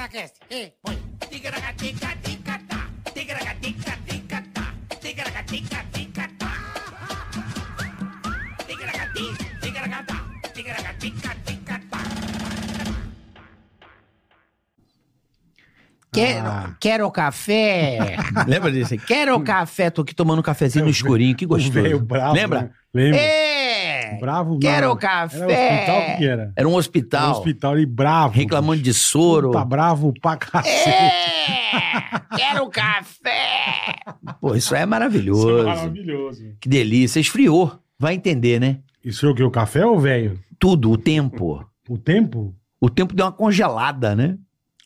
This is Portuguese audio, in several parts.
Ticaracast. Ei, põe. Ticaracatica-ticatá. Ticaracatica-ticatá. Ticaracatica-ticatá. Ticaracati, ticaracatá. Ticaracatica-ticatá. Quero, Ah. quero café. Lembra disso? Quero café. Tô aqui tomando um cafezinho no escurinho. Que gostoso. bravo, Lembra? né? Lembra? Bravo não. Quero Era café. hospital que era? Era um Era hospital. hospital e bravo. Reclamando de soro. Tá bravo pra cacete. É! Quero café! Pô, isso é Isso maravilhoso. é maravilhoso. Que delícia. Esfriou. Vai entender, né? Isso é o que? O café ou o velho? Tudo, o tempo. O tempo? O tempo deu uma congelada, né?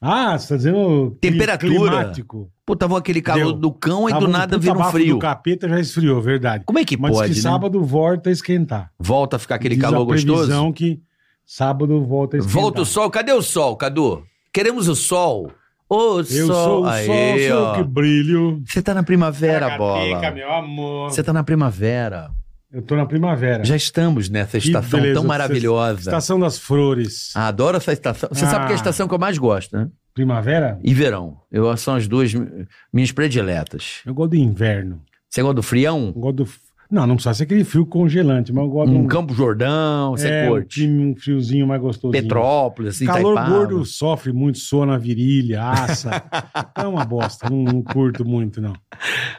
Ah, você tá dizendo Temperatura. climático. Pô, tava aquele calor Deu. do cão e Tava do nada puta vira um frio. do capeta já esfriou, verdade. Como é que Mas pode, que né? sábado volta a esquentar. Volta a ficar aquele Diz calor a gostoso? que sábado volta a esquentar. Volta o sol. Cadê o sol, Cadu? Queremos o sol. Ô, Eu sol. sou o Aê, sol, sou ó. que brilho. Você tá na primavera, Caracateca, bola. meu amor. Você tá na primavera. Eu tô na primavera. Já estamos nessa Que estação beleza. tão maravilhosa. Estação das flores. Ah, Adoro essa estação. Você sabe que é a Ah. estação que eu mais gosto, né? Primavera? E verão. Eu, são as duas mi- minhas prediletas. Eu gosto do inverno. Você gosta do frião? Eu gosto do... Não, não precisa ser aquele frio congelante, mas eu gosto de Um Campo Jordão, você é, um, curte? time- um friozinho mais gostosinho. Petrópolis, assim, Calor Itaipava. gordo sofre muito, soa na virilha, assa. é uma bosta, não, não curto muito, não.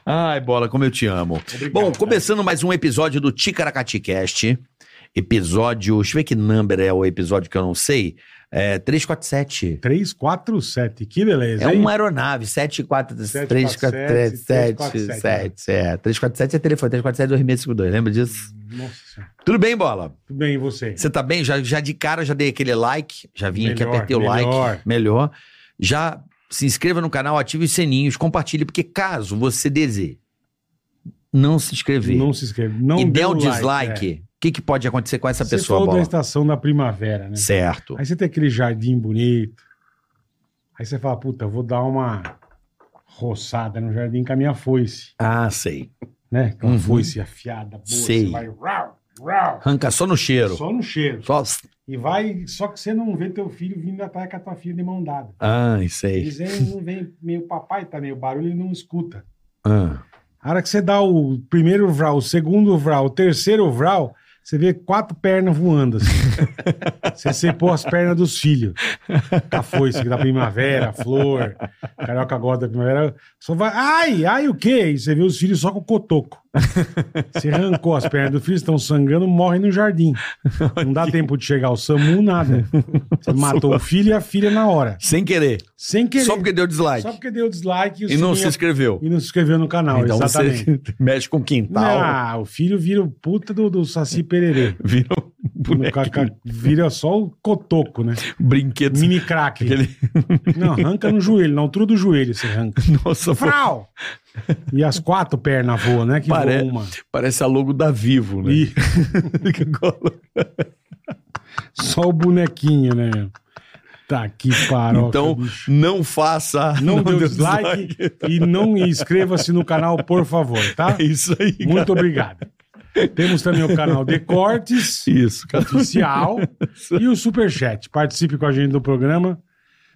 Ai, bola, como eu te amo. Bom, começando mais um episódio do Ticaracati Cast. Episódio. Deixa eu ver que number é o episódio que eu não sei. É 347. 347, que beleza, É hein? uma aeronave, 747 347. É, 347 é telefone, 347 2652, lembra disso? Nossa Senhora. Tudo bem, bola? Tudo bem, e você? Você tá bem? Já, já de cara já dei aquele like, já vim aqui, Melhor, apertei o melhor. like, melhor. Já se inscreva no canal, ative os sininhos, compartilhe, porque caso você deseje não se inscrever Não se inscreve. Não e der o like, dislike, é. O que, que pode acontecer com essa Você pessoa, falou da bola? estação da primavera, né? Certo. Aí você tem aquele jardim bonito. Aí você fala, puta, vou dar uma roçada no jardim com a minha foice, Ah, sei. né? Com uma Uhum. foice afiada, boa. Sei. Você vai rau, rau, Arranca só no cheiro. só no cheiro. Só... E vai, só que você não vê teu filho vindo atrás com a tua filha de mão dada. Ah, sei. Eles vêm, não vem meio papai, tá meio barulho, ele não escuta. Ah. A hora que você dá o primeiro vral, o segundo vral, o terceiro vral, você vê quatro pernas voando assim. você sepou as pernas dos filhos. Com a foice da primavera, flor, carioca gosta da primavera. Só vai, ai, ai o quê? E você vê os filhos só com o cotoco. Você arrancou as pernas dos filhos, estão sangrando, morrem no jardim. Não dá tempo de chegar ao SAMU, nada. Você matou o filho e a filha na hora. Sem querer. Sem querer. Só porque deu dislike. Só porque deu dislike. o E não se inscreveu. E não se inscreveu no canal, então exatamente. você mexe com quintal. Ah, o filho vira o puta do, do Saci Pererê. Vira No boneco, caca- vira só o cotoco, né? brinquedo. Mini crack. Aquele... Não, arranca no joelho, na altura do joelho você arranca. Nossa, Frau! E as quatro pernas voam, né? Que Pare- uma. parece a logo da Vivo, né? E só o bonequinho, né? meu? Tá que paroca, então, bicho. não faça. Não, deu dê dislike e não inscreva-se no canal, por favor, tá? É isso aí. Muito obrigado. Temos também o canal de cortes. Isso, cara. oficial e o Superchat. Participe com a gente do programa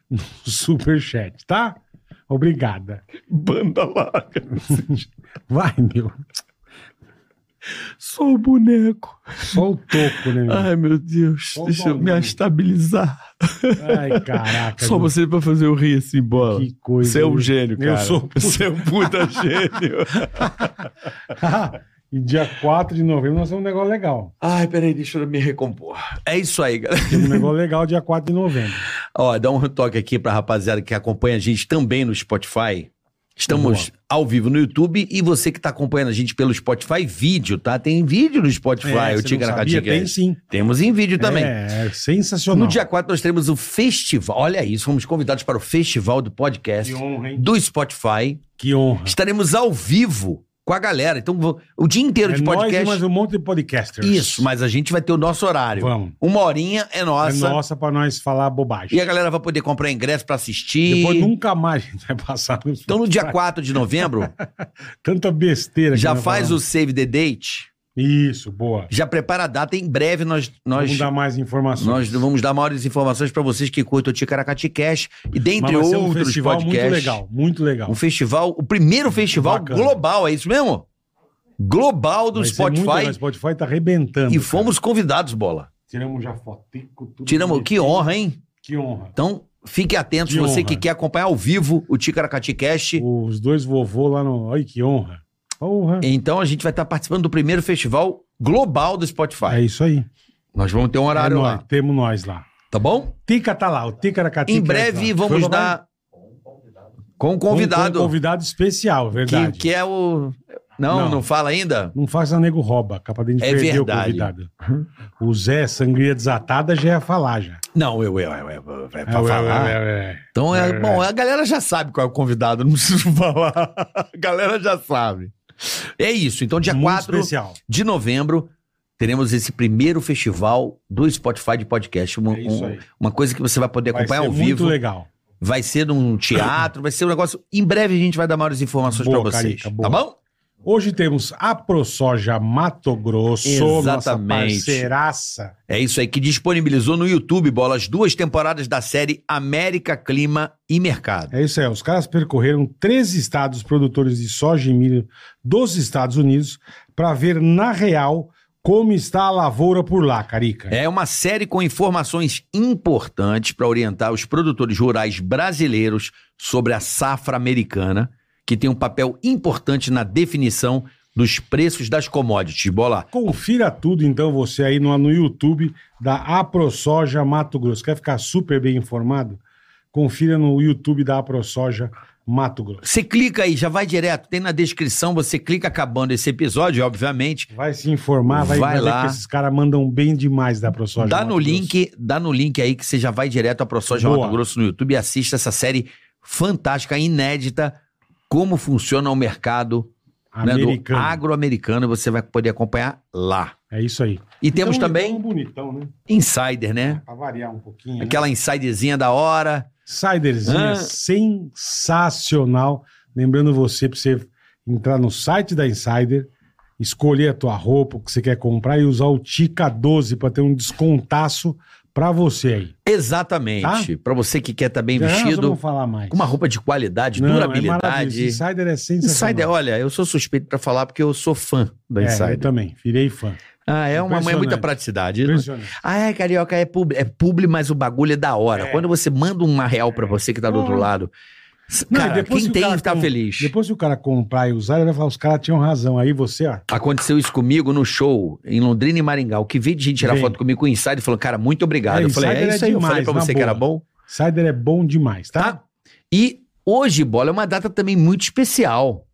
no Superchat, tá? Obrigada. Banda larga. Vai, meu. Sou o boneco. Só o toco, né? meu? Ai, meu Deus. Deixa eu me estabilizar. Ai, caraca. Só meu. você pra fazer eu rir assim, bola. Que coisa. Você é um gênio, Eu cara. sou- Você é um puta gênio. e dia 4 de novembro nós temos um negócio legal. Ai, peraí, deixa eu me recompor. É isso aí, galera. Temos um negócio legal dia 4 de novembro. Ó, dá um toque aqui pra rapaziada que acompanha a gente também no Spotify. Estamos ao vivo no YouTube e você que tá acompanhando a gente pelo Spotify, vídeo, tá? Tem vídeo no Spotify, É, o sabia? Ticaracati Tem sim. Temos em vídeo também. É, é sensacional. No dia 4 nós teremos o festival. Olha isso, fomos convidados para o festival do podcast Que honra, hein? do Spotify. Que honra. Estaremos ao vivo com a galera. Então, o dia inteiro É de nós podcast. e mais um monte de podcasters. Isso, mas a gente vai ter o nosso horário. Vamos. Uma horinha é nossa. É nossa pra nós falar bobagem. E a galera vai poder comprar ingresso para assistir. Depois nunca mais a gente vai passar no Então, no dia 4 de novembro, Tanta besteira. que já nós faz o falamos. save the date Isso, boa. Já prepara a data, em breve nós, nós, Vamos dar mais informações. nós vamos dar maiores informações para vocês que curtam o Ticaracati Cash e dentre Mas vai ser um outros festival podcasts. muito legal, muito legal. Um festival, o primeiro festival Bacana. global, é isso mesmo? Global do Vai ser muito Spotify. O Spotify tá arrebentando. E cara. fomos convidados, bola. Tiramos já fotico, tudo. Tiramos, que honra, hein? Que honra. Então, fique atento, Que você honra. que quer acompanhar ao vivo o Ticaracati Cast. Os dois vovô lá no. Ai, que honra. Porra. Então, a gente vai estar participando do primeiro festival global do Spotify. É isso aí. Nós vamos ter um horário é lá, nós, temos nós lá. tá bom? Tica tá lá, o Ticaracatica. Em breve vamos Foi, dar com um convidado, com um convidado especial, que, verdade. que é o... Não, não, Não. fala ainda? Não faça nego rouba, capa de gente É perder verdade. o convidado. O Zé, sangria desatada, já ia falar já. Não, eu, eu, eu, eu, é É, pra falar. ué. Então, é, É. bom, a galera já sabe qual é o convidado, não preciso falar. A galera já sabe. É isso. Então, dia Muito 4 especial. de novembro, teremos esse primeiro festival do Spotify de podcast. Uma, É um- uma coisa que você vai poder Vai acompanhar ao muito vivo. legal. Vai ser num teatro, vai ser um negócio. Em breve a gente vai dar maiores informações Boa, pra vocês. Carica, tá bom? Hoje temos a ProSoja Mato Grosso, nossa Exatamente. parceiraça. É isso aí, que disponibilizou no YouTube, bola, as duas temporadas da série América, Clima e Mercado. É isso aí, os caras percorreram 13 estados produtores de soja e milho dos Estados Unidos para ver na real como está a lavoura por lá, Carica. É uma série com informações importantes para orientar os produtores rurais brasileiros sobre a safra americana, que tem um papel importante na definição dos preços das commodities. Bola, Confira tudo, então, você aí no, no YouTube da AproSoja Mato Grosso. Quer ficar super bem informado? Confira no YouTube da AproSoja Mato Grosso. você clica aí, já vai direto, tem na descrição, você clica acabando esse episódio, obviamente. Vai se informar, vai, Vai lá. que esses caras mandam bem demais da AproSoja Dá Mato no Grosso. link, dá no link aí que você já vai direto à ProSoja Boa. Mato Grosso no YouTube e assista essa série fantástica, inédita, como funciona o mercado né, do Americano. agro-americano, você vai poder acompanhar lá. É isso aí. E temos Então, também então, bonitão, né? Insider, né? Pra variar um pouquinho. né? Aquela insiderzinha da hora. Ciderzinha Ah. sensacional. Lembrando você para você entrar no site da Insider, escolher a tua roupa, que você quer comprar e usar o Tica 12 para ter um descontaço para você aí. Exatamente. Pra você que quer estar bem Já vestido, vamos falar mais. com uma roupa de qualidade, Não, É durabilidade. maravilhoso. Insider é sensacional. Insider, olha, eu sou suspeito pra falar porque eu sou fã da É, eu Insider. também, virei fã. ah, é uma é muita praticidade. Impressionante. Ah, é, carioca, é publi, é publi, mas o bagulho é da hora. É. Quando você manda uma real pra você que tá do outro lado, Não, cara, depois quem que tem cara tá com- feliz. Depois que o cara comprar e usar, ele vai falar, os caras tinham razão. Aí você, ó, Aconteceu isso comigo no show em Londrina e Maringá. O que veio de gente tirar Vem. foto comigo com o Insider falou, cara, muito obrigado. É, eu falei, é Insider é isso aí. eu demais, falei pra você que era boa. bom. Cider é bom demais, tá? Tá? E hoje, bola, é uma data também muito especial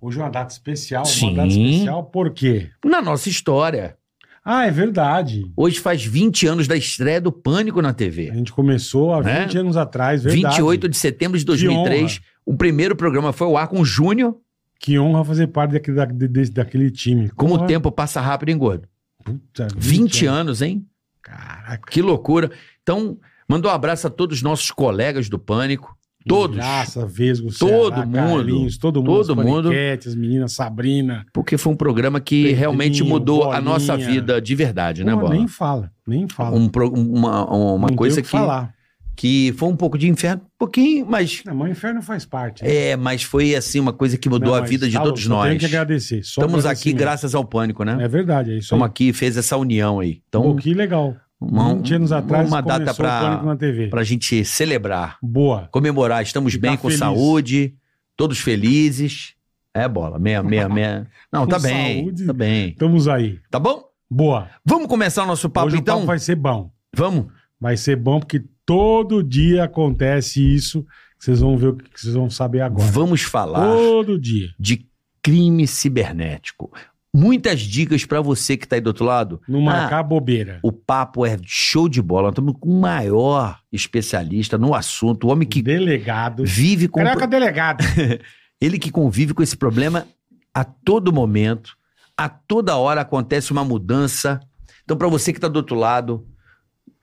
Hoje é uma data especial. Sim. Uma data especial por quê? na nossa história. Ah, é verdade. Hoje faz 20 anos da estreia do Pânico na A TV. gente começou há Né? 20 anos atrás, verdade. 28 de setembro de 2003. O primeiro programa foi ao ar com o Júnior. Que honra fazer parte daquele, da- de- daquele time. Como o tempo passa rápido, hein, gordo? puta, 20 anos, hein? Caraca. Que loucura. Então, mandou um abraço a todos os nossos colegas do Pânico. Todos. Graça, Vesgo, Todo Ceará, mundo. Carlinhos, todo mundo. Todo mundo. As meninas, Sabrina. Porque foi um programa que Pedrinho, realmente mudou a Bolinha. nossa vida de verdade, né, Bola? nem fala, nem fala. Um pro- uma uma Não coisa tem que, falar. que foi um pouco de inferno, um pouquinho, mas Não, mas o inferno faz parte. né? é, mas foi assim uma coisa que mudou Não, a vida de tá todos nós. Tenho que agradecer. Só Estamos aqui agradecimento. graças ao Pânico, né? É verdade, é isso Estamos aí. aqui fez essa união aí. Então, Pô, que legal. Uma, 20 anos atrás uma data o para na TV. pra gente celebrar, Boa. comemorar. Estamos Ficar bem com feliz. saúde, todos felizes. É bola, meia, meia, meia. Não, Com tá bem, saúde. tá bem. Estamos aí. Tá bom? Boa. Vamos começar o nosso papo Hoje o então? papo vai ser bom. Vamos? Vai ser bom porque todo dia acontece isso. Vocês vão ver o que vocês vão saber agora. Vamos falar Todo dia. de crime cibernético. Muitas dicas pra você que tá aí do outro lado. Não Ah, marcar bobeira. o papo é show de bola. Nós estamos com o maior especialista no assunto, o homem que Delegado. vive com Caraca, delegado. ele que convive com esse problema a todo momento, a toda hora acontece uma mudança. Então, para você que está do outro lado,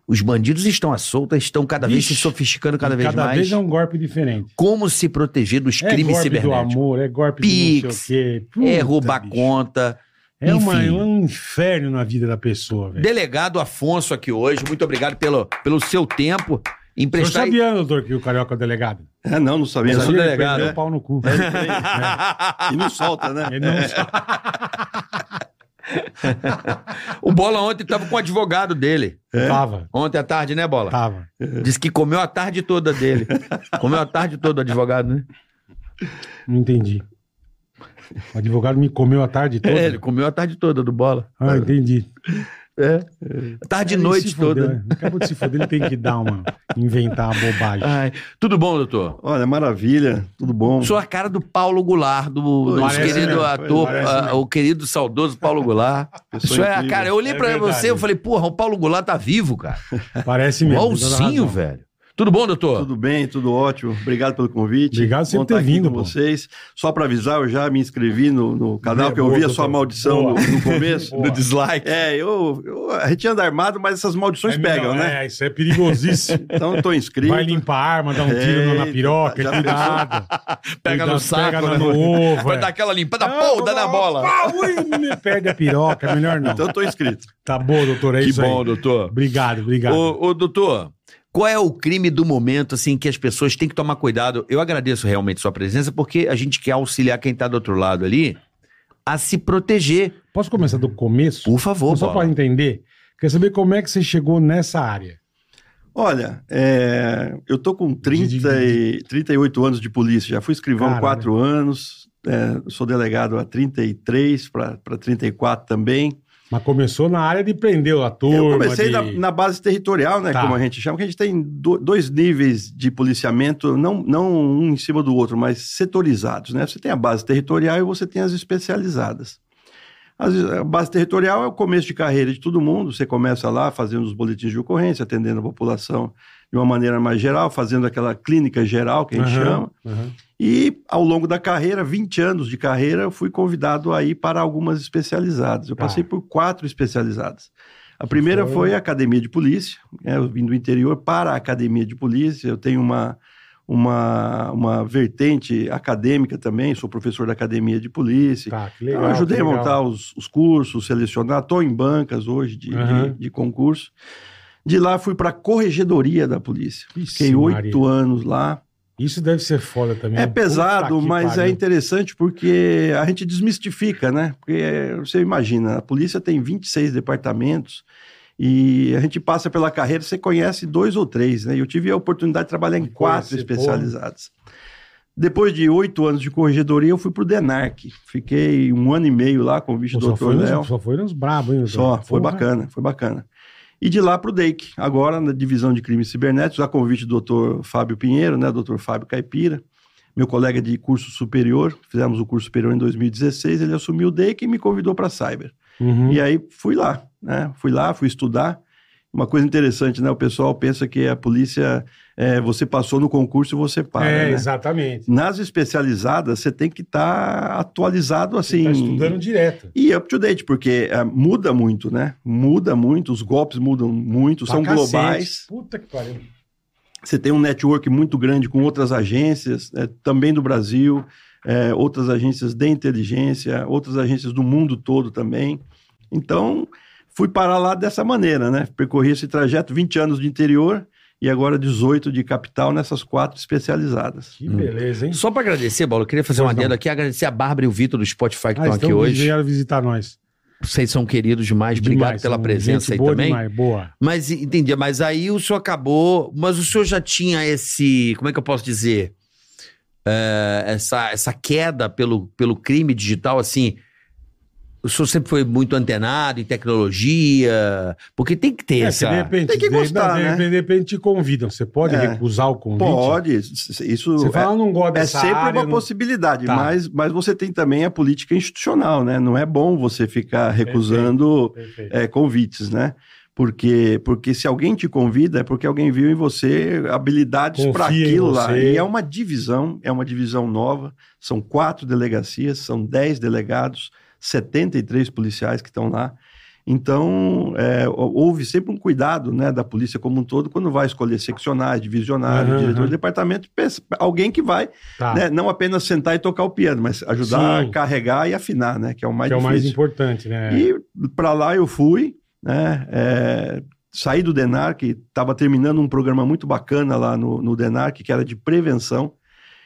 os bandidos estão à solta, estão cada vez se sofisticando cada vez cada mais. vez é um golpe diferente. Como se proteger dos É crimes golpe do cibernéticos? amor, é golpe de não Pix, sei o quê. é Puta, roubar bicho. conta, É, uma, Enfim. é um inferno na vida da pessoa, velho. Delegado Afonso aqui hoje, muito obrigado pelo, pelo seu tempo. Emprestar. sabia, doutor, que o carioca é o delegado? É, não, não sabia. Eu sou Sabia? Ele delegado, perdeu é. o pau no cu. E não solta, né? Ele não o Bola ontem tava com o advogado dele. tava, Ontem à tarde, né, Bola? tava. Disse que comeu a tarde toda dele. comeu a tarde toda o advogado, né? Não entendi. O advogado me comeu a tarde toda. É, ele comeu a tarde toda do Bola. Ah, entendi. É. Tarde e Ele noite toda. né? Acabou de se foder, ele tem que dar uma. inventar uma bobagem. Ai, tudo bom, doutor? Olha, maravilha, tudo bom. Sou a cara do Paulo Goulart, do, Parece querido mesmo, ator, ah, o querido saudoso Paulo Goulart. Isso é, incrível. cara, eu olhei É pra verdade. você, eu falei, porra, o Paulo Goulart tá vivo, cara. Parece mesmo. Igualzinho, razão. velho. Tudo bom, doutor? Tudo bem, tudo ótimo. Obrigado pelo convite. Obrigado por Bom ter vindo, com pô. vocês. Só para avisar, eu já me inscrevi no, no canal, Boa, que eu ouvi a doutor. sua maldição no, no começo. Boa. dislike. É, eu, eu, a gente anda armado, mas essas maldições É pegam, melhor, né? É, isso é perigosíssimo. Então eu tô inscrito. Vai limpar a arma, dar um tiro na- na piroca, já cuidado. Pega no saco, pega né? no ovo. Vai é. dar aquela limpada, Ah, pô, dá na bola. pá, ui, me perde a piroca, é melhor não. Então eu tô inscrito. Tá bom, doutor, é Que isso bom, aí. doutor. Obrigado, obrigado. Ô, ô, doutor, qual é o crime do momento, assim, que as pessoas têm que tomar cuidado? Eu agradeço realmente sua presença, porque a gente quer auxiliar quem tá do outro lado ali a se proteger. Posso começar do começo? Por favor, Só para entender. Quer saber como é que você chegou nessa área? Olha, é, eu tô com 30 e, 38 anos de polícia, já fui escrivão há Caralho. 4 anos, é, sou delegado há 33 para 34 também. Mas começou na área de prender a turma. eu comecei de... na, na base territorial, né, Tá. como a gente chama, que a gente tem do- dois níveis de policiamento, não, não um em cima do outro, mas setorizados, né? Você tem a base territorial e você tem as especializadas. As- a base territorial é o começo de carreira de todo mundo. Você começa lá fazendo os boletins de ocorrência, atendendo a população de uma maneira mais geral, fazendo aquela clínica geral que a gente Aham, chama. aham. E ao longo da carreira, 20 anos de carreira, eu fui convidado a ir para algumas especializadas. Eu passei por quatro especializadas. A primeira foi? foi a Academia de Polícia. né? Eu vim do interior para a Academia de Polícia. Eu tenho uma, uma, uma vertente acadêmica também, sou professor da Academia de Polícia. Tá, Então, legal. eu ajudei a montar os, os cursos, selecionar. Estou em bancas hoje de, Aham. de, de concurso. De lá fui para a Corregedoria da Polícia. Fiquei oito anos lá. Isso deve ser foda também. É pesado, mas é pariu. interessante porque a gente desmistifica, né? Porque é, você imagina, a polícia tem 26 departamentos e a gente passa pela carreira, você conhece dois ou três, né? Eu tive a oportunidade de trabalhar em quatro conhecer, especializadas. Depois de oito anos de corregedoria, eu fui para o DENARC. Fiquei um ano e meio lá com o vice Pô, só, doutor foi Léo. só foi nos brabos, hein? doutor? Só, foi Porra. bacana, foi bacana. E de lá para o DEIC, agora na divisão de crimes cibernéticos, a convite do doutor Fábio Pinheiro, né, doutor Fábio Caipira, meu colega de curso superior, fizemos o curso superior em 2016, ele assumiu o DEIC e me convidou para Cyber. Uhum. E aí fui lá, né, fui lá, fui estudar. Uma coisa interessante, né, o pessoal pensa que a polícia, é, você passou no concurso e você para, é, né? exatamente. Nas especializadas, você tem que estar atualizado assim. Você tá estudando direto. E up to date, porque eh, muda muito, né? Muda muito, os golpes mudam muito, Pra são cacete. globais. Puta que pariu. Você tem um network muito grande com outras agências, eh, também do Brasil, eh, outras agências de inteligência, outras agências do mundo todo também. Então, fui parar lá dessa maneira, né? Percorri esse trajeto, 20 anos de interior e agora 18 de capital nessas quatro especializadas. Que beleza, hein? Só pra agradecer, Bola, eu queria fazer um Pois não. adendo aqui, agradecer a Bárbara e o Vitor do Spotify que Ah, estão aqui hoje. vieram visitar nós. Vocês são queridos demais, obrigado Demais, pela são presença gente aí boa também. Demais, boa. Mas entendi, mas aí o senhor acabou, mas o senhor já tinha esse, como é que eu posso dizer? É, essa, essa queda pelo, pelo crime digital, assim. O senhor sempre foi muito antenado em tecnologia, porque tem que ter É, essa. de repente, Tem que gostar, de, né? de repente te convidam. Você pode É. recusar o convite? Pode, isso Você fala, eu não gosto É sempre área, uma não- possibilidade, Tá. mas, mas você tem também a política institucional, né? Não é bom você ficar recusando Perfeito. é, convites, né? Porque, porque se alguém te convida é porque alguém viu em você habilidades para aquilo lá. E é uma divisão, é uma divisão nova. São quatro delegacias, são dez delegados, 73 policiais que estão lá. Então, é, houve sempre um cuidado né, da polícia como um todo quando vai escolher seccionários, divisionário, Aham, diretor aham. de departamento, alguém que vai Tá. né, não apenas sentar e tocar o piano, mas ajudar Sim. a carregar e afinar, né? Que é o mais que é o mais difícil. importante, né? E para lá eu fui, né? é, saí do DENARC, estava terminando um programa muito bacana lá no, no DENARC, que era de prevenção,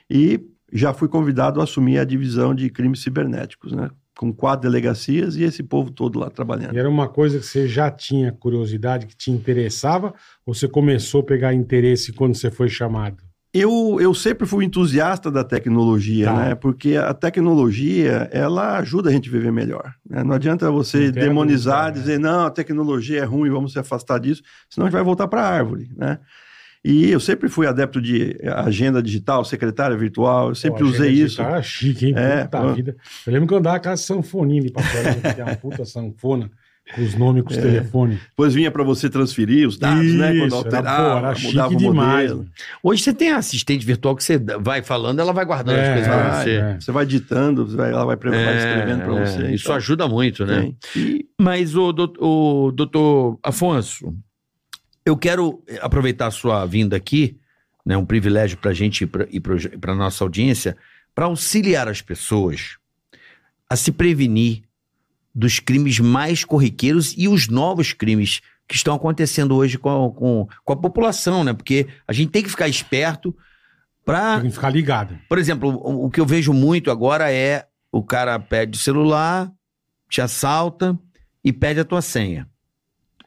e já fui convidado a assumir a divisão de crimes cibernéticos, né? Com quatro delegacias e esse povo todo lá trabalhando. E era uma coisa que você já tinha curiosidade, que te interessava, ou você começou a pegar interesse quando você foi chamado? Eu, eu sempre fui entusiasta da tecnologia, Tá. né? Porque a tecnologia, ela ajuda a gente a viver melhor. né? Não adianta você a demonizar, né? dizer, não, a tecnologia é ruim, vamos se afastar disso, senão a gente vai voltar para a árvore, né? E eu sempre fui adepto de agenda digital, secretária virtual, eu sempre Pô, usei isso. Era chique, hein? É, puta vida. Eu lembro que eu andava com a sanfoninha de papel, né? que é uma puta sanfona, com os nomes, É. com os telefones. Depois vinha para você transferir os dados, né? Quando Isso, era, alterava, pô, era mudava demais. modelo. Hoje você tem a assistente virtual que você vai falando, ela vai guardando as É, coisas pra Vai, você. é. Você vai ditando, ela vai, vai escrevendo para É, você. Isso então, ajuda muito, né? E Mas, o, o doutor Afonso, eu quero aproveitar a sua vinda aqui, né, um privilégio para a gente e para a nossa audiência, para auxiliar as pessoas a se prevenir dos crimes mais corriqueiros e os novos crimes que estão acontecendo hoje com a, com, com a população, né? Porque a gente tem que ficar esperto para Tem que ficar ligado. por exemplo, o, o que eu vejo muito agora é o cara pede o celular, te assalta e pede a tua senha.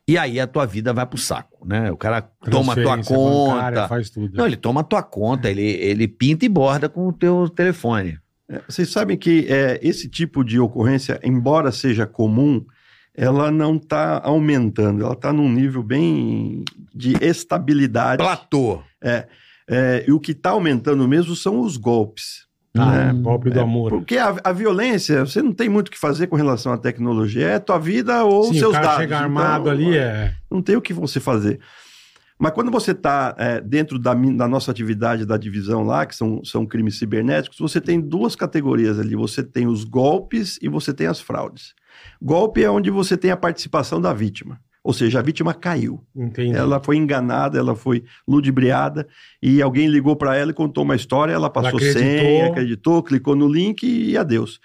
E aí a tua vida vai pro saco, né? O cara toma a tua Transferência bancária, conta. Faz tudo. Não, ele toma a tua conta, ele, ele pinta e borda com o teu telefone. É, Vocês sabem que é, esse tipo de ocorrência, embora seja comum, ela não está aumentando, ela está num nível bem de estabilidade. Platô. É, e o que está aumentando mesmo são os golpes. Ah, né? do É, amor. Porque a, a violência, você não tem muito o que fazer com relação à tecnologia, é tua vida ou Sim, seus o cara dados. chega armado Então, ali, é. não tem o que você fazer. Mas quando você está dentro da, da nossa atividade da divisão lá, que são, são crimes cibernéticos, você tem duas categorias ali. Você tem os golpes e você tem as fraudes. Golpe é onde você tem a participação da vítima. Ou seja, a vítima caiu. Entendi. Ela foi enganada, ela foi ludibriada e alguém ligou para ela e contou uma história, ela passou acreditou. senha, acreditou, clicou no link e adeus.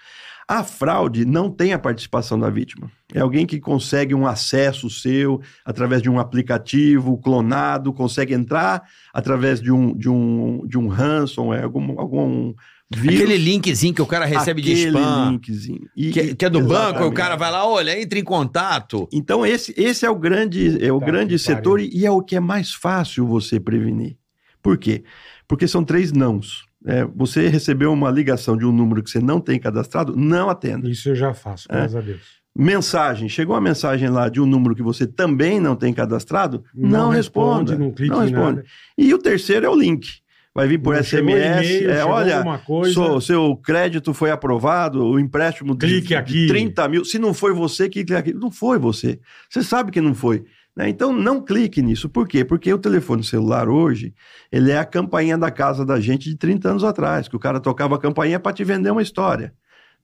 A fraude não tem a participação da vítima. É alguém que consegue um acesso seu através de um aplicativo clonado, consegue entrar através de um, de um, de um ransomware, algum, algum vírus. Aquele linkzinho que o cara recebe de aquele spam. linkzinho. E- Que, que é do banco, aí o Exatamente. cara vai lá, olha, entra em contato. Então, esse, esse é o grande, é o Tá grande setor pariu. e é o que é mais fácil você prevenir. Por quê? Porque são três nãos. É, você recebeu uma ligação de um número que você não tem cadastrado, não atenda. Isso eu já faço, É. graças a Deus. Mensagem, chegou uma mensagem lá de um número que você também não tem cadastrado, não, responda. Não clique não em responde. nada. E o terceiro é o link. Vai vir por SMS, é, olha, seu, seu crédito foi aprovado, o empréstimo de, Clique de aqui. 30 mil. Se não foi você, clique aqui. Não foi você. Você sabe que não foi. né? Então não clique nisso. Por quê? Porque o telefone celular hoje, ele é a campainha da casa da gente de 30 anos atrás, que o cara tocava a campainha para te vender uma história.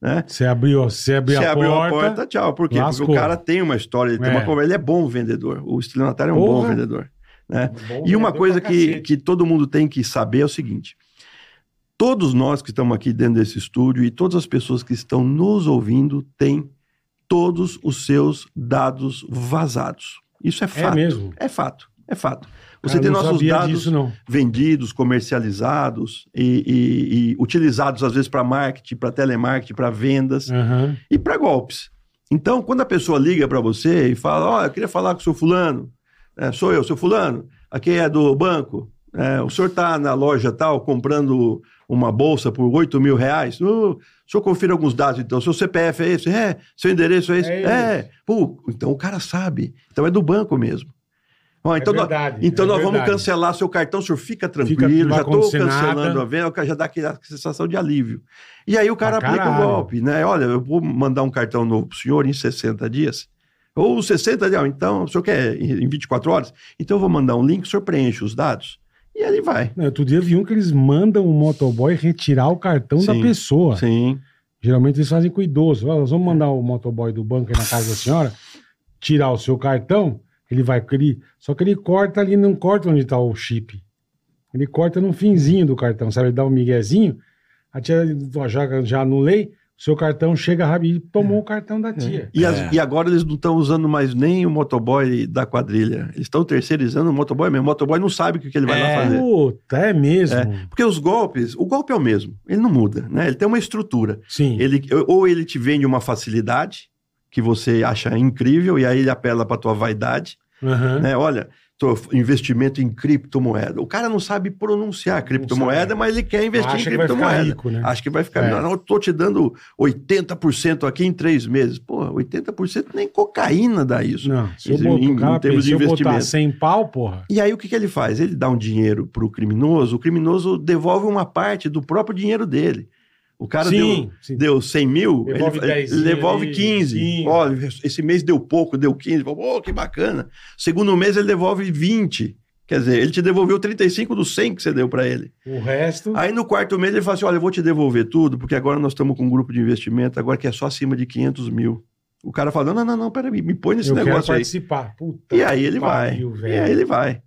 Né? Você abriu, você abriu, Você a, abriu porta, a porta, tchau. Por quê? lascou. Porque o cara tem uma história, ele tem É. uma ele é bom vendedor. O estelionatário é um Porra. bom vendedor. Né? Bom E uma coisa que, que todo mundo tem que saber é o seguinte: todos nós que estamos aqui dentro desse estúdio e todas as pessoas que estão nos ouvindo têm todos os seus dados vazados. Isso é É fato. mesmo. É fato. É fato. Você Cara, tem nossos dados disso, vendidos, comercializados e, e- e utilizados às vezes para marketing, para telemarketing, para vendas Aham. e para golpes. Então, quando a pessoa liga para você e fala, ó, eu queria falar com o seu fulano, É, sou eu, seu fulano, aqui é do banco, É, o senhor está na loja tal comprando uma bolsa por 8 mil reais, "Uh, o senhor confira alguns dados então, seu CPF é esse? É, seu endereço é esse? É É, Pô, então o cara sabe, então é do banco mesmo. Ó, então nós- verdade, então é nós vamos cancelar seu cartão, o senhor fica Fica- tranquilo, vai já estou cancelando nada. a venda, o cara já dá aquela sensação de alívio. E aí o cara Pra aplica o caralho. golpe, né? Olha, eu vou mandar um cartão novo pro senhor em 60 dias. Ou 60 dias, então, o senhor quer em em 24 horas? Então eu vou mandar um link, o senhor preenche os dados. E ele vai. Não, Outro dia vi um que eles mandam o motoboy retirar o cartão da Sim. pessoa. Sim. Geralmente eles fazem com idoso. Nós vamos mandar o motoboy do banco aí na casa da senhora. tirar o seu cartão, ele vai. Ele, só que ele corta ali, não corta onde está o chip. Ele corta no finzinho do cartão, sabe? Ele dá um miguezinho, a tia já, já anulei, seu cartão chega rápido e tomou o cartão da tia. E, as- É. e agora eles não estão usando mais nem o motoboy da quadrilha. Eles estão terceirizando o motoboy mesmo. O motoboy não sabe o que, que ele vai É. lá fazer. Puta, é mesmo. Porque os golpes, o golpe é o mesmo, ele não muda, né? Ele tem uma estrutura. Sim. Ele, ou ele te vende uma facilidade que você acha incrível e aí ele apela para tua vaidade, Aham. né? Olha, investimento em criptomoeda. O cara não sabe pronunciar criptomoeda, mas ele quer investir Acha em que criptomoeda. rico, né? Acho que vai ficar. É. Não, eu tô te dando 80% aqui em três meses. Pô, 80% nem cocaína dá isso. Não, se eu, botar, em cara, termos de eu botar investimento. 100 pau, porra. E aí o que, que ele faz? Ele dá um dinheiro para o criminoso, o criminoso devolve uma parte do próprio dinheiro dele. O cara deu, sim, sim. deu 100 mil, Devolve ele, 10 ele devolve ali, 15. sim. Olha, esse mês deu pouco, deu 15. Pô, que bacana. Segundo mês ele devolve 20. Quer dizer, ele te devolveu 35 dos 100 que você deu para ele. O resto. Aí no quarto mês ele fala assim: olha, eu vou te devolver tudo, porque agora nós estamos com um grupo de investimento, agora que é só acima de 500 mil. O cara fala: não, não, não, peraí, me põe nesse eu quero negócio aí. participar. Puta E aí ele que vai. pariu, E velho. aí ele vai.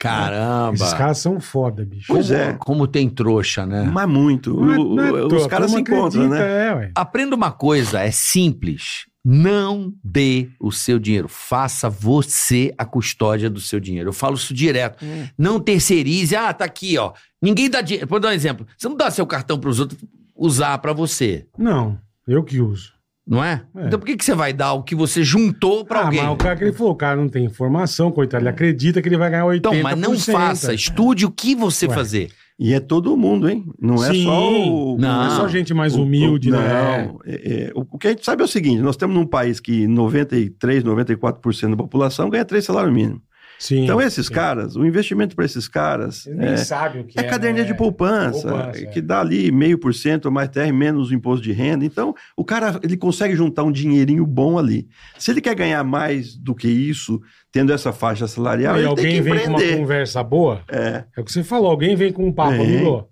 Caramba. Esses caras são foda, bicho. Pois como, é. Como tem trouxa, né? Mas muito. Não é- O- é os caras se encontram, acredita, né? É, ué. Aprenda uma coisa, é simples. Não dê o seu dinheiro. Faça você a custódia do seu dinheiro. Eu falo isso direto. Não terceirize. Ah, tá aqui, ó. Ninguém dá dinheiro. Vou dar um exemplo. Você não dá seu cartão para os outros usar para você, Não, eu que uso. Não é? É. Então por que, que você vai dar o que você juntou para ah, alguém? mas o cara que ele falou, o cara não tem informação, coitado, ele acredita que ele vai ganhar 80%. Então, mas não faça. Estude o que você Ué. fazer. E é todo mundo, hein? Não é Sim. só o. Não. Não é só gente mais o- humilde, o, né? Não. É, é, o, o que a gente sabe é o seguinte: nós temos num país que 93, 94% da população ganha três salários mínimos. Sim. Então, esses sim. caras, o investimento para esses caras. Ele nem é, sabe o que É é. caderneta né? de poupança, Poupança, é. que dá ali meio por cento mais TR menos o imposto de renda. Então, o cara ele consegue juntar um dinheirinho bom ali. Se ele quer ganhar mais do que isso, tendo essa faixa salarial, Aí ele tem alguém que vem com uma conversa boa, É, é o que você falou, alguém vem com um papo, Vem.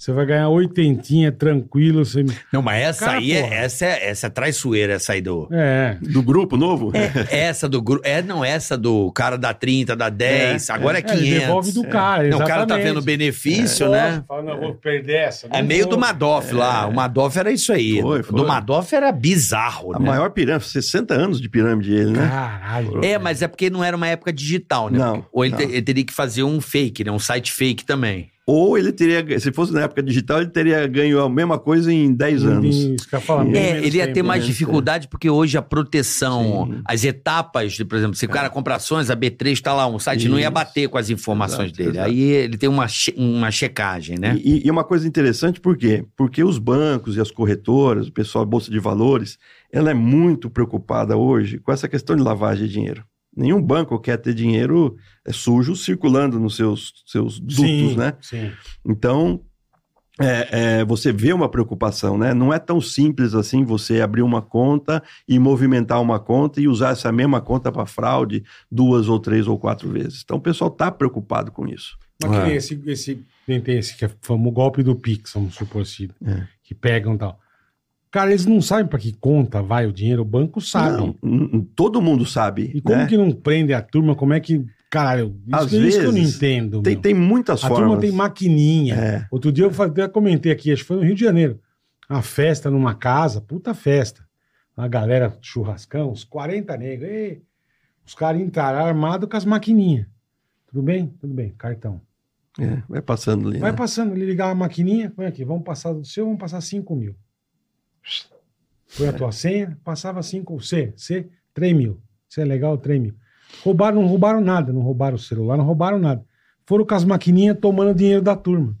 Você vai ganhar oitentinha, tranquilo. Você... Não, mas essa Cara, aí, é, essa, é, essa é traiçoeira, essa aí do... É. do grupo novo? É, essa do grupo. É, não, essa do cara da 30, da 10, É, agora é, É, ele 500. devolve do cara, Não, o cara tá vendo o benefício, né? Fala, não, vou perder essa. É meio vou. do Madoff lá. O Madoff era isso aí. Foi, O foi. Do Madoff era bizarro, A né? maior pirâmide, 60 anos de pirâmide ele, né? Caralho. É, mas é porque não era uma época digital, né? Não, Ou ele, não. te- ele teria que fazer um fake, né? Um site fake também. Ou ele teria, se fosse na época digital, ele teria ganho a mesma coisa em 10 anos. Isso que eu ia falar, bem É, ele ia ter mais né? dificuldade porque hoje a proteção, Sim. as etapas, de, por exemplo, se o cara compra ações, a B3 tá lá, um site não ia Isso. bater com as informações Exato, dele. exato. Aí ele tem uma, uma checagem, né? E, e uma coisa interessante, por quê? Porque os bancos e as corretoras, o pessoal da Bolsa de Valores, ela é muito preocupada hoje com essa questão de lavagem de dinheiro. Nenhum banco quer ter dinheiro é, sujo circulando nos seus, seus dutos, Sim, né? Sim. Então, é, é, você vê uma preocupação, né? Não é tão simples assim você abrir uma conta e movimentar uma conta e usar essa mesma conta para fraude duas ou três ou quatro vezes. Então, o pessoal está preocupado com isso. Mas que É. nem esse, esse, nem tem esse que é famoso golpe do Pix, vamos supor assim, É. que pegam e tal. Cara, eles não sabem para que conta vai o dinheiro, o banco sabe. Não, todo mundo sabe. E como né? que não prende a turma? Como é que. Caralho, isso, Às é isso que eu não vezes, entendo. Tem, meu. tem muitas a formas. turma tem maquininha. É. Outro dia eu até comentei aqui, acho que foi no Rio de Janeiro. Uma festa numa casa, puta festa. Uma galera churrascão, uns 40 negros. Ei, os caras entraram armados com as maquininhas. Tudo bem? Tudo bem, cartão. É, vai passando ali. Vai né? passando, ele ligava a maquininha, põe aqui, vamos passar do seu, vamos passar 5 mil. Foi a tua senha, passava 5, C, C, 3 mil. Isso é legal, 3 mil. Roubaram, não roubaram nada, não roubaram o celular, não roubaram nada. Foram com as maquininhas tomando dinheiro da turma.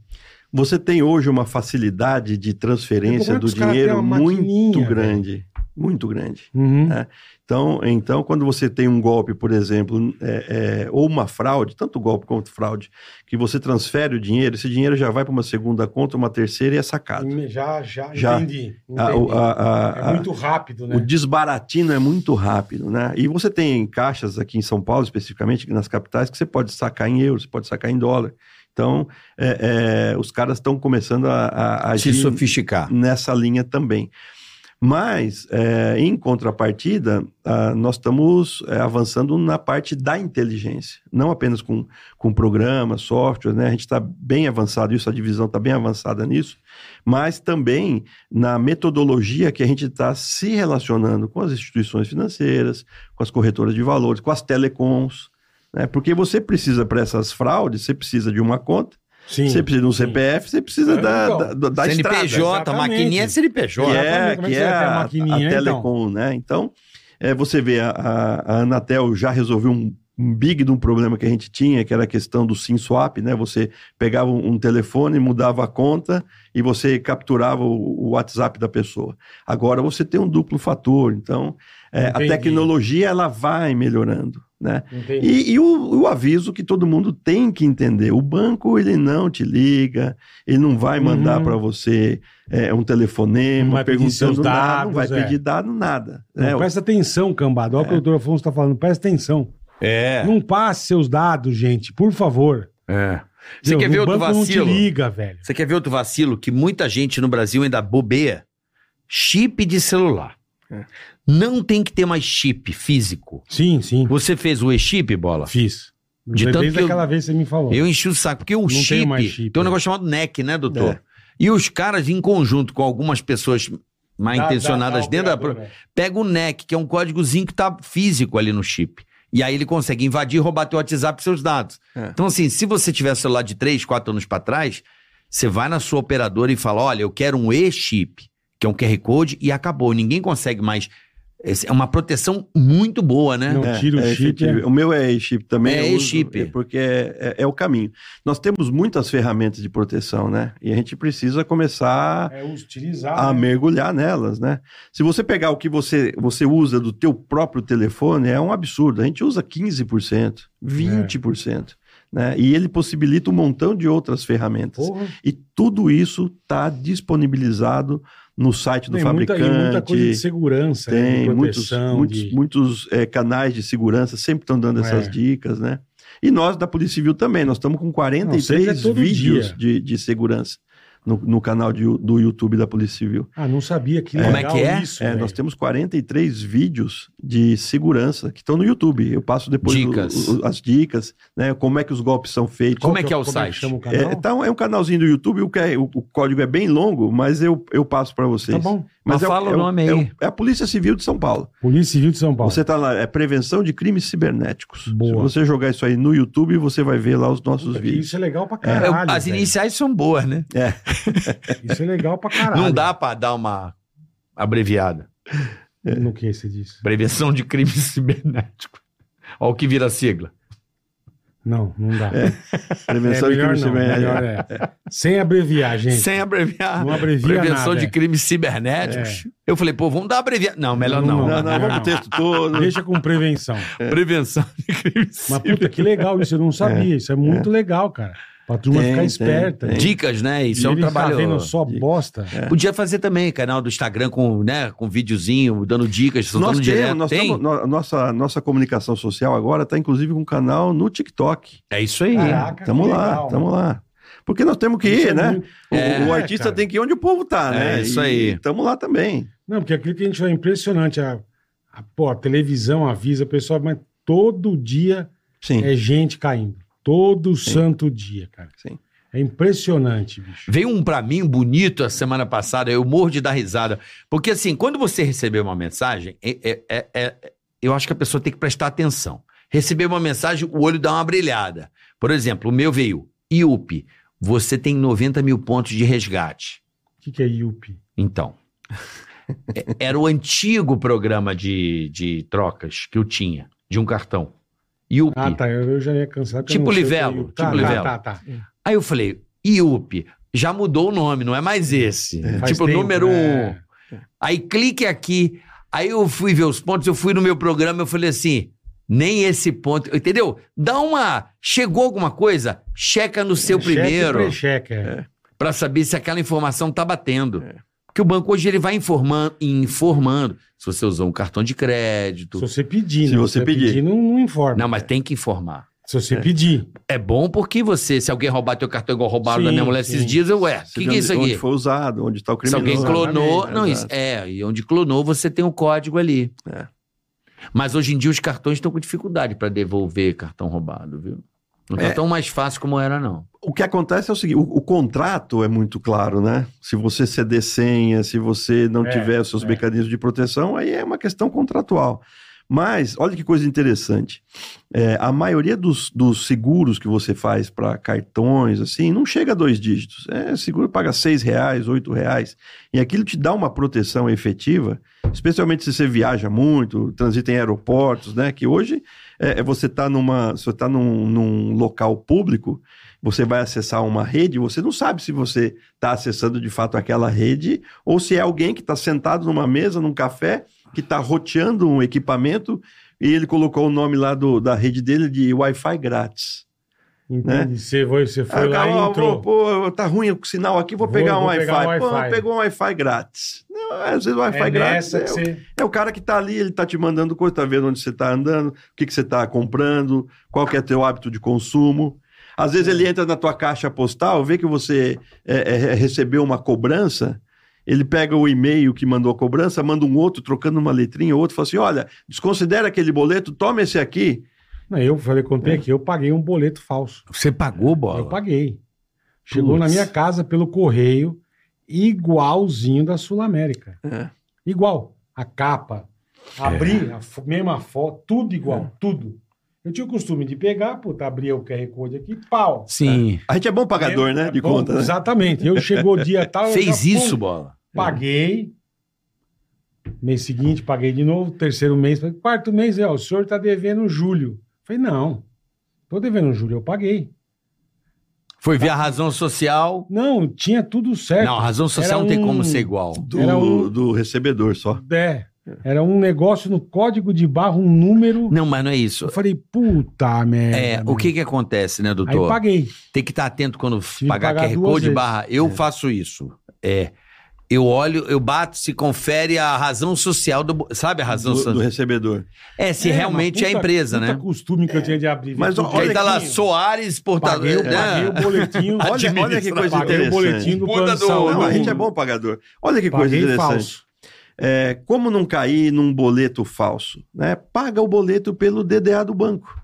Você tem hoje uma facilidade de transferência do dinheiro muito grande. Muito grande. Uhum. É. Então, então, quando você tem um golpe, por exemplo, é, é, ou uma fraude, tanto golpe quanto fraude, que você transfere o dinheiro, esse dinheiro já vai para uma segunda conta, uma terceira e é sacado. Já, já, Já. entendi. A- entendi. o- a- a- é a- muito rápido, né? O desbaratino é muito rápido, né? E você tem caixas aqui em São Paulo, especificamente nas capitais, que você pode sacar em euros, você pode sacar em dólar. Então, é, é, os caras estão começando a, a Se agir sofisticar. nessa linha também. Mas, é, em contrapartida, ah, nós estamos é, avançando na parte da inteligência, não apenas com, com programas, software, né? A gente está bem avançado, isso, a divisão está bem avançada nisso, mas também na metodologia que a gente está se relacionando com as instituições financeiras, com as corretoras de valores, com as telecoms, né? Porque você precisa, para essas fraudes, você precisa de uma conta, Sim. você precisa de um. CPF, você precisa É, da, então, da, da. CNPJ, a maquininha é Que CNPJ. é, como é que que é você vai ter a a, a então? Telecom, né? Então, é, você vê, a, a, a Anatel já resolveu um big de um problema que a gente tinha, que era a questão do SIM swap, né? Você pegava um, telefone, mudava a conta e você capturava o, WhatsApp da pessoa. Agora você tem um duplo fator, então é, a tecnologia ela vai melhorando, né? E, e o, o aviso que todo mundo tem que entender: o banco ele não te liga, ele não vai mandar Uhum. para você é, um Não telefonema pedir perguntando seus nada, não vai dados, é. pedir dado nada. Não, né? presta atenção, cambada. Olha o que o doutor Afonso está falando. Presta atenção. É. Não passe seus dados, gente, por favor. é. Você quer ver outro vacilo? não te liga, velho. Você quer ver outro vacilo que muita gente no Brasil ainda bobeia? Chip de celular. É. Não tem que ter mais chip físico. Sim, sim. Você fez o e-chip, bola? Fiz. De Desde tanto que eu- aquela vez que você me falou. Eu enchi o saco, porque o Não chip, mais chip, tem um é. negócio chamado NEC, né, doutor? É. E os caras, em conjunto com algumas pessoas mal Dá- intencionadas dá- dá dentro da. velho. Pega o NEC, que é um códigozinho que tá físico ali no chip. E aí ele consegue invadir e roubar teu WhatsApp e seus dados. É. Então, assim, se você tiver celular de 3, 4 anos pra trás, você vai na sua operadora e fala: olha, eu quero um e-chip, que é um QR Code, e acabou. Ninguém consegue mais. Esse- É uma proteção muito boa, né? Não tira o chip. efetivo. é- O meu é e-chip também. É e-chip. é Porque é, é- é o caminho. Nós temos muitas ferramentas de proteção, né? E a gente precisa começar É utilizar. a né? mergulhar nelas, né? Se você pegar o que você, você usa do teu próprio telefone, é um absurdo. A gente usa 15%, 20%, né? E ele possibilita um montão de outras ferramentas. Porra. E tudo isso está disponibilizado no site do Tem fabricante. e muita coisa de segurança, né, Tem muitos, proteção. muitos, de- muitos é, canais de segurança sempre estão dando essas É. dicas, né? E nós da Polícia Civil também, nós estamos com Não, 43 sei que é vídeos de, de segurança no, no canal de- do YouTube da Polícia Civil. Ah, não sabia que Como é legal que é? isso, É, nós temos 43 vídeos de segurança que estão no YouTube. Eu passo depois o- Dicas. o- as dicas, né? Como é que os golpes são feitos. Como é que é o como site? chama o É, canal? então, é um canalzinho do YouTube, o, que é- o- o código é bem longo, mas eu, eu passo para vocês. Tá bom. Mas é fala o nome é aí. é a Polícia Civil de São Paulo. Polícia Civil de São Paulo. Você tá lá, é prevenção de crimes cibernéticos. Boa. Se você jogar isso aí no YouTube, você vai ver lá os nossos Puta, que vídeos. Isso é legal pra É, caralho. as velho. iniciais são boas, né? Isso é legal pra caralho. Não dá pra dar uma abreviada. No que você disse? Prevenção de crimes cibernéticos. Olha o que vira a sigla. Não, não dá. Prevenção É de melhor crimes não, cibernéticos. melhor é. Sem abreviar, gente. Sem abreviar. Não abrevia Prevenção nada, de é. crimes cibernéticos. Eu falei, pô, vamos dar abreviar. Não, melhor não. Não, Não, não, vamos pro texto todo. Deixa com prevenção. Prevenção de crimes Mas puta, que legal isso, eu não sabia. Isso é muito legal, cara. Pra turma Tem, ficar tem, esperta. tem. né? Dicas, né? Isso E é um tá trabalho. vendo só bosta. Podia fazer também canal do Instagram com, né, com videozinho, dando dicas, Nós soltando direto. temos, nós Tem? tamo- nossa, nossa comunicação social agora está inclusive com um canal no TikTok. É isso aí. Caraca, Tamo lá, legal, tamo mano. lá. Porque nós temos que Isso ir, é né? muito- O, É, o artista cara. tem que ir onde o povo tá, né? É, isso aí. Tamo lá também. Não, porque aquilo que a gente foi impressionante. A, a, pô, a televisão avisa, pessoal, mas todo dia Sim. é gente caindo. Todo santo dia, cara. Sim. É impressionante, bicho. Veio um pra mim bonito a semana passada, eu morro de dar risada. Porque assim, quando você receber uma mensagem, é- é- é- é- eu acho que a pessoa tem que prestar atenção. Receber uma mensagem, o olho dá uma brilhada. Por exemplo, o meu veio, IUP, você tem 90 mil pontos de resgate. O que, que é IUP? Então, é- era o antigo programa de, de trocas que eu tinha, de um cartão. IUP. Ah, tá. Eu, eu já ia cansar. Tipo é Livelo, tipo tá, Livelo. Tá, tá, tá. Aí eu falei, IUP, já mudou o nome, não é mais esse. Faz tipo, tempo, número né? um. Aí clique aqui. Aí eu fui ver os pontos, eu fui no meu programa, eu falei assim, nem esse ponto, entendeu? Dá uma, chegou alguma coisa, checa no seu Cheque primeiro, pré-cheque, é. Pra saber se aquela informação tá batendo. É. Porque o banco hoje ele vai informando, informando se você usou um cartão de Se crédito. você pedir, Se né? você pedir. não, não informa. Não, mas tem que informar. Se você pedir. É bom porque você, se alguém roubar teu cartão igual roubaram da minha mulher sim. esses dias, eu, ué, o Você que, que é isso aqui? Onde foi usado, onde está o Se criminoso. alguém clonou, Exatamente, não, isso, é, e onde clonou você tem o código ali. É. Mas hoje em dia os cartões estão com dificuldade para devolver cartão roubado, viu? Não tá É. tão mais fácil como era, não. O que acontece é o seguinte: o, o contrato é muito claro, né? Se você ceder senha, se você não É, tiver os seus é. mecanismos de proteção, aí é uma questão contratual. Mas, olha que coisa interessante. É, a maioria dos, dos seguros que você faz para cartões, assim, não chega a dois dígitos. É, seguro paga seis reais, oito reais. E aquilo te dá uma proteção efetiva, especialmente se você viaja muito, transita em aeroportos, né? Que hoje é, é você está numa, você tá num, num local público, você vai acessar uma rede, você não sabe se você está acessando de fato aquela rede ou se é alguém que está sentado numa mesa, num café, que está roteando um equipamento e ele colocou o nome lá do, da rede dele de Wi-Fi grátis. Entende? Você foi, você foi o lá e entrou. pô, pô, tá ruim o sinal aqui, vou, Vou- pegar um Wi-Fi. um Pô, Wi-Fi. pegou um Wi-Fi grátis. Não, às vezes o Wi-Fi é grátis é, você... é o cara que tá ali, ele tá te mandando coisa, tá vendo onde você tá andando, o que, que você tá comprando, qual que é teu hábito de consumo. Às vezes ele entra na tua caixa postal, vê que você é, é, recebeu uma cobrança, ele pega o e-mail que mandou a cobrança, manda um outro, trocando uma letrinha, outro fala assim, olha, desconsidera aquele boleto, toma esse aqui. Não, eu falei, É. contei aqui, eu paguei um boleto falso. Você pagou, bola? Eu paguei. Chegou Putz. na minha casa pelo correio, igualzinho da Sul América. É. Igual. A capa, abri, a fo- mesma foto, tudo igual, tudo. Eu tinha o costume de pegar, puta, abria o QR Code aqui, pau. Sim. A gente é bom pagador, Eu- né, de bom, conta, né? Exatamente. Eu chegou o dia tal. Fez já, isso, pum, bola? Paguei. Mês seguinte, paguei de novo. Terceiro mês, falei, quarto mês, é, o senhor tá devendo julho. Falei, não, tô devendo julho, eu paguei. Foi ver a razão social. Não, tinha tudo certo. Não, a razão social Era não tem um- como ser igual. Do, Era um- do recebedor só. É, era um negócio no código de barra, um número. Não, mas não é isso. Eu falei, puta merda. É, o que que acontece, né, Aí doutor? paguei. Tem que estar atento quando pagar pagar QR Code vezes. barra. Eu faço isso. É. Eu olho, eu bato, se confere a razão social do. Sabe a razão Do, do social? recebedor. É, se É, realmente uma é a puta- empresa, puta né? costume que eu tinha de abrir. Mas olha Que aí tá lá. Soares, portador. Paguei, eu né? paguei o boletim. Olha, olha que coisa paguei o interessante. boletim do Puta plano do- saúde. Não, a gente é bom pagador. Olha que coisa Paguei interessante. falso. É, como não cair num boleto falso? Né? Paga o boleto pelo DDA do banco.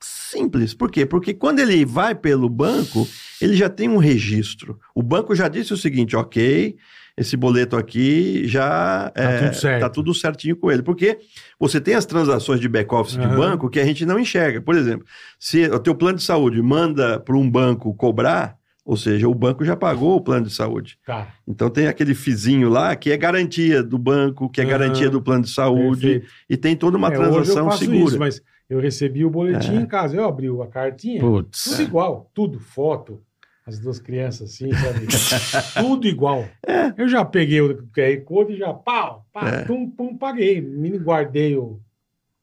Simples. Por quê? Porque quando ele vai pelo banco, ele já tem um registro. O banco já disse o seguinte: ok, esse boleto aqui já Tá é, tudo certo. tá tudo certinho com ele. Porque você tem as transações de back-office de Aham. banco que a gente não enxerga. Por exemplo, se o teu plano de saúde manda para um banco cobrar, ou seja, o banco já pagou o plano de saúde. Tá. Então tem aquele fizinho lá que é garantia do banco, que é Aham. garantia do plano de saúde, Perfeito. e tem toda uma É, hoje eu transação faço segura. Isso, mas eu recebi o boletim É. em casa. Eu abri a cartinha. Putz. Tudo igual, tudo, foto, as duas crianças assim, sabe? tudo igual. É. Eu já peguei o QR Code e já, pau, pá, É. pum, pum, paguei. Me guardei o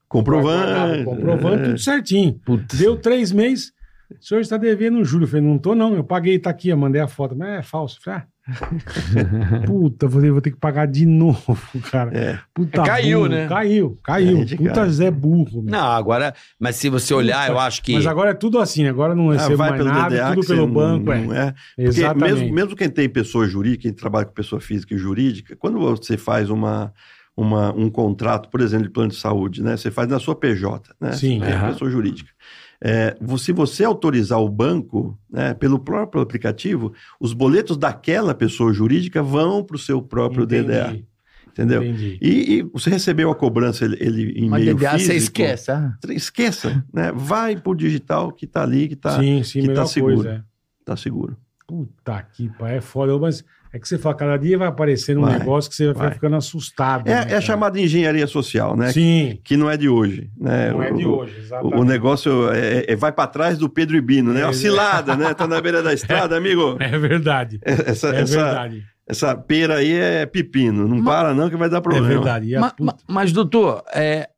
Comprovante. comprovando É. tudo certinho. Putz. Deu três meses, o senhor está devendo julho. Eu falei, não tô não, eu paguei, tá aqui, eu mandei a foto. Mas é falso. Falei, ah, puta, falei, vou ter que pagar de novo, cara. É. Puta Caiu, burro, né? Caiu, caiu. É, Puta cara. Zé burro. meu. Não, agora. Mas se você olhar, eu acho que. Mas agora é tudo assim, agora não Ah, recebo vai mais pelo nada, DDA tudo pelo banco, não, é. não é. Porque Exatamente. mesmo, mesmo quem tem pessoa jurídica, quem trabalha com pessoa física e jurídica, quando você faz uma, uma, um contrato, por exemplo, de plano de saúde, né? Você faz na sua PJ, né? Sim, Você tem pessoa jurídica. É, se você autorizar o banco, né, pelo próprio aplicativo, os boletos daquela pessoa jurídica vão para o seu próprio Entendi, DDA, entendeu? Entendi. E, e você recebeu a cobrança ele, ele em Mas meio DDA físico, você esquece. ah. Esqueça, né? Vai pro digital que tá ali, que tá, sim, sim, que tá seguro. coisa. É. tá seguro. Puta que pariu, é foda. Mas é que você fala, cada dia vai aparecendo um Vai, negócio que você vai, vai. ficando assustado. É, né, é a chamada engenharia social, né? Sim, Que não é de hoje, né? não é de O- hoje, O, exatamente. o negócio é, é- vai para trás do Pedro Ibino, né? É, cilada, né? Tá na beira da estrada, amigo. É verdade, Essa, é essa, verdade. essa pera aí é pepino. Não para não que vai dar É problema. verdade. E a Ma- puta- ma- Mas, doutor, é,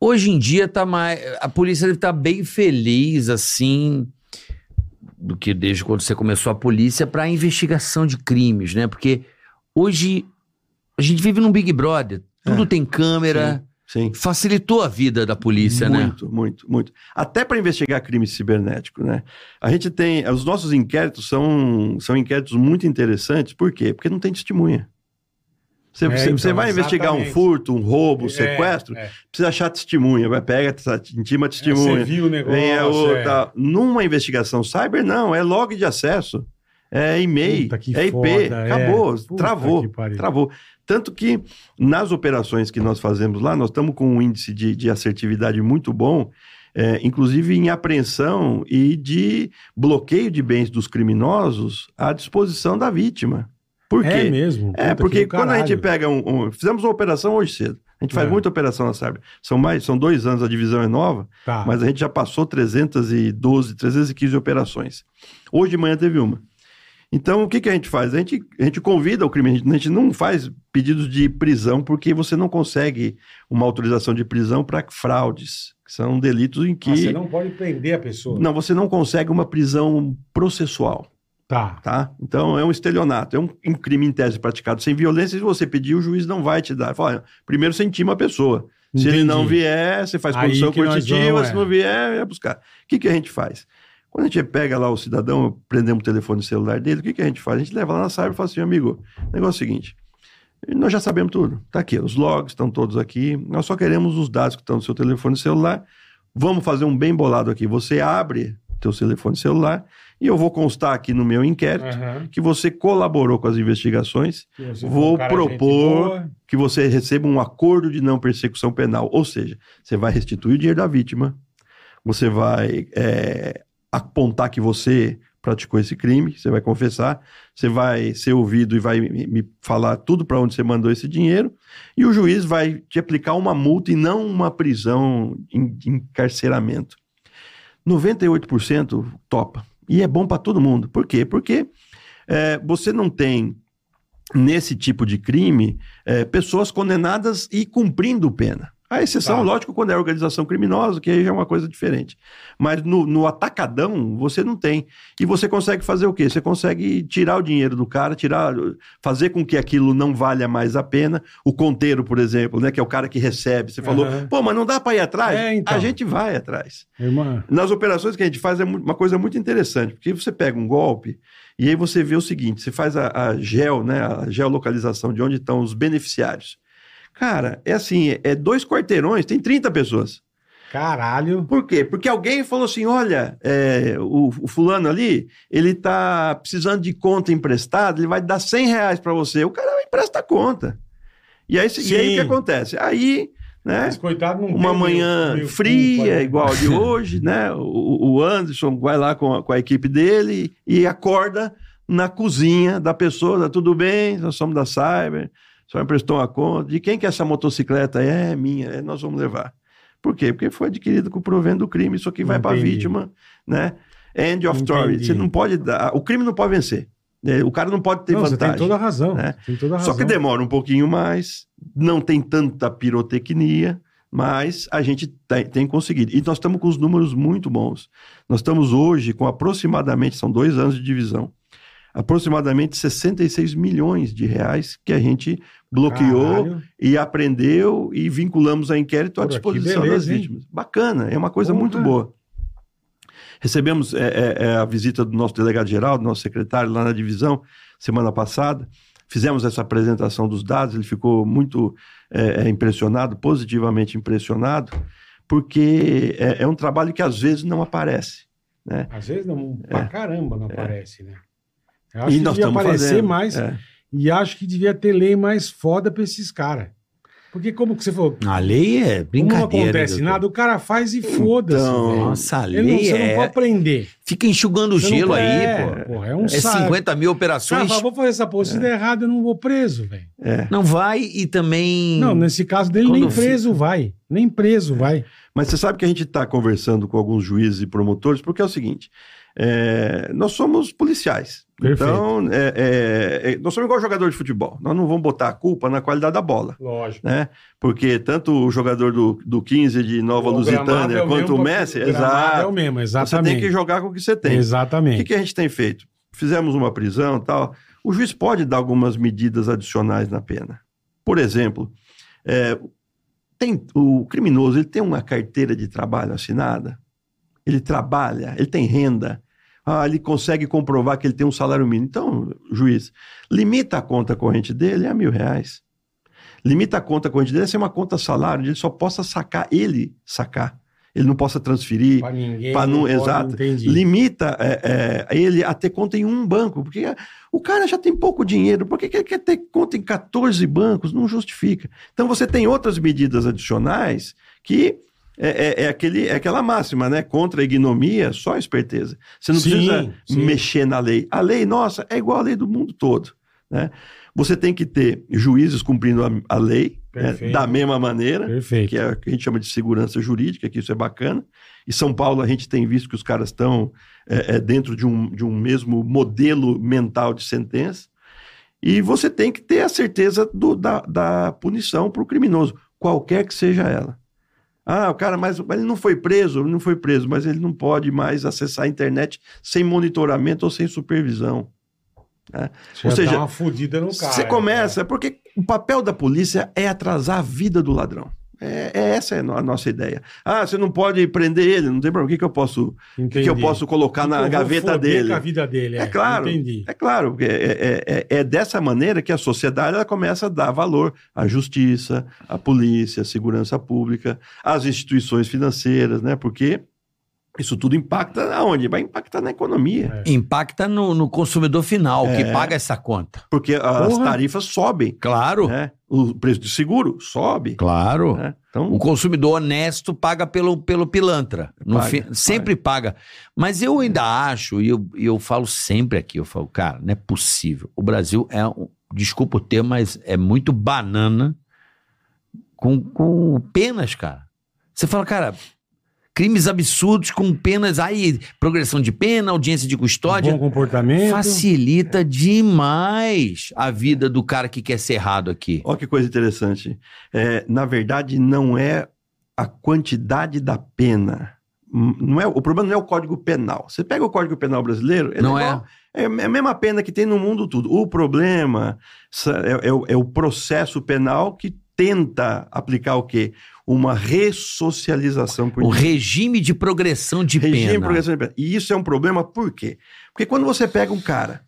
hoje em dia tá mais. A polícia deve estar bem feliz, assim, do que desde quando você começou a polícia para investigação de crimes, né? Porque hoje a gente vive num Big Brother, tudo É, tem câmera, sim. Facilitou a vida da polícia, né? muito, muito, muito. Até para investigar crime cibernético, né? A gente tem. Os nossos inquéritos são, são inquéritos muito interessantes, por quê? Porque não tem testemunha. Você, É, você- então, você vai investigar um furto, um roubo, um É, sequestro, é. precisa achar testemunha, vai, pega, tá, intima testemunha. Você viu o negócio. Vem a outra. Numa investigação cyber, não, é log de acesso. É e-mail, é IP, foda, acabou, é. Travou, travou. Tanto que nas operações que nós fazemos lá, nós estamos com um índice de, de assertividade muito bom, é, inclusive em apreensão e de bloqueio de bens dos criminosos à disposição da vítima. Por quê? É mesmo. É, porque que do quando a gente pega um, um- Fizemos uma operação hoje cedo. A gente faz É. muita operação na Cyber. São mais, são dois anos, a divisão é nova, Tá. mas a gente já passou 312, 315 operações. Hoje de manhã teve uma. Então, o que, que a gente faz? A gente, a gente convida o crime, a gente, a gente não faz pedidos de prisão porque você não consegue uma autorização de prisão para fraudes, que são delitos em que. Ah, você não pode prender a pessoa. não, você não consegue uma prisão processual Tá. tá? Então é um estelionato, é um, um crime em tese praticado sem violência. Se você pedir, o juiz não vai te dar. Fala, primeiro você intima a pessoa. Se ele não vier, você faz condição coercitiva. vamos, Se é. não vier, é buscar. O que, que a gente faz? Quando a gente pega lá o cidadão, prendemos o telefone celular dele, o que, que a gente faz? A gente leva lá na cyber e fala assim, amigo, o negócio é o seguinte. Nós já sabemos tudo. Tá aqui, os logs estão todos aqui. Nós só queremos os dados que estão no seu telefone celular. Vamos fazer um bem bolado aqui. Você abre teu telefone celular e eu vou constar aqui no meu inquérito Aham. que você colaborou com as investigações, Vou propor- que você receba um acordo de não persecução penal. Ou seja, você vai restituir o dinheiro da vítima, você vai é, apontar que você praticou esse crime, você vai confessar, você vai ser ouvido e vai me falar tudo para onde você mandou esse dinheiro, e o juiz vai te aplicar uma multa e não uma prisão em de encarceramento. 98% topa. E é bom para todo mundo. Por quê? Porque é, você não tem, nesse tipo de crime, é, pessoas condenadas e cumprindo pena. A exceção, Tá. lógico, quando é organização criminosa, que aí já é uma coisa diferente. Mas no, no atacadão, você não tem. E você consegue fazer o quê? Você consegue tirar o dinheiro do cara, tirar, fazer com que aquilo não valha mais a pena. O conteiro, por exemplo, né, que é o cara que recebe. Você falou, Aham. pô, mas não dá para ir atrás? É, então. A gente vai atrás. Irmã. Nas operações que a gente faz é uma coisa muito interessante, porque você pega um golpe e aí você vê o seguinte: você faz a, a geo, né, a geolocalização de onde estão os beneficiários. Cara, é assim: é dois quarteirões, tem 30 pessoas. Caralho. Por quê? Porque alguém falou assim: olha, é, o, o fulano ali, ele tá precisando de conta emprestada, ele vai dar 100 reais para você. O cara vai emprestar a conta. E aí, e aí o que acontece? Aí, né? Mas coitado não uma manhã meio- meio fria, culpa, né? igual a de hoje, né? O, o Anderson vai lá com a, com a equipe dele e acorda na cozinha da pessoa, tá tudo bem, nós somos da Cyber, só me prestou uma conta. De quem que é essa motocicleta? É minha, é, nós vamos levar. Por quê? Porque foi adquirido com o provento do crime, isso aqui vai para a vítima, né? End of Entendi. story. Você não pode dar, o crime não pode vencer. né? O cara não pode ter Não, você vantagem. tem toda a razão. né? Toda a Só razão. que demora um pouquinho mais, não tem tanta pirotecnia, mas a gente tem, tem conseguido. E nós estamos com os números muito bons. Nós estamos hoje com aproximadamente, são dois anos de divisão, aproximadamente 66 milhões de reais que a gente bloqueou Caralho. e aprendeu e vinculamos a inquérito à disposição beleza, das hein? vítimas. Bacana, é uma coisa Porra. muito boa. Recebemos é, é, é, a visita do nosso delegado-geral, do nosso secretário lá na divisão, semana passada. Fizemos essa apresentação dos dados, ele ficou muito é, é, impressionado, positivamente impressionado, porque é, é um trabalho que às vezes não aparece. Né? Às vezes não, pra caramba não aparece, né? Eu acho E que nós devia aparecer fazendo. mais É. e acho que devia ter lei mais foda pra esses caras. Porque como que você falou, A lei é como não brincadeira. acontece nada, o cara faz e foda-se. Então. Nossa, a Ele não, lei você não é... pode aprender. Fica enxugando Você não gelo aí, é, pô. porra, é um É saco. 50 mil Cara, operações. fala, vou fazer essa porra, se der errado eu não vou preso, velho. Não vai e também. Não, nesse caso dele Quando nem preso vai. Nem preso vai. Mas você sabe que a gente está conversando com alguns juízes e promotores, porque é o seguinte: é, nós somos policiais. Perfeito. Então, é, é, é, nós somos igual jogador de futebol. Nós não vamos botar a culpa na qualidade da bola. Lógico. Né? Porque tanto o jogador do, do 15 de Nova O Lusitânia é o quanto o Messi, gramado É o exato. mesmo, Você exatamente. tem que jogar com o que você tem. O Exatamente. que, que a gente tem feito? Fizemos uma prisão tal. O juiz pode dar algumas medidas adicionais na pena. Por exemplo, é, tem, o criminoso ele tem uma carteira de trabalho assinada, ele trabalha, ele tem renda, ah, ele consegue comprovar que ele tem um salário mínimo. Então, juiz, limita a conta corrente dele a mil reais. Limita a conta corrente dele a ser uma conta salário, ele só possa sacar, ele sacar. Ele não possa transferir. Pra ninguém. Pra não- exato. Entendi. Limita é, é, ele a ter conta em um banco, porque o cara já tem pouco dinheiro, por que que ele quer ter conta em 14 bancos? Não justifica. Então você tem outras medidas adicionais que é, é- é aquele, é aquela máxima, né? Contra a ignomia, só a esperteza. Você não Sim, precisa sim. mexer na lei. A lei, nossa, é igual a lei do mundo todo. Né? Você tem que ter juízes cumprindo a, a lei né? Da mesma maneira Perfeito. que é o que a gente chama de segurança jurídica, que isso é bacana. E São Paulo a gente tem visto que os caras estão é, é, dentro de um, de um mesmo modelo mental de sentença. E você tem que ter a certeza do- da, da punição para o criminoso, qualquer que seja ela. Ah, o cara, mas, mas ele não foi preso, ele não foi preso, mas ele não pode mais acessar a internet sem monitoramento ou sem supervisão. Você ou seja, dá uma fudida no cara. Você começa, porque o papel da polícia é atrasar a vida do ladrão. É, é essa é a nossa ideia. Ah, você não pode prender ele, não tem problema. O que, que eu posso, o que, que eu posso colocar Que que na gaveta dele? a vida dele. É claro. Entendi. É claro, porque é, é, é, é dessa maneira que a sociedade ela começa a dar valor à justiça, à polícia, à segurança pública, às instituições financeiras, né? Porque isso tudo impacta aonde? Vai impactar na economia. É. Impacta no, no consumidor final, que É. paga essa conta. Porque as Porra. tarifas sobem, Claro, né? O preço de seguro sobe. claro. né? Então, O consumidor honesto paga pelo, pelo pilantra. No Paga, fim- sempre paga. Mas eu ainda acho, e eu, e eu falo sempre aqui, eu falo, cara, não é possível. O Brasil é, um- desculpa o termo, mas é muito banana com, com penas, cara. Você fala, cara, crimes absurdos com penas, aí, progressão de pena, audiência de custódia. Bom comportamento. Facilita demais a vida do cara que quer ser errado aqui. Olha que coisa interessante. É, na verdade, não é a quantidade da pena. Hum, Não é, o problema não é o Código Penal. Você pega o Código Penal brasileiro, ele Não é? igual- é a mesma pena que tem no mundo tudo. O problema é, é o- é o processo penal que tenta aplicar o quê? Uma ressocialização por O regime de progressão de Regime de pena. progressão de pena. E isso é um problema por quê? Porque quando você pega um cara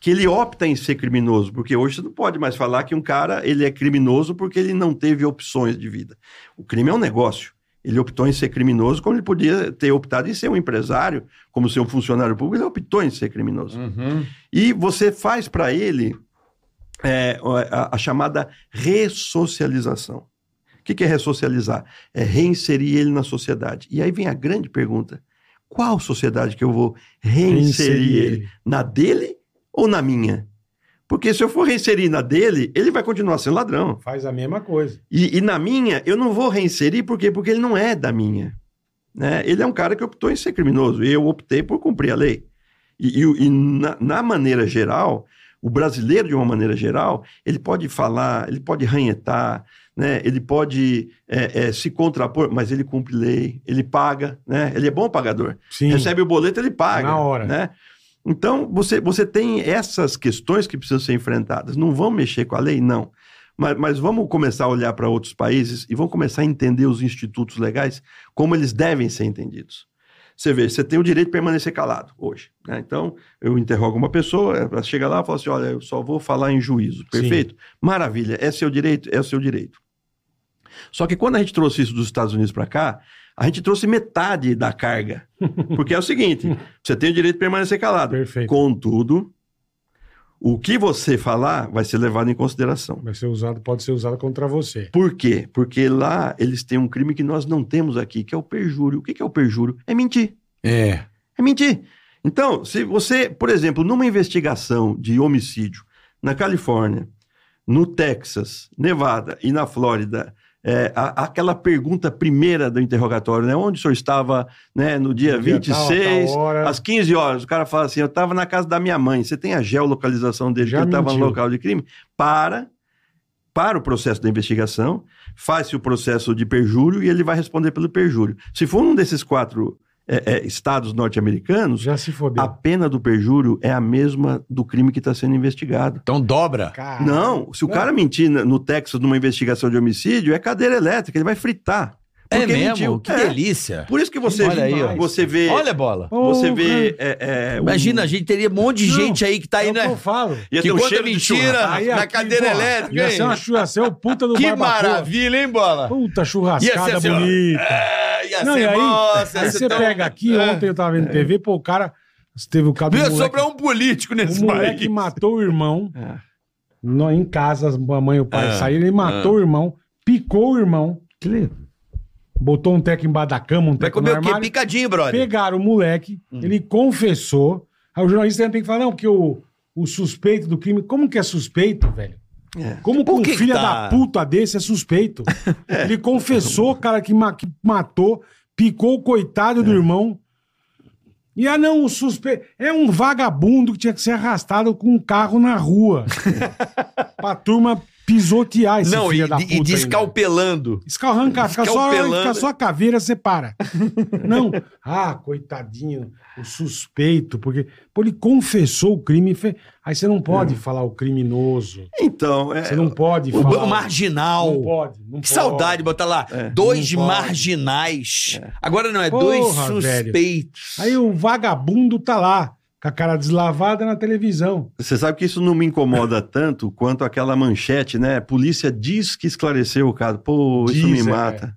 que ele opta em ser criminoso, porque hoje você não pode mais falar que um cara ele é criminoso porque ele não teve opções de vida. O crime é um negócio. Ele optou em ser criminoso como ele podia ter optado em ser um empresário, como ser um funcionário público, ele optou em ser criminoso. Uhum. E você faz para ele é, a, a chamada ressocialização. O que, é ressocializar? É reinserir ele na sociedade. E aí vem a grande pergunta: qual sociedade que eu vou reinserir ele? Na dele ou na minha? Porque se eu for reinserir na dele, ele vai continuar sendo ladrão. Faz a mesma coisa. E, e na minha, eu não vou reinserir, por quê? Porque ele não é da minha. Né? Ele é um cara que optou em ser criminoso, e eu optei por cumprir a lei. E, e- e na, na maneira geral, o brasileiro, de uma maneira geral, ele pode falar, ele pode ranhetar, né? ele pode é, é, se contrapor, mas ele cumpre lei, ele paga, né? ele é bom pagador. Sim. Recebe o boleto, ele paga. Na hora. Né? Então, você, você tem essas questões que precisam ser enfrentadas. Não vão mexer com a lei? Não. Mas, mas vamos começar a olhar para outros países e vamos começar a entender os institutos legais como eles devem ser entendidos. Você vê, você tem o direito de permanecer calado hoje. né? Então, eu interrogo uma pessoa, ela chega lá e fala assim: olha, eu só vou falar em juízo. Perfeito? Maravilha, é seu direito? É o seu direito. Só que quando a gente trouxe isso dos Estados Unidos para cá, a gente trouxe metade da carga. Porque é o seguinte: você tem o direito de permanecer calado. Perfeito. Contudo, o que você falar vai ser levado em consideração. Vai ser usado, pode ser usado contra você. Por quê? Porque lá eles têm um crime que nós não temos aqui, que é o perjúrio. O que que é o perjúrio? É mentir. É. É mentir. Então, se você, por exemplo, numa investigação de homicídio na Califórnia, no Texas, Nevada e na Flórida, é, a- aquela pergunta primeira do interrogatório, né? Onde o senhor estava né, no dia No dia 26, tal, tal às 15 horas? O cara fala assim: eu estava na casa da minha mãe. Você tem a geolocalização dele, Já que ele estava no local de crime? Para, para o processo da investigação, faz-se o processo de perjúrio e ele vai responder pelo perjúrio. Se for um desses quatro é, é, estados norte-americanos, Já se fodeu. a pena do perjúrio é a mesma do crime que está sendo investigado. Então dobra. Caralho. Não, se o Não. cara mentir no Texas numa investigação de homicídio, é cadeira elétrica, ele vai fritar. É Porque mesmo? mentiu. Que É. delícia. Por isso que você, Olha aí, ó. você vê. Olha a bola. Você vê. cara, é, é, Imagina, a gente teria um monte de Não, gente aí que tá aí, é o que eu né? falo. Ia que ter um cheiro de mentira churrasco. Aí na aqui, cadeira porra, elétrica, Ia hein? ser, uma, chu- ia ser o puta do Que barbacoa. maravilha, hein, bola? Puta Ia churrascada ser assim, bonita. É, ia Não, ser e aí, nossa, aí ia você tão- pega aqui, É. ontem eu tava vendo TV, pô, o cara, teve o caso do Ia sobrar um político nesse o moleque país. matou o irmão, É. no- em casa, a mãe e o pai saíram, ele matou o irmão, picou o irmão, botou um teco embaixo da cama, um Vai teco no comer o quê? armário, Picadinho, brother. pegaram o moleque, Hum. ele confessou, aí o jornalista tem que falar, não, que o, o suspeito do crime, como que é suspeito, velho? É. Como que Por um que que filho tá- da puta desse é suspeito? Ele confessou, cara, que, ma- que matou, picou o coitado É. do irmão. E ah, não, o suspeito. É um vagabundo que tinha que ser arrastado com um carro na rua. pra turma pisotear esse Não, e, filho da e puta. ainda. descalpelando. Escarrancar, fica só, fica só a caveira, você para. Não, ah, coitadinho, o suspeito, porque pô, ele confessou o crime. e fe- Aí você não pode falar o criminoso. Então, é, Você não pode O, falar. o marginal. Não pode. Não Que pode. saudade botar lá. dois Não pode. marginais. Agora não, é Porra, dois velho. suspeitos. Aí o vagabundo tá lá, com a cara deslavada na televisão. Você sabe que isso não me incomoda tanto quanto aquela manchete, né? Polícia diz que esclareceu o caso. Pô, isso Diz, me é. mata.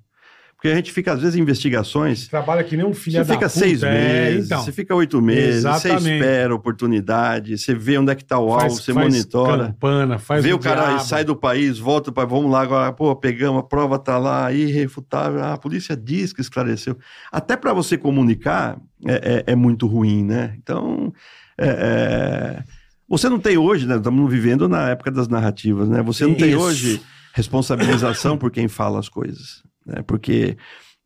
Porque a gente fica, às vezes, em investigações. Trabalha que nem um filho Você da fica puta. seis É, meses, então. você fica oito meses, você Exatamente. espera a oportunidade, você vê onde é que tá o alvo, Faz- você faz monitora. Campana, faz Vê o cara diabo. sai do país, volta para vamos lá agora, pô, pegamos, a prova tá lá, irrefutável, a polícia diz que esclareceu. Até para você comunicar é, é- é muito ruim, né? Então, é, é, você não tem hoje, né? Estamos vivendo na época das narrativas, né? Você não tem Isso. hoje responsabilização por quem fala as coisas, né? Porque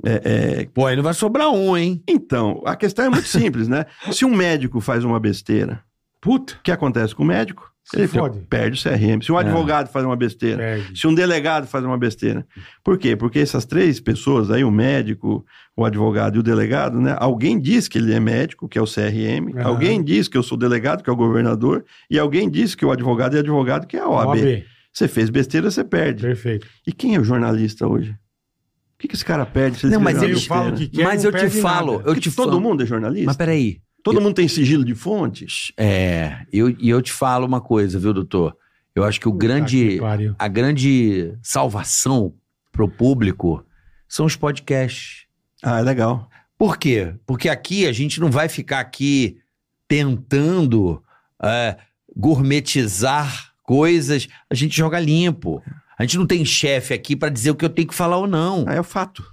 é, é, Pô, aí não vai sobrar um, hein? então, a questão é muito simples, né? Se um médico faz uma besteira, Puta, o que acontece com o médico? Se Ele fode. perde o CRM. Se um advogado faz uma besteira, perde. se um delegado faz uma besteira. Por quê? Porque essas três pessoas aí, o médico, o advogado e o delegado, né? Alguém diz que ele é médico, que é o CRM, Aham. alguém diz que eu sou delegado, que é o governador, e alguém diz que o advogado é advogado, que é a OAB. OAB. Você fez besteira, você perde. Perfeito. E quem é o jornalista hoje? O que, que esse cara ele Não, mas ele Eu falo besteira? que quer, Mas não eu te falo, nada. eu Porque te todo falo. mundo é jornalista? Mas peraí. Todo mundo tem sigilo de fontes? É, eu, e eu te falo uma coisa, viu, doutor? Eu acho que o Puta grande, que a grande salvação pro público são os podcasts. Ah, é legal. Por quê? Porque aqui a gente não vai ficar aqui tentando é, gourmetizar coisas, a gente joga limpo. A gente não tem chefe aqui pra dizer o que eu tenho que falar ou não. Ah, é o fato.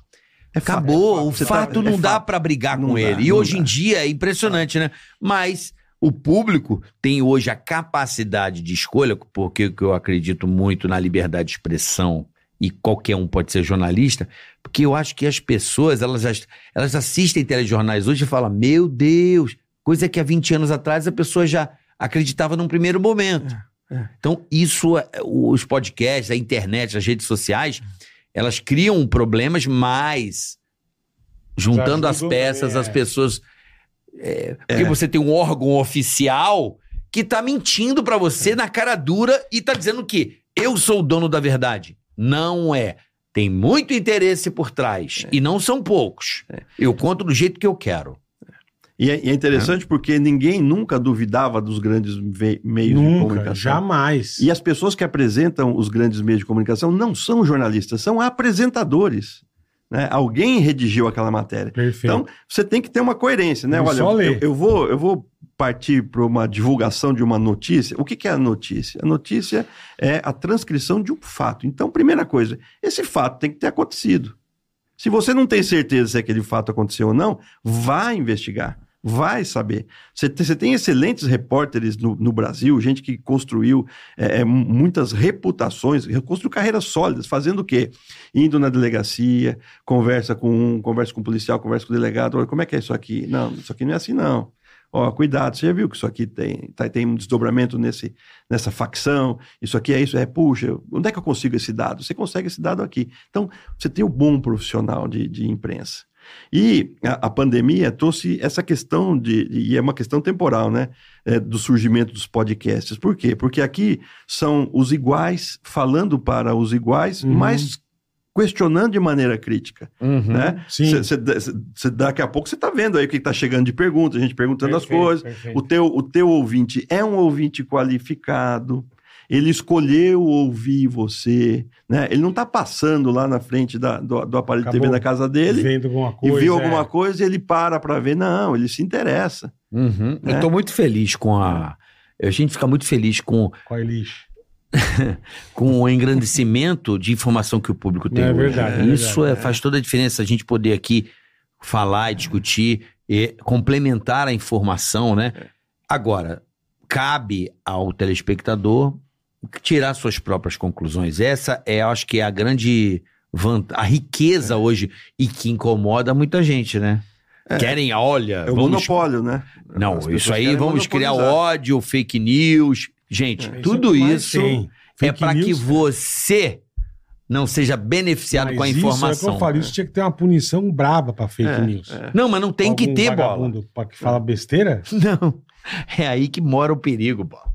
É fato. Acabou, o Você tá- fato é não dá fato. pra brigar Não com dá, ele. E não hoje dá. em dia é impressionante, né? Mas o público tem hoje a capacidade de escolha, porque que eu acredito muito na liberdade de expressão e qualquer um pode ser jornalista, porque eu acho que as pessoas, elas, elas assistem telejornais hoje e falam, meu Deus, coisa que há 20 anos atrás a pessoa já acreditava num primeiro momento. É, é. Então, isso, é- os podcasts, a internet, as redes sociais, elas criam problemas, mas juntando as peças, as é. pessoas. é, porque É. você tem um órgão oficial que tá mentindo pra você na cara dura e tá dizendo que eu sou o dono da verdade. Não é. Tem muito interesse por trás. E não são poucos. Eu conto do jeito que eu quero. E é, é interessante porque ninguém nunca duvidava dos grandes meios de Nunca, comunicação. jamais. E as pessoas que apresentam os grandes meios de comunicação não são jornalistas, são apresentadores. né? Alguém redigiu aquela matéria. Perfeito. Então, você tem que ter uma coerência, né? Não Olha, só eu, eu vou, eu vou partir para uma divulgação de uma notícia. O que, que é a notícia? A notícia é a transcrição de um fato. Então, primeira coisa, esse fato tem que ter acontecido. Se você não tem certeza se aquele fato aconteceu ou não, vá investigar. Vai saber. Você tem, você tem excelentes repórteres no, no Brasil, gente que construiu é, é, muitas reputações, construiu carreiras sólidas, fazendo o quê? Indo na delegacia, conversa com um, conversa com o policial, conversa com o delegado, olha, como é que é isso aqui? Não, isso aqui não é assim, não. Ó, cuidado, você já viu que isso aqui tem, tá- tem um desdobramento nesse, nessa facção, isso aqui é isso, é, puxa, onde é que eu consigo esse dado? Você consegue esse dado aqui. Então, você tem o bom profissional de, de imprensa. E a, a pandemia trouxe essa questão de, e é uma questão temporal, né? é, do surgimento dos podcasts. Por quê? Porque aqui são os iguais falando para os iguais, Uhum. mas questionando de maneira crítica, Uhum. né? Sim. Cê- cê- cê- daqui a pouco você está vendo aí o que está chegando de pergunta, a gente perguntando as Perfeito, coisas. perfeito. O teu, o teu ouvinte é um ouvinte qualificado, ele escolheu ouvir você, né? Ele não está passando lá na frente da- do, do aparelho de TV Acabou da casa dele Vendo alguma e coisa. viu é. alguma coisa e ele para para ver. Não, ele se interessa. Uhum. Né? Eu tô muito feliz com a. A gente fica muito feliz com, Qual é lixo? com o engrandecimento de informação que o público tem. É hoje. verdade, é Isso verdade, é- faz toda a diferença a gente poder aqui falar e discutir e complementar a informação, né? É. Agora, cabe ao telespectador tirar suas próprias conclusões. Essa é, acho que é a grande a É. riqueza hoje e que incomoda muita gente, né? Querem, olha, É o vamos monopólio, né? Não, As isso aí vamos criar ódio, fake news. Gente, é tudo que isso é Fake para que você não seja beneficiado mas com a Isso é que informação. eu falo, isso tinha que ter uma punição braba pra fake É, news. é. Não, mas não tem que Algum ter bola. Pra que fala besteira, Não. É aí que mora o perigo, bola.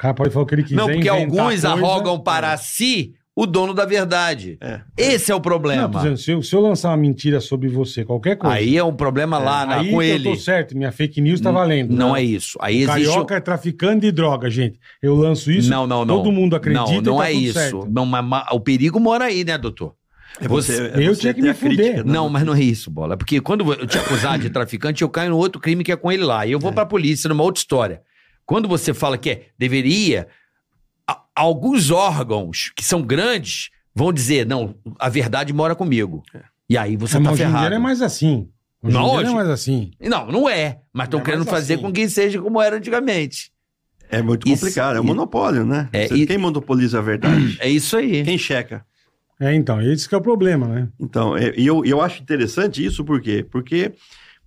O cara pode falar o que ele quiser. Não, porque alguns coisa. arrogam para si o dono da verdade. É. Esse é o Não, problema. tô dizendo, se, eu, se eu lançar uma mentira sobre você, qualquer coisa. aí é um problema lá na- aí com ele. eu tô certo, minha fake news tá valendo. Não é isso. Aí existe. Carioca é traficante de droga, gente. Eu lanço isso, não, não, não. todo mundo acredita Não, não tá é tudo isso. certo. Não, mas, mas o perigo mora aí, né, doutor? É Você- é eu você tinha que ter me fuder. né? Não, mas não é isso, bola. Porque quando eu te acusar de traficante, eu caio no outro crime que é com ele lá. E eu vou pra polícia numa outra história. Quando você fala que é, deveria. a- alguns órgãos que são grandes vão dizer: não, a verdade mora comigo. E aí você Mas tá hoje em dia ferrado. não é mais assim. Hoje Não, hoje- não é mais assim. Não, não é. Mas estão É querendo fazer assim. com que seja como era antigamente. É muito Isso- complicado, é um monopólio, né? É, Você- e- Quem monopoliza a verdade? É isso aí. Quem checa? É, então, esse que é o problema, né? Então, é, e eu, eu acho interessante isso, por quê? Porque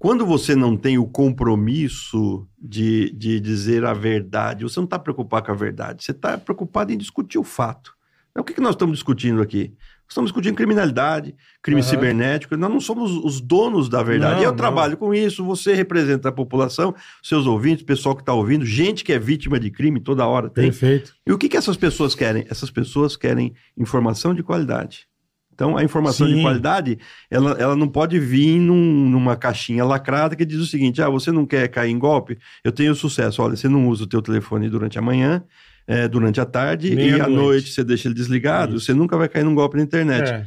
quando você não tem o compromisso de, de dizer a verdade, você não está preocupado com a verdade, você está preocupado em discutir o fato. Então, o que, que nós estamos discutindo aqui? Nós estamos discutindo criminalidade, crime Aham. cibernético, nós não somos os donos da verdade. Não, eu não. trabalho com isso, você representa a população, seus ouvintes, pessoal que está ouvindo, gente que é vítima de crime toda hora tem. Perfeito. E o que, que essas pessoas querem? Essas pessoas querem informação de qualidade. Então, a informação Sim. de qualidade, ela, ela não pode vir num- numa caixinha lacrada que diz o seguinte, ah, você não quer cair em golpe? Eu tenho sucesso. Olha, você não usa o teu telefone durante a manhã, eh, durante a tarde, Nem e à noite. noite. você deixa ele desligado, você nunca vai cair num golpe na internet. É.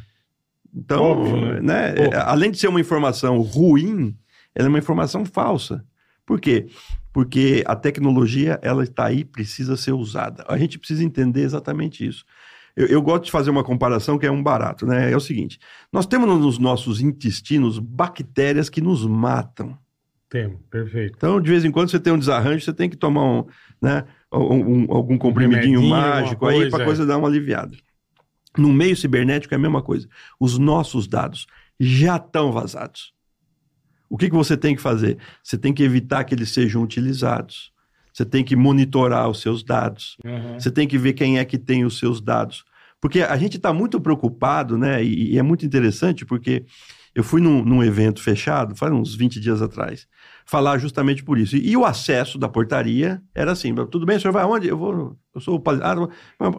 Então, Óbvio, né? né, é, além de ser uma informação ruim, ela é uma informação falsa. Por quê? Porque a tecnologia, ela está aí, precisa ser usada. A gente precisa entender exatamente isso. Eu, eu gosto de fazer uma comparação que é um barato, né? É o seguinte: nós temos nos nossos intestinos bactérias que nos matam. Temos, perfeito. Então, de vez em quando, você tem um desarranjo, você tem que tomar um, né, um- um- algum comprimidinho remedinho, mágico aí para a é. coisa dar uma aliviada. No meio cibernético é a mesma coisa. Os nossos dados já estão vazados. O que, que você tem que fazer? Você tem que evitar que eles sejam utilizados. Você tem que monitorar os seus dados. Aham. Você tem que ver quem é que tem os seus dados. Porque a gente está muito preocupado, né? E, e é muito interessante porque eu fui num, num evento fechado, faz uns 20 dias atrás, falar justamente por isso. E, e o acesso da portaria era assim: tudo bem, o senhor vai aonde? Eu vou. Eu sou o pali- ah,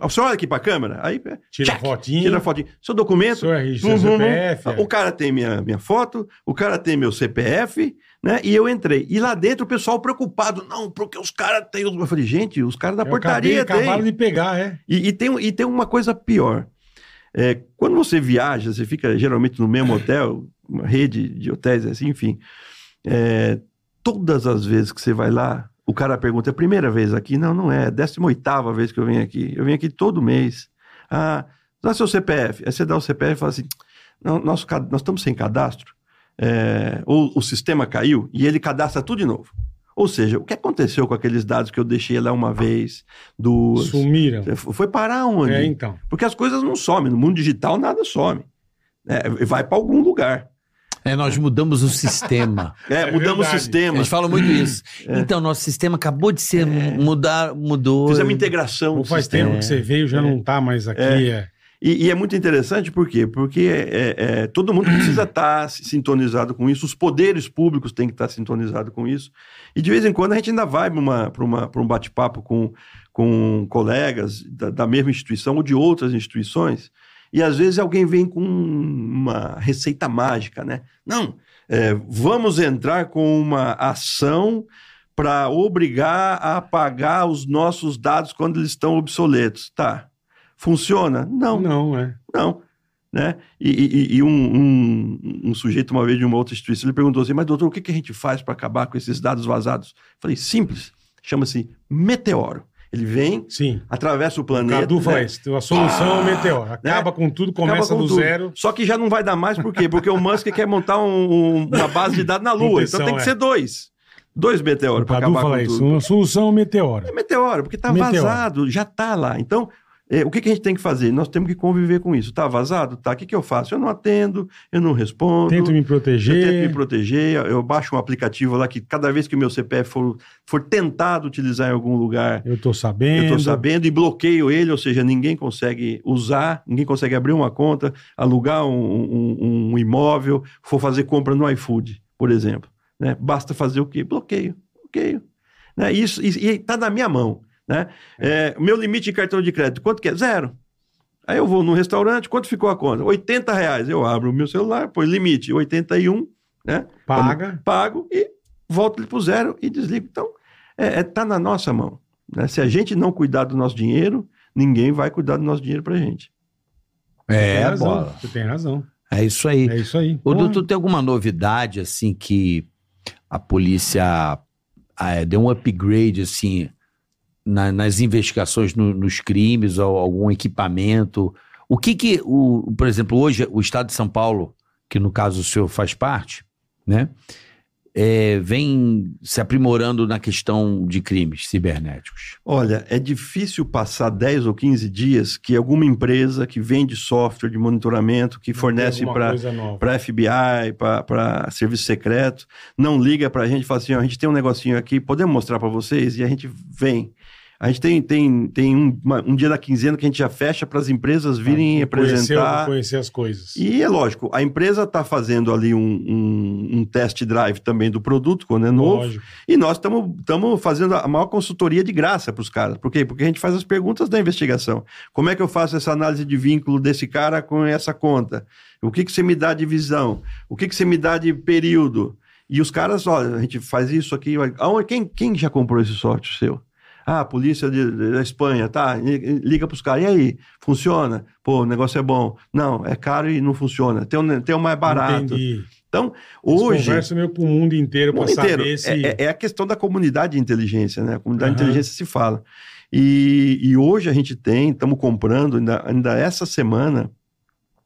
o senhor olha aqui para a câmera? Aí Tira check, fotinho. Tira a fotinho. Seu documento. Seu RG, seu Uhum, uhum. CPF. é. O cara tem minha, minha foto, o cara tem meu CPF, né? E eu entrei. E lá dentro o pessoal preocupado, não, porque os caras têm. os-" Eu falei, gente, os caras da Eu portaria acabei, acabaram de pegar, é. E, e tem, e tem uma coisa pior. É, quando você viaja, você fica geralmente no mesmo hotel, uma rede de hotéis, assim, enfim. é, todas as vezes que você vai lá, o cara pergunta: é a primeira vez aqui? Não, não é. É a 18 vez que eu venho aqui. Eu venho aqui todo mês. Ah, dá seu CPF. Aí você dá o CPF e fala assim: não, nosso, nós estamos sem cadastro. É, ou o sistema caiu e ele cadastra tudo de novo. Ou seja, o que aconteceu com aqueles dados que eu deixei lá uma vez, duas, Sumiram. foi parar onde? É, então. Porque as coisas não somem. No mundo digital, nada some. É, vai para algum lugar. É, nós mudamos o sistema. É, É mudamos verdade. o sistema. Eles falam muito isso. Então, nosso sistema acabou de ser mudar, mudou. Fizemos uma integração. Ou faz sistema. tempo que você veio, já não tá mais aqui. É. E, e é muito interessante por quê? Porque é, é, todo mundo precisa estar sintonizado com isso, os poderes públicos têm que estar sintonizados com isso. E de vez em quando a gente ainda vai para um bate-papo com, com colegas da, da mesma instituição ou de outras instituições, e às vezes alguém vem com uma receita mágica, né? Não, é, vamos entrar com uma ação para obrigar a apagar os nossos dados quando eles estão obsoletos. Tá. Funciona? Não, Não, é. não. Né? E, e- e um, um- um sujeito, uma vez de uma outra instituição, ele perguntou assim: Mas, doutor, o que, que a gente faz para acabar com esses dados vazados? Falei: simples, chama-se meteoro. Ele vem, Sim. atravessa o planeta. Cadu fala né? isso. A solução é o meteoro. Acaba Né? com tudo, começa com do tudo. zero. Só que já não vai dar mais, por quê? Porque o Musk quer montar um- um- uma base de dados na Lua. Intenção, então tem que é. ser dois. Dois meteoros para acabar fala com isso. tudo. A solução é o meteoro. É meteoro, porque está vazado, já está lá. Então, é, o que, que a gente tem que fazer? Nós temos que conviver com isso. Está vazado? Tá. O que, que eu faço? Eu não atendo, eu não respondo. Tento me Eu tento me proteger. proteger, eu baixo um aplicativo lá que cada vez que o meu CPF for, for tentado utilizar em algum lugar, Eu tô sabendo. eu estou sabendo e bloqueio ele, ou seja, ninguém consegue usar, ninguém consegue abrir uma conta, alugar um, um- um imóvel, for fazer compra no iFood, por exemplo. né? Basta fazer o quê? Bloqueio, bloqueio. Né? Isso e está na minha mão. Né? É, o meu limite de cartão de crédito, quanto que é? Zero. Aí eu vou num restaurante, quanto ficou a conta? 80 reais. Eu abro o meu celular, põe limite, 81, né? Paga. Pago e volto ele para o zero e desligo. Então, é, é, tá na nossa mão. né? Se a gente não cuidar do nosso dinheiro, ninguém vai cuidar do nosso dinheiro pra gente. Tem É, razão. bola. Você tem razão. É isso aí. É isso aí. Ô, tem alguma novidade, assim, que a polícia ah, deu um upgrade, assim, na- nas investigações no- nos crimes, ou algum equipamento? O que que, o, por exemplo, hoje o Estado de São Paulo, que no caso o senhor faz parte, né, é, vem se aprimorando na questão de crimes cibernéticos? Olha, é difícil passar 10 ou 15 dias que alguma empresa que vende software de monitoramento, que fornece para FBI, para serviço secreto, não liga para a gente e fala assim: ó, a gente tem um negocinho aqui, podemos mostrar para vocês? E a gente vem. A gente tem, tem, tem um, uma- um dia da quinzena que a gente já fecha para as empresas virem conhecer- apresentar. Conhecer as coisas. E é lógico, a empresa está fazendo ali um, um, um test drive também do produto, quando é novo. Lógico. E nós estamos fazendo a maior consultoria de graça para os caras. Por quê? Porque a gente faz as perguntas da investigação. Como é que eu faço essa análise de vínculo desse cara com essa conta? O que, que você me dá de visão? O que, que você me dá de período? E os caras, olha, a gente faz isso aqui. Quem, quem já comprou esse software seu? Ah, a polícia de- de- da Espanha, tá? Liga para os caras. E aí? Funciona? Pô, o negócio é bom. Não, é caro e não funciona. Tem um, tem um mais barato. Entendi. Então, Eles hoje. conversam meio pro mundo inteiro O mundo inteiro. saber se... É, é- é a questão da comunidade de inteligência, né? A comunidade de Aham. inteligência se fala. E, e hoje a gente tem, estamos comprando, ainda, ainda essa semana,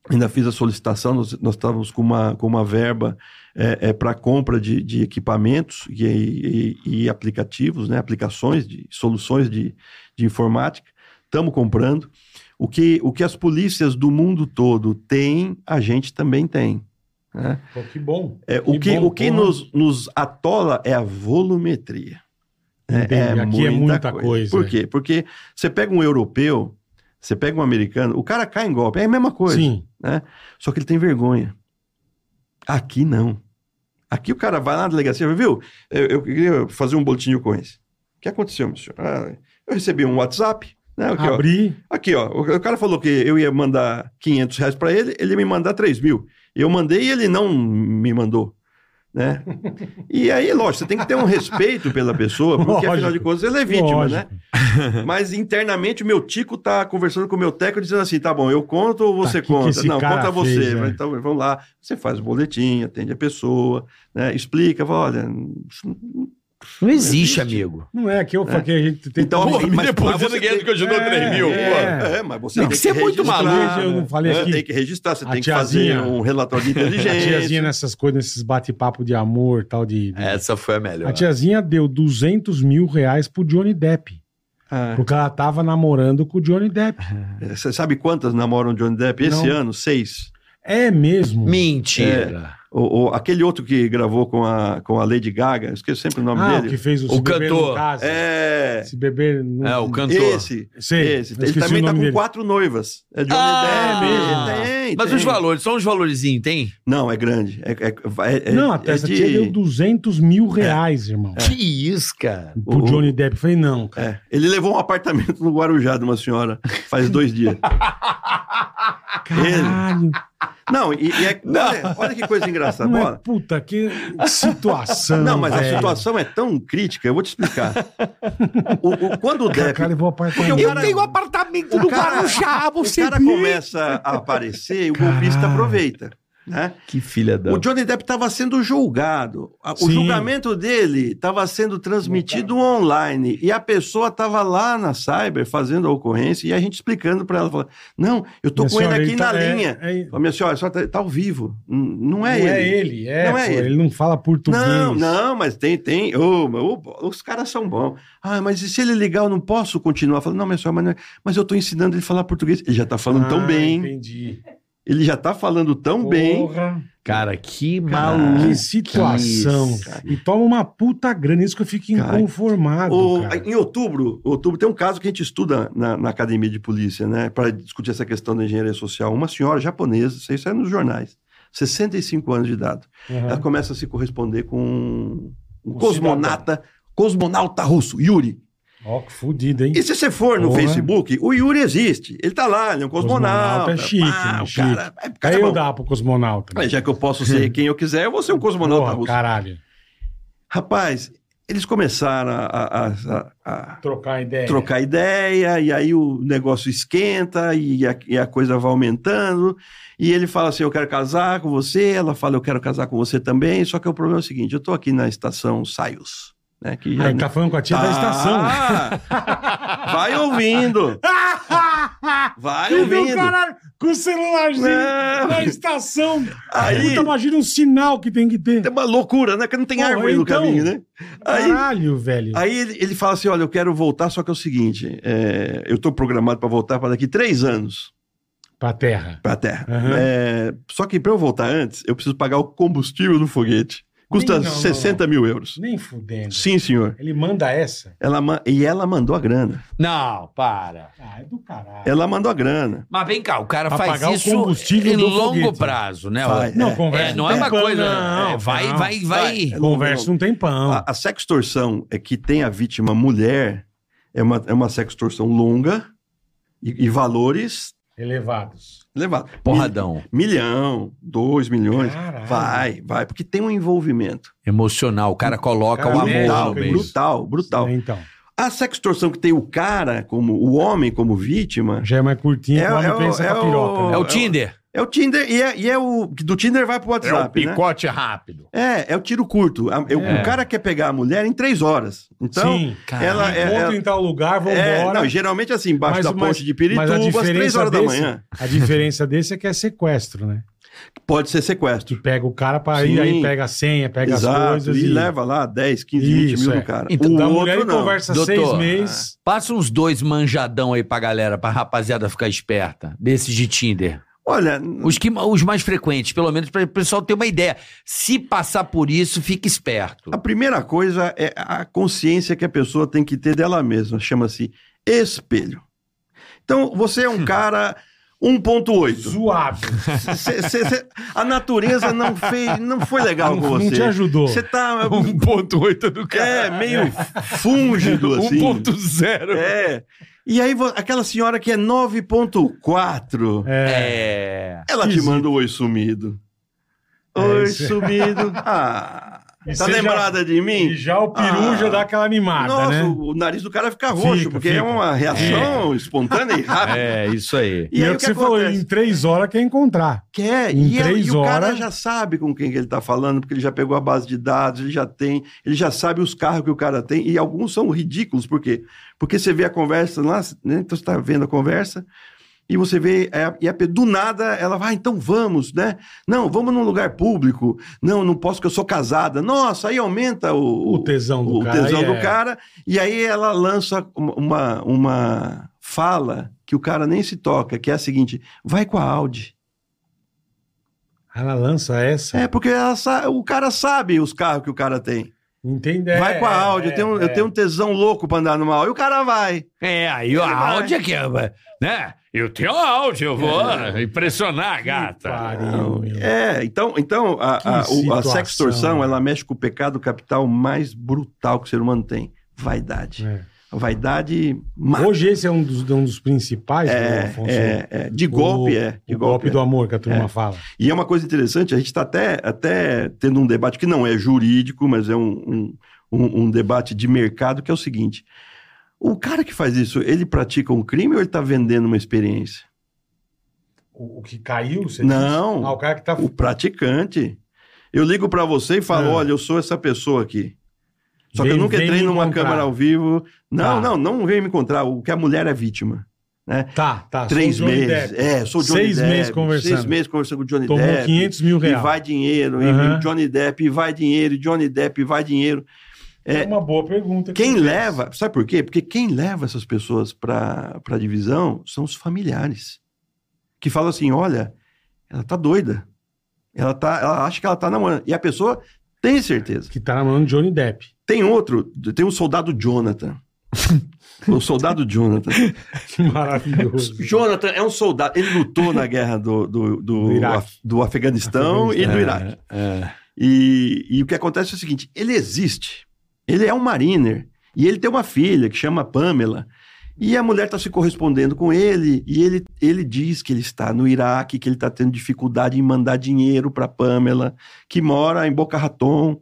ainda fiz a solicitação, nós, nós estávamos com uma, com uma verba é, para compra de, de equipamentos e, e- e aplicativos, né? aplicações, de soluções de, de informática. Estamos comprando. O que, o que as polícias do mundo todo têm, a gente também tem. Né? Pô, que bom. É, o Que bom, o que nos, nos atola é a volumetria. Entendi. Aqui é muita coisa, Por é. quê? Porque você pega um europeu, você pega um americano, o cara cai em golpe, é a mesma coisa. Sim. Né? Só que ele tem vergonha. Aqui não. Aqui o cara vai lá na delegacia, viu? Eu, eu queria fazer um boletim de ocorrência. O que aconteceu, meu senhor? Ah, eu recebi um WhatsApp, né? Aqui, ó. Abrir. Aqui, ó. O o cara falou que eu ia mandar 500 reais para ele, ele ia me mandar 3 mil. Eu mandei e ele não me mandou. Né? E aí, lógico, você tem que ter um respeito pela pessoa, porque Lógico. afinal de contas ele é vítima, Lógico. né? Mas internamente o meu tico tá conversando com o meu técnico dizendo assim: tá bom, eu conto ou você Tá, que que conta? não, conta você. fez, né? Então vamos lá, você faz o boletim, atende a pessoa, né? explica, fala, olha. Não existe, existe. amigo. Não é que eu falei que a gente tem Então, que... Me deposita você 500 que continua É, 3 mil, é. pô. É, mas você Não, tem que é muito maluco, Eu não falei né? aqui. Tem que registrar, você A tem que tiazinha- fazer um relatório de A inteligência. tiazinha nessas coisas, nesses bate-papo de amor tal de... de- Essa foi a melhor. A tiazinha deu 200 mil reais pro Johnny Depp. Ah, Porque ela tava namorando com o Johnny Depp. Você sabe quantas namoram Johnny Depp? Esse Não. ano, seis. É mesmo? Mentira. O, o- aquele outro que gravou com a, com a Lady Gaga, eu esqueci sempre o nome Ah, o dele. que fez o, O cantor. Casa. É. Se beber. Não... É, o cantor. Esse. Sei, esse. Ele também tá com dele. quatro noivas. É Johnny Ah, Depp. Tem, Mas tem. os valores, são os valorzinhos, tem? Não, é grande. É, é, é- é- Não, é até essa de- deu 200 mil reais, irmão. Que isso, cara. O- Johnny Depp. Falei, não, cara. É. Ele levou um apartamento no Guarujá de uma senhora faz dois dias. Caralho. Não, e, e é, olha, olha que coisa engraçada. Não é, puta, que situação. Não, mas a velho. situação é tão crítica, eu vou te explicar. O- o- quando o O cara Depp. levou apartamento. Porque o cara- tenho apartamento o no cara- Guarujá, O você cara viu? começa a aparecer e o golpista aproveita. Né? Que filha da... O Johnny Depp estava sendo julgado. O Sim. julgamento dele estava sendo transmitido online. E a pessoa estava lá na Cyber fazendo a ocorrência e a gente explicando para ela. Falando, não, eu tô Minha com ele senhora, aqui ele na tá- é- linha. é- Falei, Minha senhora, só tá, tá ao vivo. Não é não ele. é ele, é. Não é pô, ele. ele. não fala português. Não, não, mas tem, tem. Mas, ô, os caras são bons. Ah, mas e se ele ligar, eu não posso continuar? Falando, não, minha senhora, mas, não é- mas eu tô ensinando ele a falar português. Ele já tá falando tão Ah, bem. Entendi. Ele já tá falando tão bem. Porra, Cara, que maluco. que situação. cara. E toma uma puta grana, isso que eu fico Cara, inconformado, O- cara. em outubro, outubro, tem um caso que a gente estuda na, na academia de polícia, né, para discutir essa questão da engenharia social. Uma senhora japonesa, isso aí sai nos jornais, 65 anos de idade. Aham. Ela começa a se corresponder com um Um cosmonauta, cosmonauta russo, Yuri. Ó, que fudido, hein? E se você for no Porra. Facebook, o Yuri existe. Ele tá lá, ele é um cosmonauta. Cosmonauta é chique, pá, né? Chique. cara, é, cara Aí é eu dá pro cosmonauta. Aí, Já que eu posso ser quem eu quiser, eu vou ser um cosmonauta Porra, russo. caralho. Rapaz, eles começaram a- a- a- a Trocar ideia. trocar ideia, e aí o negócio esquenta e a, e a coisa vai aumentando. E ele fala assim: Eu quero casar com você. Ela fala: Eu quero casar com você também. Só que o problema é o seguinte: eu tô aqui na estação Saios. Né, que já- Aí tá falando com a tia da estação. Ah, vai ouvindo. Vai Que do ouvindo. caralho, com o celularzinho na estação. Aí- Puta, imagina um sinal que tem que ter. É uma loucura, né? Que não tem Porra, árvore no então. caminho, né? Aí, Caralho, velho. Aí ele, ele fala assim: olha, eu quero voltar, só que é o seguinte: é, eu estou programado para voltar para daqui três anos Pra terra. para a Terra. Aham. É, só que para eu voltar antes, eu preciso pagar o combustível do foguete. Custa Não, não, 60 mil euros. Nem fudendo. Sim, senhor. Ele manda essa. Ela, ma- e ela mandou a grana. Não, para. Ah, é do caralho. Ela mandou a grana. Mas vem cá, o cara Pra faz pagar o isso combustível em do longo foguete. prazo, né? Vai. Não, É, conversa É, não é um uma tempão, coisa. não, é, vai, não. vai, vai, Vai. Conversa um tempão. A, a sextorção é que tem a vítima mulher, é uma, é uma sextorção longa e, e valores Elevados. elevados. Porradão. Milhão, dois milhões. Caralho. Vai, vai, porque tem um envolvimento. Emocional. O cara coloca Cara, o amor brutal, no Brutal, meio. brutal, brutal. É, Então. A sextorção que tem o cara, como o homem como vítima, Já é mais curtinho, É, é, o homem é o- é piroca. o- né? É o Tinder. É o Tinder e é, e é o. Do Tinder vai pro WhatsApp. né? rápido. É, é o tiro curto. A- o- É. O cara quer pegar a mulher em três horas. Então, Sim. ela é. Encontro em tal lugar, vambora. é, não, geralmente assim, embaixo Mas- da mas- ponte de mas Pirituba, a às três diferença horas da desse- manhã. A diferença desse é que é sequestro, né? Pode ser Que sequestro. pega o cara pra Sim. ir, aí pega a senha, pega as Exato. coisas E, e... leva lá 10, 15, 20 Isso, mil é. do cara. Então, o da outro mulher conversa Doutor, seis meses. Passa uns dois manjadão aí pra galera, pra rapaziada ficar esperta. Desses de Tinder. Olha, Os, que, os mais frequentes, pelo menos, para o pessoal ter uma ideia. Se passar por isso, fique esperto. a primeira coisa é a consciência que a pessoa tem que ter dela mesma. Chama-se espelho. Então, você é um cara 1.8. Zoado. Cê- cê- cê- a natureza não fez, não foi legal Não, com você. não te ajudou. Você tá 1.8 do é, meio fúngido assim. 1.0. É. E aí aquela senhora que é 9.4, É. É. ela te manda o oi sumido. É, Oi é- sumido. Ah, E tá lembrada de E mim? já o peru Ah. já dá aquela animada, Nossa, né? o, o nariz do cara fica roxo, Fica, porque fica. é uma reação espontânea e rápida. É, isso aí. E, é o que, você falou, em três horas quer encontrar. Quer. Em E, ela- três e o cara horas- já sabe com quem que ele tá falando, porque ele já pegou a base de dados, ele já tem, ele já sabe os carros que o cara tem, e alguns são ridículos, por quê? Porque você vê a conversa lá, né? Então você tá vendo a conversa, e você vê, é, e a, pe- do nada ela vai, ah, então vamos, né? Não, vamos num lugar público. Não, não posso, porque eu sou casada. Nossa, aí aumenta o, O tesão do o cara, tesão aí do é. cara, e aí ela lança uma- uma, fala que o cara nem se toca, que é a seguinte: vai com a Audi. Ela lança essa. É, porque ela o cara sabe os carros que o cara tem. Entende? vai com a Audi, é, eu, tenho, é. eu tenho um tesão louco pra andar numa Audi. E o cara vai. É, aí a vai. Audi é que é, né? Eu tenho Audi, eu vou impressionar a gata. Pariu. É, então, então a, a, a sextorção, ela mexe com o pecado capital mais brutal que o ser humano tem. Vaidade. É. A vaidade mata. Hoje esse é um dos, um dos principais, né, É, Afonso? é, é. De golpe, O- é. De o golpe do é. amor que a turma É. fala. E é uma coisa interessante, a gente está até, até tendo um debate que não é jurídico, mas é um, um, um- um debate de mercado, que é o seguinte: o cara que faz isso, ele pratica um crime ou ele está vendendo uma experiência? O, o que caiu, você Não. disse? Ah, o cara que tá... O praticante. Eu ligo para você e falo: Ah. olha, eu sou essa pessoa aqui. Só que Vem- eu nunca entrei numa encontrar. câmera ao vivo. Não, Tá. não, não vem me encontrar. O que a mulher é vítima. Tá, tá. sou Três meses. É, sou Johnny Seis Depp. meses conversando. Seis meses conversando com o Johnny Tomou Depp. 500 mil E reais. vai dinheiro, Aham. e Johnny Depp, e vai dinheiro, e Johnny Depp, e vai dinheiro. É É, uma boa pergunta. que quem leva, sabe por quê? Porque quem leva essas pessoas para a divisão são os familiares. Que falam assim: olha, ela tá doida. Ela, tá, ela acha que ela tá namorando. E a pessoa tem certeza. Que tá namorando Johnny Depp. Tem outro, tem um soldado Jonathan. o soldado Jonathan. Que maravilhoso. Jonathan é um soldado. Ele lutou na guerra do, do, do, Do. Af- do Afeganistão, e do Iraque. É. E, e o que acontece é o seguinte: ele existe. Ele é um mariner. E ele tem uma filha que chama Pamela. E a mulher está se correspondendo com ele. E ele, ele diz que ele está no Iraque, que ele está tendo dificuldade em mandar dinheiro para Pamela, que mora em Boca Raton.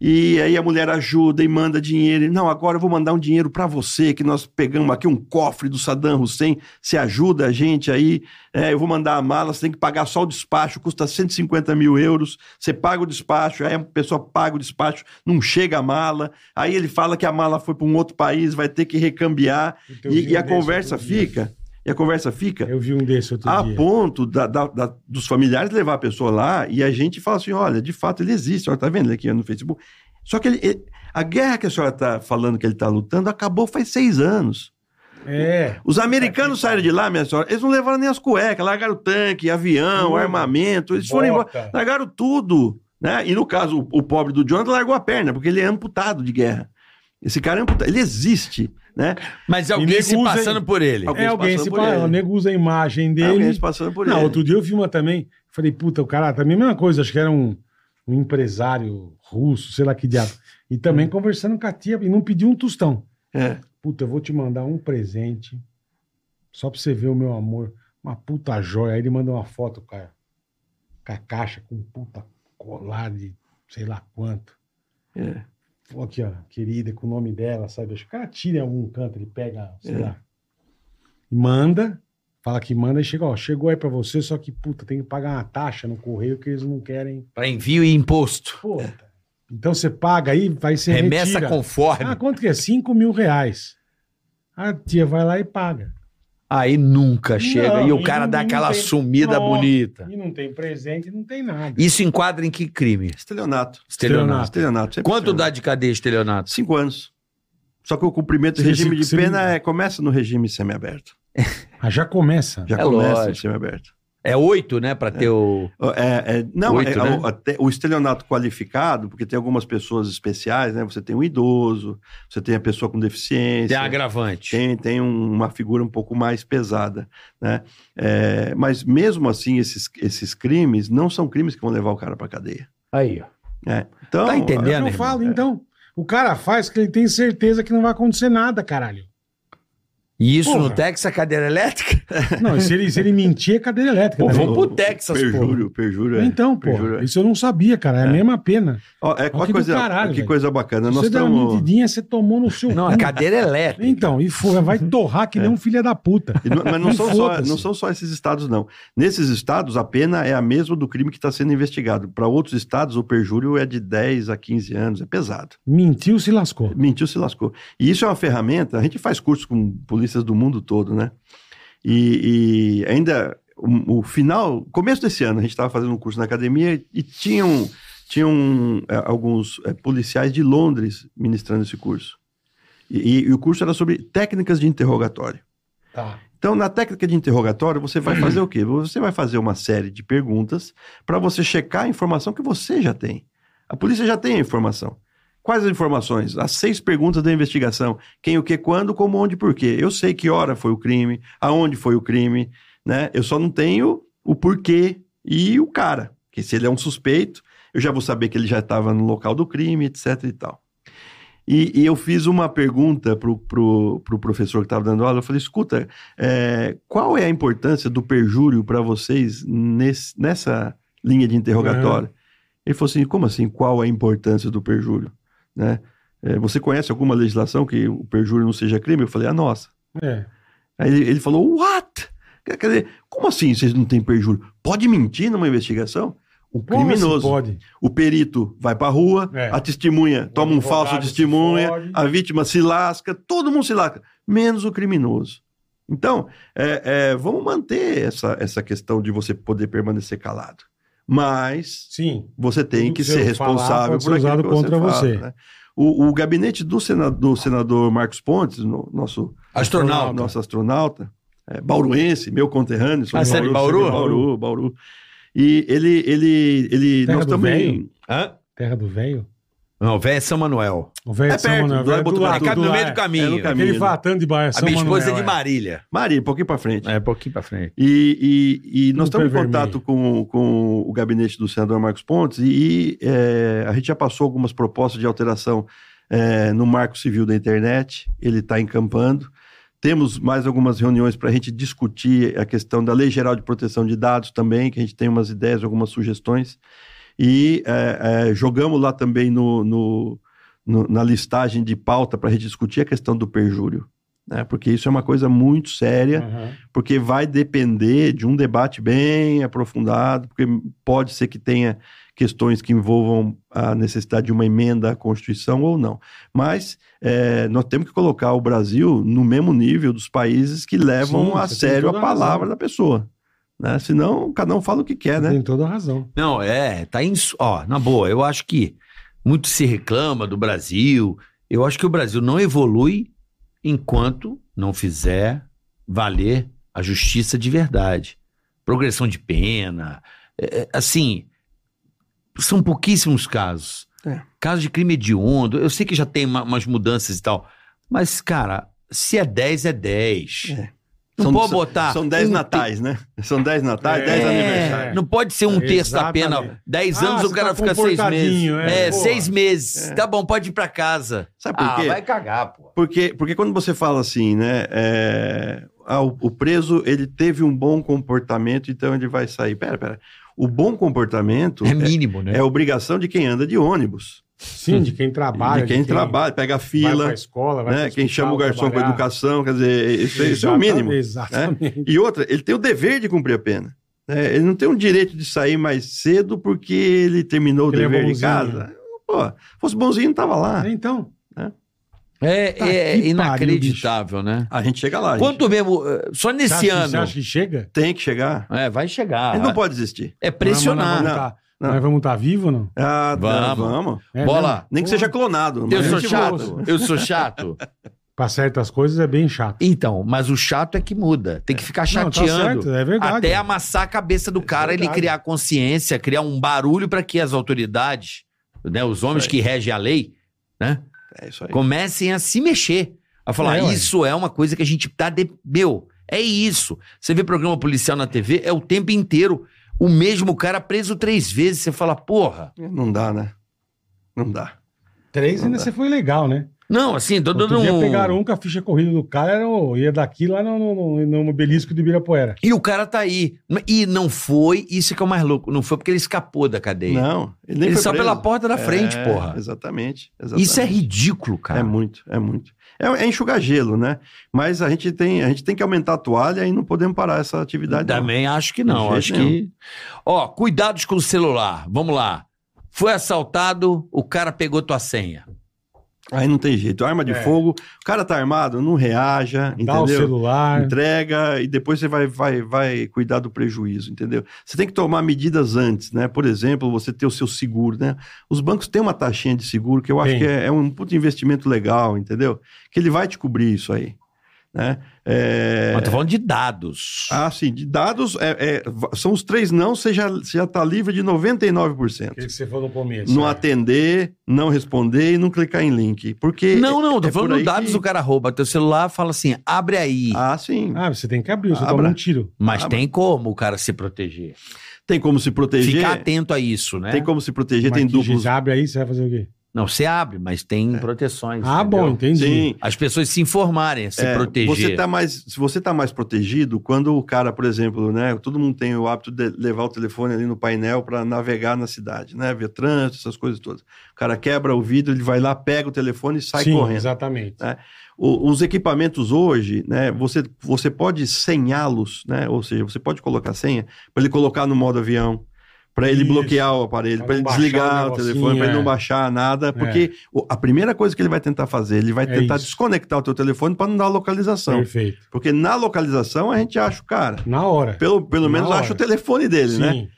E aí a mulher ajuda e manda dinheiro. E, Não, agora eu vou mandar um dinheiro para você, que nós pegamos aqui um cofre do Saddam Hussein. Você ajuda a gente aí. É, eu vou mandar a mala, você tem que pagar só o despacho, custa 150 mil euros. Você paga o despacho, aí a pessoa paga o despacho, não chega a mala. Aí ele fala que a mala foi para um outro país, vai ter que recambiar. Vi E, e a conversa fica. E a conversa fica Eu vi um desse outro a dia. ponto da- da- da- dos familiares levar a pessoa lá e a gente fala assim: olha, de fato ele existe, a senhora tá vendo ele aqui no Facebook. Só que ele- ele- a guerra que a senhora está falando que ele está lutando acabou faz seis anos. É. Os americanos saíram de lá, minha senhora, eles não levaram nem as cuecas, largaram o tanque, avião, Tudo. armamento, eles foram embora, largaram tudo. Né? E no caso, o, o pobre do Jonathan largou a perna, porque ele é amputado de guerra. Esse cara é amputado, ele existe, né? Mas alguém se passando por ele. Alguém É, alguém passando se ele. o nego usa a imagem É alguém dele. se passando por Não, ele. outro dia eu vi uma também. Falei, puta, o cara também a mesma coisa, acho que era um, um empresário russo, sei lá que diabo. E também Hum. conversando com a tia e não pediu um tostão. É. Puta, eu vou te mandar um presente só pra você ver o meu amor. Uma puta joia. Aí ele manda uma foto, cara, com a caixa, com um puta colar de sei lá quanto. É. Aqui, ó, querida, com o nome dela, sabe? Acho que o cara tira algum canto, ele pega, sei É. lá. E manda, fala que manda e chega, ó, chegou aí pra você, só que, puta, tem que pagar uma taxa no correio que eles não querem. Para envio e imposto. Puta. Então você paga aí, vai ser Remessa retira. conforme. Ah, quanto que é? 5 mil reais. A tia vai lá e paga. Aí nunca chega. Não, e o cara não- dá aquela tem- sumida Nossa. bonita. E não tem presente, não tem nada. Isso enquadra em que crime? Estelionato. Estelionato. Estelionato. Quanto dá de cadeia estelionato? Cinco anos. Só que o cumprimento do regime de pena é, começa no regime semiaberto. Ah, já começa. Já É começa no lógico. semiaberto. É oito, né? Pra ter o. É, é, não, Oito, é, né? o, até- o estelionato qualificado, porque tem algumas pessoas especiais, né? Você tem um idoso, você tem a pessoa com Tem deficiência, agravante. tem, tem um- uma figura um pouco mais pesada, né? É, mas mesmo assim, esses, esses crimes não são crimes que vão levar o cara para cadeia. Aí, ó. Então, Tá entendendo? É eu irmão? falo, então. O cara faz que ele tem certeza que não vai acontecer nada, caralho. E isso Porra. no Texas, cadeira elétrica? Não, se ele, se ele mentir, é cadeira elétrica. Pô, né? vamos pro Texas, perjúrio, perjúrio é. Então, pô, perjúrio é. isso eu não sabia, cara. É a mesma pena. Ó, é, qual que coisa, caralho, que velho. coisa bacana. Nós você deu uma mentidinha, você tomou no seu Não, a cadeira elétrica. Então, e foi, vai torrar que nem um filho da puta. E não- Mas não são, só, não são só esses estados, não. Nesses estados, a pena é a mesma do crime que está sendo investigado. Para outros estados, o perjúrio é de 10 a 15 anos, é pesado. Mentiu, se lascou. Mentiu, se lascou. E isso é uma ferramenta, a gente faz curso com do mundo todo, né? E, e ainda, o, o final, começo desse ano, a gente estava fazendo um curso na academia e tinham, tinham é, alguns é, policiais de Londres ministrando esse curso. E, e- e o curso era sobre técnicas de interrogatório. Tá. Então, na técnica de interrogatório, você vai fazer o quê? Você vai fazer uma série de perguntas para você checar a informação que você já tem. A polícia já tem a informação. Quais as informações? As seis perguntas da investigação. Quem, o que, quando, como, onde, por quê. Eu sei que hora foi o crime, aonde foi o crime, né? Eu só não tenho o porquê e o cara. Que se ele é um suspeito, eu já vou saber que ele já estava no local do crime, etc e tal. E, e eu fiz uma pergunta pro, pro, pro professor que estava dando aula. Eu falei: escuta, é, qual é a importância do perjúrio para vocês nesse, nessa linha de interrogatório? Ele falou assim: como assim? Qual a importância do perjúrio? Né? É, você conhece alguma legislação que o perjúrio não seja crime? Eu falei: a nossa. É. Aí ele, ele falou: what? Quer quer dizer, como assim vocês não têm perjúrio? Pode mentir numa investigação? O assim criminoso. pode. O perito vai pra rua, É. a testemunha toma um falso testemunha, a vítima se lasca, todo mundo se lasca, menos o criminoso. Então, é, é, vamos manter essa, essa questão de você poder permanecer calado. Mas Sim. você tem que ser você responsável ser por aquilo usado que contra fala, você. né? O, o gabinete do senador, do senador Marcos Pontes, no- nosso Astronauta. nosso astronauta, é, bauruense, meu conterrâneo. sou Ah, você Bauru? Bauru? Bauru, Bauru. E ele, ele, ele, Terra nós do também... Hã? Terra do velho. Não, velho é São Manuel. O velho É São perto, Manuel. velho em do Botucatu. lado, É, cabe no do meio lado. do caminho. É no caminho. Aquele vatando de bairro. A minha esposa é Manuel, de Marília. Maria, um pouquinho para frente. É, um pouquinho pra frente. E, e- e nós estamos em contato com, com o gabinete do senador Marcos Pontes e, é, a gente já passou algumas propostas de alteração é, no marco civil da internet, ele está encampando. Temos mais algumas reuniões para a gente discutir a questão da Lei Geral de Proteção de Dados também, que a gente tem umas ideias, algumas sugestões. E é, é, jogamos lá também no, no- no- na listagem de pauta para a gente discutir a questão do perjúrio. Né? Porque isso é uma coisa muito séria Aham. porque vai depender de um debate bem aprofundado, porque pode ser que tenha questões que envolvam a necessidade de uma emenda à Constituição ou não. Mas é, nós temos que colocar o Brasil no mesmo nível dos países que levam Sim, a sério a a palavra razão. da pessoa. Né? Senão, cada um fala o que quer, né? Tem toda a razão. Não, é, tá em. Ó, na boa, eu acho que muito se reclama do Brasil. Eu acho que o Brasil não evolui enquanto não fizer valer a justiça de verdade. Progressão de pena. é, é, assim, são pouquíssimos casos. É. Casos de crime hediondo, eu sei que já tem uma- umas mudanças e tal. Mas, cara, se é 10, é 10. É. Não São- pode botar. São 10 um natais, né? São 10 natais, É. 10 é, aniversários. Não pode ser um terço da pena. Exatamente. 10 Ah, anos o você cara tá fica seis meses. comportadinho, é, É, meses. É. Tá bom, pode ir pra casa. Sabe por ah, quê? vai cagar, pô. Porque, porque quando você fala assim, né? é, ah, o, o preso ele teve um bom comportamento, então ele vai sair. Pera, pera. O bom comportamento É mínimo, né? é obrigação de quem anda de ônibus, Sim, de quem trabalha. de quem trabalha, pega a Vai fila, pra escola, vai né? Quem chama o garçom com educação, quer dizer, isso, isso é o mínimo. Exatamente. E outra, ele tem o dever de cumprir a pena. né? Ele não tem o direito de sair mais cedo porque ele terminou Ele é o dever de bonzinho. casa. Pô, fosse bonzinho, não tava lá. Então, É, Tá é que pariu, inacreditável, né? A gente chega lá. Quanto gente mesmo, eh, só você nesse acha, que- ano. você acha que chega? tem que chegar. É, vai chegar. Gente não pode desistir. É pressionar. Mas nós Não, vamos tá- não. Nós vamos estar vivos ou não? Ah, Vamos. vamos. vamos. É Bola. mesmo? Nem que seja clonado. Eu mas sou chato. Eu sou chato. Pra certas coisas é bem chato. Então, mas o chato é que muda. Tem que ficar Não, tá chateando. certo, é verdade. até amassar a cabeça do É cara, ele verdade. criar consciência, criar um barulho para que as autoridades, né, os homens que regem a lei, né, É isso aí. comecem a se mexer. A falar, É, isso é uma coisa que a gente tá de... Meu, é isso. Você vê programa policial na TV, é o tempo inteiro. O mesmo cara preso três vezes. Você fala, porra. Não dá, né? Não dá. Três ainda Não dá. você foi legal, né? Não, assim, Outro dando dia um... pegaram um com a ficha corrida do cara, era o- ia daqui lá no, no, no, no obelisco de Ibirapuera. E o cara tá aí. E não foi, isso que é o mais louco, não foi porque ele escapou da cadeia. Não. Ele, nem ele foi saiu preso. pela porta da frente, É, porra. Exatamente. exatamente. Isso é ridículo, cara. É muito, é muito. É, é enxugar gelo, né? Mas a gente, tem, a gente tem que aumentar a toalha e não podemos parar essa atividade. não. Também acho que não. De Acho que. Ó, cuidados com o celular. Vamos lá. Foi assaltado, o cara pegou tua senha. Aí não tem jeito. Arma de É. fogo, o cara tá armado, não reaja, Dá o entendeu? celular. Entrega e depois você vai, vai, vai cuidar do prejuízo, entendeu? Você tem que tomar medidas antes, né? Por exemplo, você ter o seu seguro, né? Os bancos têm uma taxinha de seguro que eu acho que é, é um puto investimento legal, entendeu? Que ele vai te cobrir isso aí. Né? É, Mas tô falando de dados. Ah, sim, de dados, é, é, são os três não, você já está livre de 99%. Aquele que você falou no começo. Não é. atender, não responder e não clicar em link. Porque. não, não, tô é falando dados, que- o cara rouba teu celular, fala assim, abre aí. Ah, sim. Ah, você tem que abrir, você Abra. toma um tiro. Mas ah, tem como o cara se proteger. Tem como se proteger. Ficar atento a isso, né? Tem como se proteger, Mas tem duplos. abre aí, você vai fazer o quê? Não, você abre, mas tem proteções. Ah, entendeu? bom, entendi. Sim. As pessoas se informarem, se É, proteger. Você tá mais, se você está mais protegido, quando o cara, por exemplo, né, todo mundo tem o hábito de levar o telefone ali no painel para navegar na cidade, né, ver trânsito, essas coisas todas. O cara quebra o vidro, ele vai lá, pega o telefone e sai Sim, correndo. exatamente. É. O- os equipamentos hoje, né, você, você pode senhá-los, né, ou seja, você pode colocar senha para ele colocar no modo avião, para ele bloquear o aparelho, para ele desligar o o telefone, para ele é. não baixar nada, porque o- a primeira coisa que ele vai tentar fazer, ele vai É tentar isso. desconectar o teu telefone para não dar localização. Perfeito. Porque na localização a gente acha o cara. Na hora. Pelo, pelo Na menos hora. acha o telefone dele, Sim. né?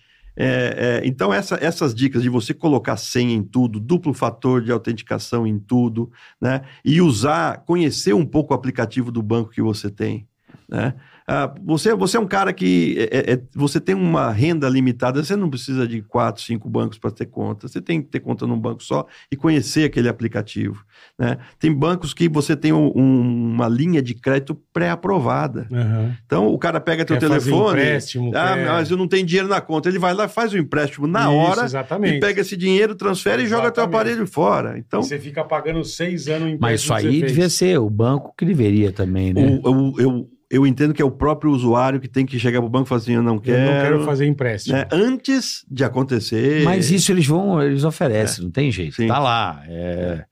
É, é, então, essa- essas dicas de você colocar senha em tudo, duplo fator de autenticação em tudo, né? E usar, conhecer um pouco o aplicativo do banco que você tem, né? Ah, você, você é um cara que é- é- você tem uma renda limitada, você não precisa de quatro, cinco bancos para ter conta. Você tem que ter conta num banco só e conhecer aquele aplicativo. Né? Tem bancos que você tem um- um- uma linha de crédito pré-aprovada. Aham. Então o cara pega teu Quer telefone. empréstimo, ah, quer- mas eu não tenho dinheiro na conta. Ele vai lá, faz o empréstimo na Isso, hora exatamente. e pega esse dinheiro, transfere e joga teu Exatamente. aparelho fora. Então, E Você fica pagando seis anos em Mas isso aí devia ser o banco que deveria também, né? o- o- eu, eu entendo que é o próprio usuário que tem que chegar pro banco e falar assim: eu não Eu quero. não quero fazer empréstimo. né? Antes de acontecer. Mas isso eles vão, eles oferecem, não tem jeito. Sim. Tá lá. é.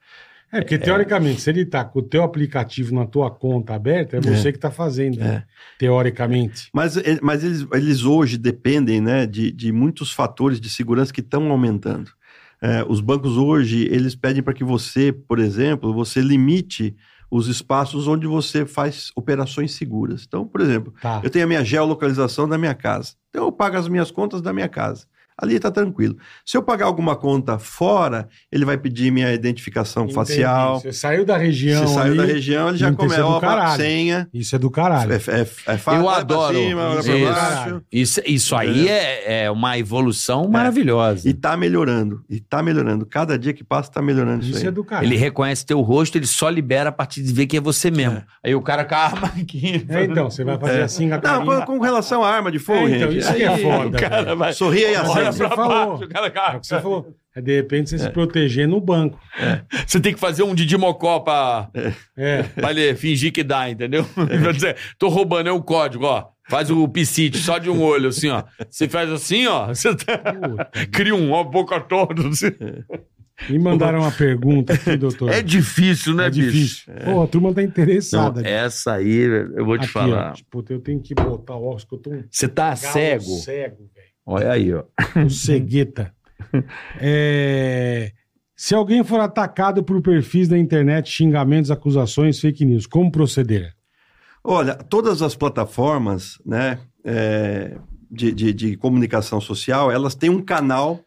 É, porque teoricamente, se ele tá com o teu aplicativo na tua conta aberta, é você que tá fazendo, né? Teoricamente. Mas, eh, mas eles, eles hoje dependem né, de, de muitos fatores de segurança que estão aumentando. Os bancos hoje, eles pedem para que você, por exemplo, você limite os espaços onde você faz operações seguras. Então, por exemplo, Tá. eu tenho a minha geolocalização da minha casa. Então, eu pago as minhas contas da minha casa. Ali está tranquilo. Se eu pagar alguma conta fora, ele vai pedir minha identificação Entendi. facial. Você saiu da região. Se saiu ali, da região, ele já é começa. caralho. senha. Isso é do caralho. É, é, é fácil. Eu adoro. cima, isso. baixo. Isso, isso aí é, é uma evolução maravilhosa. E tá melhorando. E tá melhorando. Cada dia que passa, tá melhorando isso, Isso aí. é do caralho. Ele reconhece teu rosto, ele só libera a partir de ver que é você mesmo. É. Aí o cara com a arma aqui. É, então, você vai fazer É. assim com a Não, com, com relação à arma de fogo, É, então, gente. isso que é aí- foda. Sorria e Olha falou. o cara com a- É o que você falou. É de repente você se proteger no banco. Você tem que fazer um Didi Mocó pra, É. pra ele fingir que dá, entendeu? Vai dizer, tô roubando, é o código, ó. Faz o piscite só de um olho, assim, ó. Você faz assim, ó. Você tá- cria um, ó, boca toda. assim. Me mandaram uma pergunta aqui, doutor. É difícil, né, É bicho? difícil. Pô, a turma tá Não, interessada. essa aí, eu vou te Aqui, falar. Ó, tipo, eu tenho que botar o óculos, que eu tô um Você tá cego? cego, velho. Olha aí, ó. Um cegueta. É, Se alguém for atacado por perfis da internet, xingamentos, acusações, fake news, como proceder? Olha, todas as plataformas né, é, de, de, de comunicação social, elas têm um canal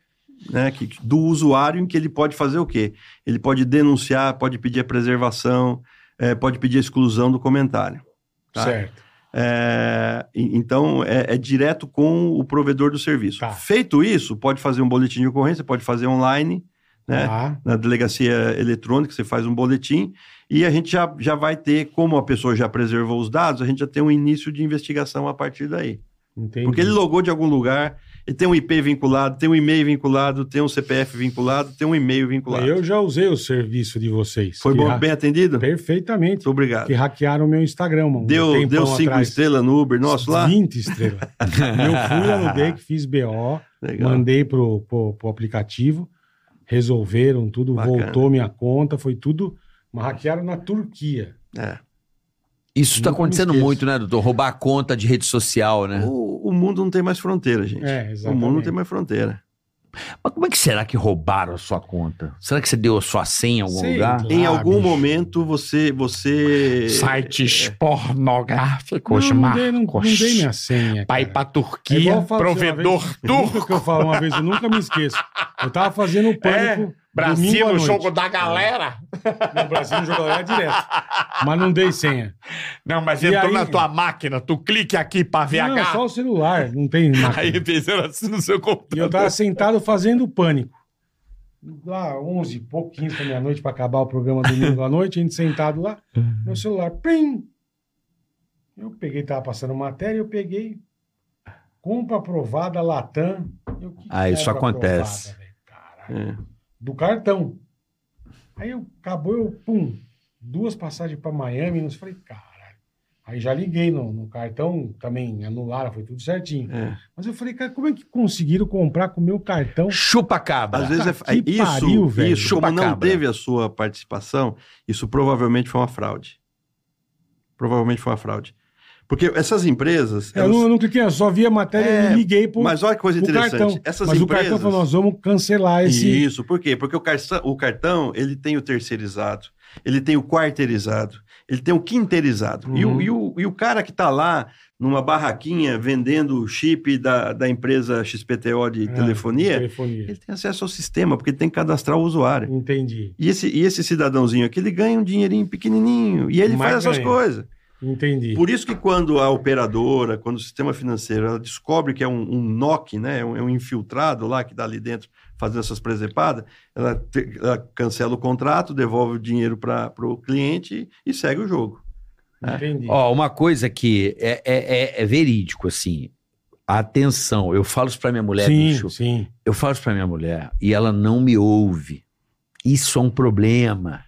né, que, do usuário em que ele pode fazer o quê? Ele pode denunciar, pode pedir a preservação, é, pode pedir a exclusão do comentário. Tá. Certo. É, então, é, é direto com o provedor do serviço. Tá. Feito isso, pode fazer um boletim de ocorrência, pode fazer online, né? Tá. Na delegacia eletrônica, você faz um boletim e a gente já, já vai ter, como a pessoa já preservou os dados, a gente já tem um início de investigação a partir daí. Entendi. Porque ele logou de algum lugar, tem um IP vinculado, tem um e-mail vinculado, tem um CPF vinculado, tem um e-mail vinculado. Eu já usei o serviço de vocês. Foi bom, ha- bem atendido? Perfeitamente. Muito obrigado. Que hackearam o meu Instagram, mano. um Deu, tempão deu cinco atrás. estrelas no Uber nosso lá? 20 estrelas. eu fui, alugei, que fiz BO, Legal. mandei pro, pro, pro aplicativo, resolveram tudo, Bacana. voltou minha conta, foi tudo. Mas hackearam na Turquia. É. Isso está acontecendo muito, né, doutor? Roubar a conta de rede social, né? O, o mundo não tem mais fronteira, gente. É, o mundo não tem mais fronteira. Mas como é que será que roubaram a sua conta? Será que você deu a sua senha em algum Sei lugar? lá. em algum bicho. momento você você Sites pornográficos, não, não, dei, não, não Marcos. dei minha senha. Pai cara. pra É Turquia, eu falo assim, provedor Nunca que eu falo uma vez, eu nunca me esqueço. Eu tava fazendo o pânico, Brasil no jogo da galera. No Brasil não jogou lá direto. Mas não dei senha. Não, mas E entrou aí- na tua máquina, tu clique aqui pra Não, VH. só o celular, não tem máquina. Aí fizeram assim no seu E eu computador. tava sentado fazendo pânico. Lá, 11, pouco, 15 da meia-noite, para acabar o programa domingo à noite, a gente sentado lá, meu celular, pim! Eu peguei, tava passando matéria, eu peguei, compra aprovada, Latam. Eu, que Ah, isso compra acontece. aprovada, velho? Caralho. É. Do cartão. Aí eu, acabou, eu, pum, duas passagens para Miami, eu falei, caralho. Aí já liguei no, no cartão, também anularam, foi tudo certinho. É. Mas eu falei, cara, como é que conseguiram comprar com o meu cartão? Chupa cabra. Às vezes é, Que isso, pariu, velho. isso como não teve a sua participação, isso provavelmente foi uma fraude. Provavelmente foi uma fraude. Porque essas empresas. Eu elas- não, eu não cliquei, eu só vi a matéria É, e liguei pro, Mas olha que coisa interessante. cartão. Essas Mas o empresas. cartão falou, nós vamos cancelar esse... Isso, por quê? Porque o cartão, o cartão, ele tem o terceirizado, ele tem o quarteirizado, ele tem o quinteirizado. E, o, Uhum. e, o, e o cara que está lá numa barraquinha vendendo o chip da, da empresa XPTO de Ah, telefonia, telefonia. ele tem acesso ao sistema, porque ele tem que cadastrar o usuário. Entendi, E esse, e esse cidadãozinho aqui, ele ganha um dinheirinho pequenininho, e ele Mas faz essas ganha. coisas. Entendi. Por isso que quando a operadora, quando o sistema financeiro, ela descobre que é um, um NOC, né, é um, é um infiltrado lá que está ali dentro fazendo essas presepadas, ela, te- ela cancela o contrato, devolve o dinheiro para o cliente e segue o jogo. Entendi. Ó, uma coisa que é, é, é- é verídico, assim. Atenção, eu falo isso pra minha mulher, sim, bicho. sim. Eu falo isso pra minha mulher e ela não me ouve. Isso é um problema.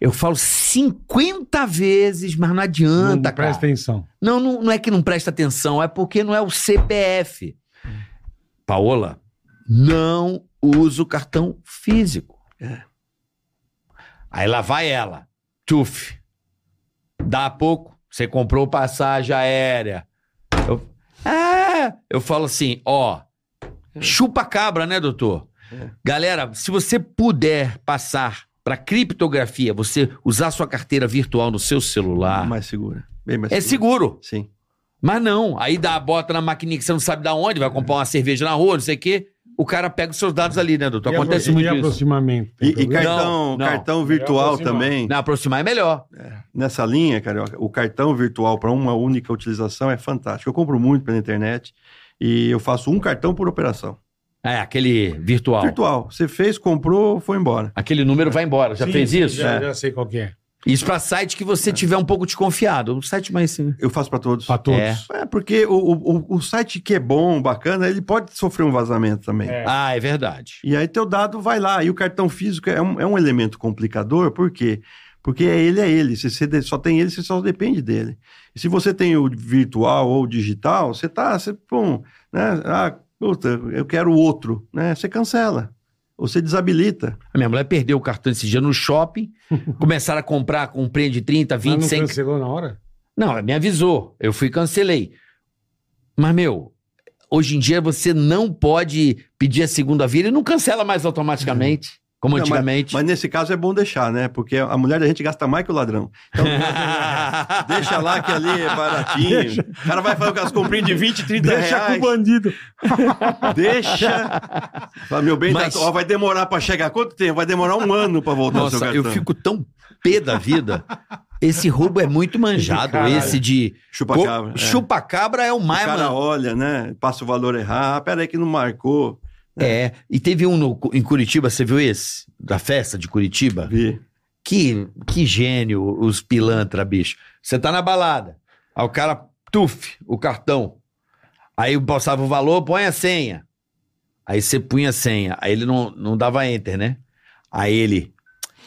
Eu falo 50 vezes, mas não adianta, não cara. presta atenção. Não, não, não é que não presta atenção, é porque não é o CPF. Paola, não usa o cartão físico. É. Aí lá vai ela. Tuf. Dá a pouco, você comprou passagem aérea. Eu, é, eu falo assim, ó, chupa cabra, né, doutor? É. Galera, se você puder passar para criptografia, você usar sua carteira virtual no seu celular, Mais segura. Bem mais é seguro. Sim. Mas não, aí dá, bota na maquininha que você não sabe da onde, vai comprar uma cerveja na rua, não sei o quê. O cara pega os seus dados ali, né, doutor? E Acontece apro- muito e isso. aproximamento. E, e cartão, Não, não. cartão virtual também, Não, aproximar é melhor. nessa linha, Carioca, o cartão virtual para uma única utilização é fantástico. Eu compro muito pela internet e eu faço um cartão por operação. É, aquele virtual. Virtual. Você fez, comprou, foi embora. Aquele número vai embora. Já Sim, fez sim, isso? Já, É. já sei qual que é. Isso pra site que você tiver um pouco desconfiado. Um site mais assim. Eu faço para todos. Pra todos. É. É, porque o, o, o site que é bom, bacana, ele pode sofrer um vazamento também. É. Ah, é verdade. E aí teu dado vai lá. E o cartão físico é um, é um elemento complicador, por quê? Porque é ele é ele. Se você só tem ele, você só depende dele. E se você tem o virtual ou o digital, você tá, você, pum, né? Ah, puta, eu quero o outro, né? Você cancela. Ou você desabilita. A minha mulher perdeu o cartão esse dia no shopping. começaram a comprar com um prêmio de 30, 20, Mas não 100. cancelou na hora? Não, ela me avisou. Eu fui e cancelei. Mas, meu, hoje em dia você não pode pedir a segunda via e não cancela mais automaticamente, como Não, antigamente. Mas nesse caso é bom deixar, né? Porque a mulher da gente gasta mais que o ladrão. Então, deixa lá que ali é baratinho. O cara vai fazer com as comprinhas de 20, 30 Deixa reais. com o bandido. Deixa. Fala, meu bem, Mas- tá- ó, vai demorar pra chegar. Quanto tempo? Vai demorar um ano pra voltar o seu Nossa, cartão. eu fico tão pé da vida. Esse roubo é muito manjado. Caralho. Esse de. Chupa-cabra. é. Chupa-cabra é o O mais. cara mano. olha, né? Passa o valor errado. Ah, peraí que não marcou. É. E teve um no- em Curitiba, você viu esse? Da festa de Curitiba? Vi. Que, que gênio, os pilantra, bicho. Você tá na balada. Aí o cara, tuf, o cartão. Aí passava o valor, põe a senha. Aí você punha a senha. Aí ele não, não dava enter, né? Aí ele.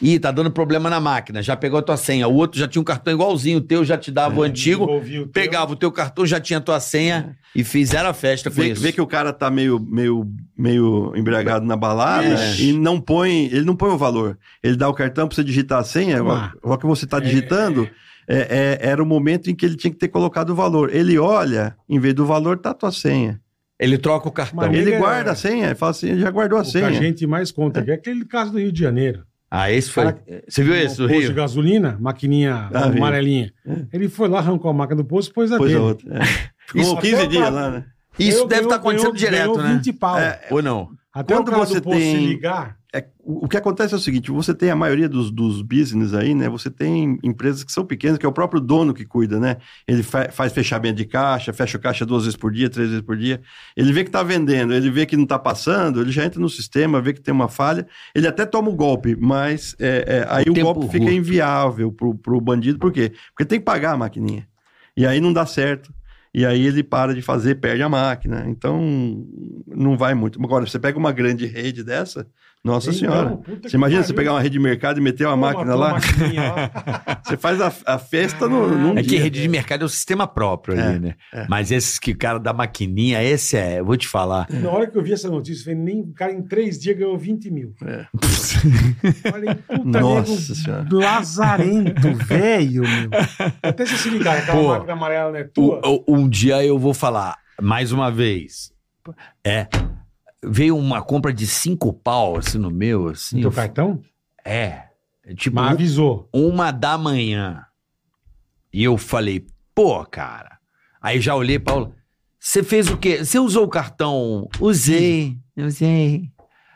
Ih, tá dando problema na máquina. Já pegou a tua senha. O outro já tinha um cartão igualzinho. O teu já te dava o antigo. O teu. Pegava o teu cartão, já tinha a tua senha e fizeram a festa com Vê, isso. vê que o cara tá meio, meio, meio embriagado na balada Ixi. e não põe, ele não põe o valor. Ele dá o cartão pra você digitar a senha, Ah. o que você tá digitando, é- é- era o momento em que ele tinha que ter colocado o valor. Ele olha, em vez do valor, tá a tua senha. Ele troca o cartão. Ele é- guarda a senha, fala assim, ele já guardou a O que a senha. gente mais conta aqui é aquele caso do Rio de Janeiro. Ah, esse foi. Cara, Você viu esse do Um posto de Rio? gasolina, maquininha Ah, vi. amarelinha. Ele foi lá, arrancou a máquina do posto e pôs a Depois dele. a outra. É. Ficou Isso 15 até dias lá, né? Isso Ganhou- deve estar ganhou- acontecendo ganhou- direto, ganhou né? 20 pau. É, Ou não? Até Quando o cara você do posto tem- se ligar, é, o o que acontece é o seguinte: você tem a maioria dos, dos business aí, né? Você tem empresas que são pequenas, que é o próprio dono que cuida, né? Ele fa- faz fechamento de caixa, fecha o caixa duas vezes por dia, três vezes por dia. Ele vê que está vendendo, ele vê que não está passando, ele já entra no sistema, vê que tem uma falha, ele até toma o golpe, mas é, é, aí O o, golpe fica curto. inviável pro, pro bandido, por quê? Porque tem que pagar a maquininha. E aí não dá certo. E aí ele para de fazer, perde a máquina. Então, não vai muito. Agora, você pega uma grande rede dessa, nossa Então, senhora. que Você imagina você pariu. pegar uma rede de mercado e meter uma Toma, máquina lá? Você faz a, a festa no, num É que dia. rede de mercado é o sistema próprio ali, É, né? é. Mas esses que o cara da maquininha, esse é, eu vou te falar. Na hora que eu vi essa notícia, eu falei, nem, o cara em três dias ganhou 20 mil. É. Falei, puta Nossa nego Senhora. lazarento, velho, meu. Até você se ligar, aquela Pô, máquina amarela não é tua. O- o- um dia eu vou falar, mais uma vez. É. Veio uma compra de cinco pau, assim, no meu, assim. no teu eu- cartão? é. Tipo, Mas avisou. uma da manhã. E eu falei, pô, cara. Aí já olhei, Paulo. Você fez o quê? Você usou o cartão? Usei, usei.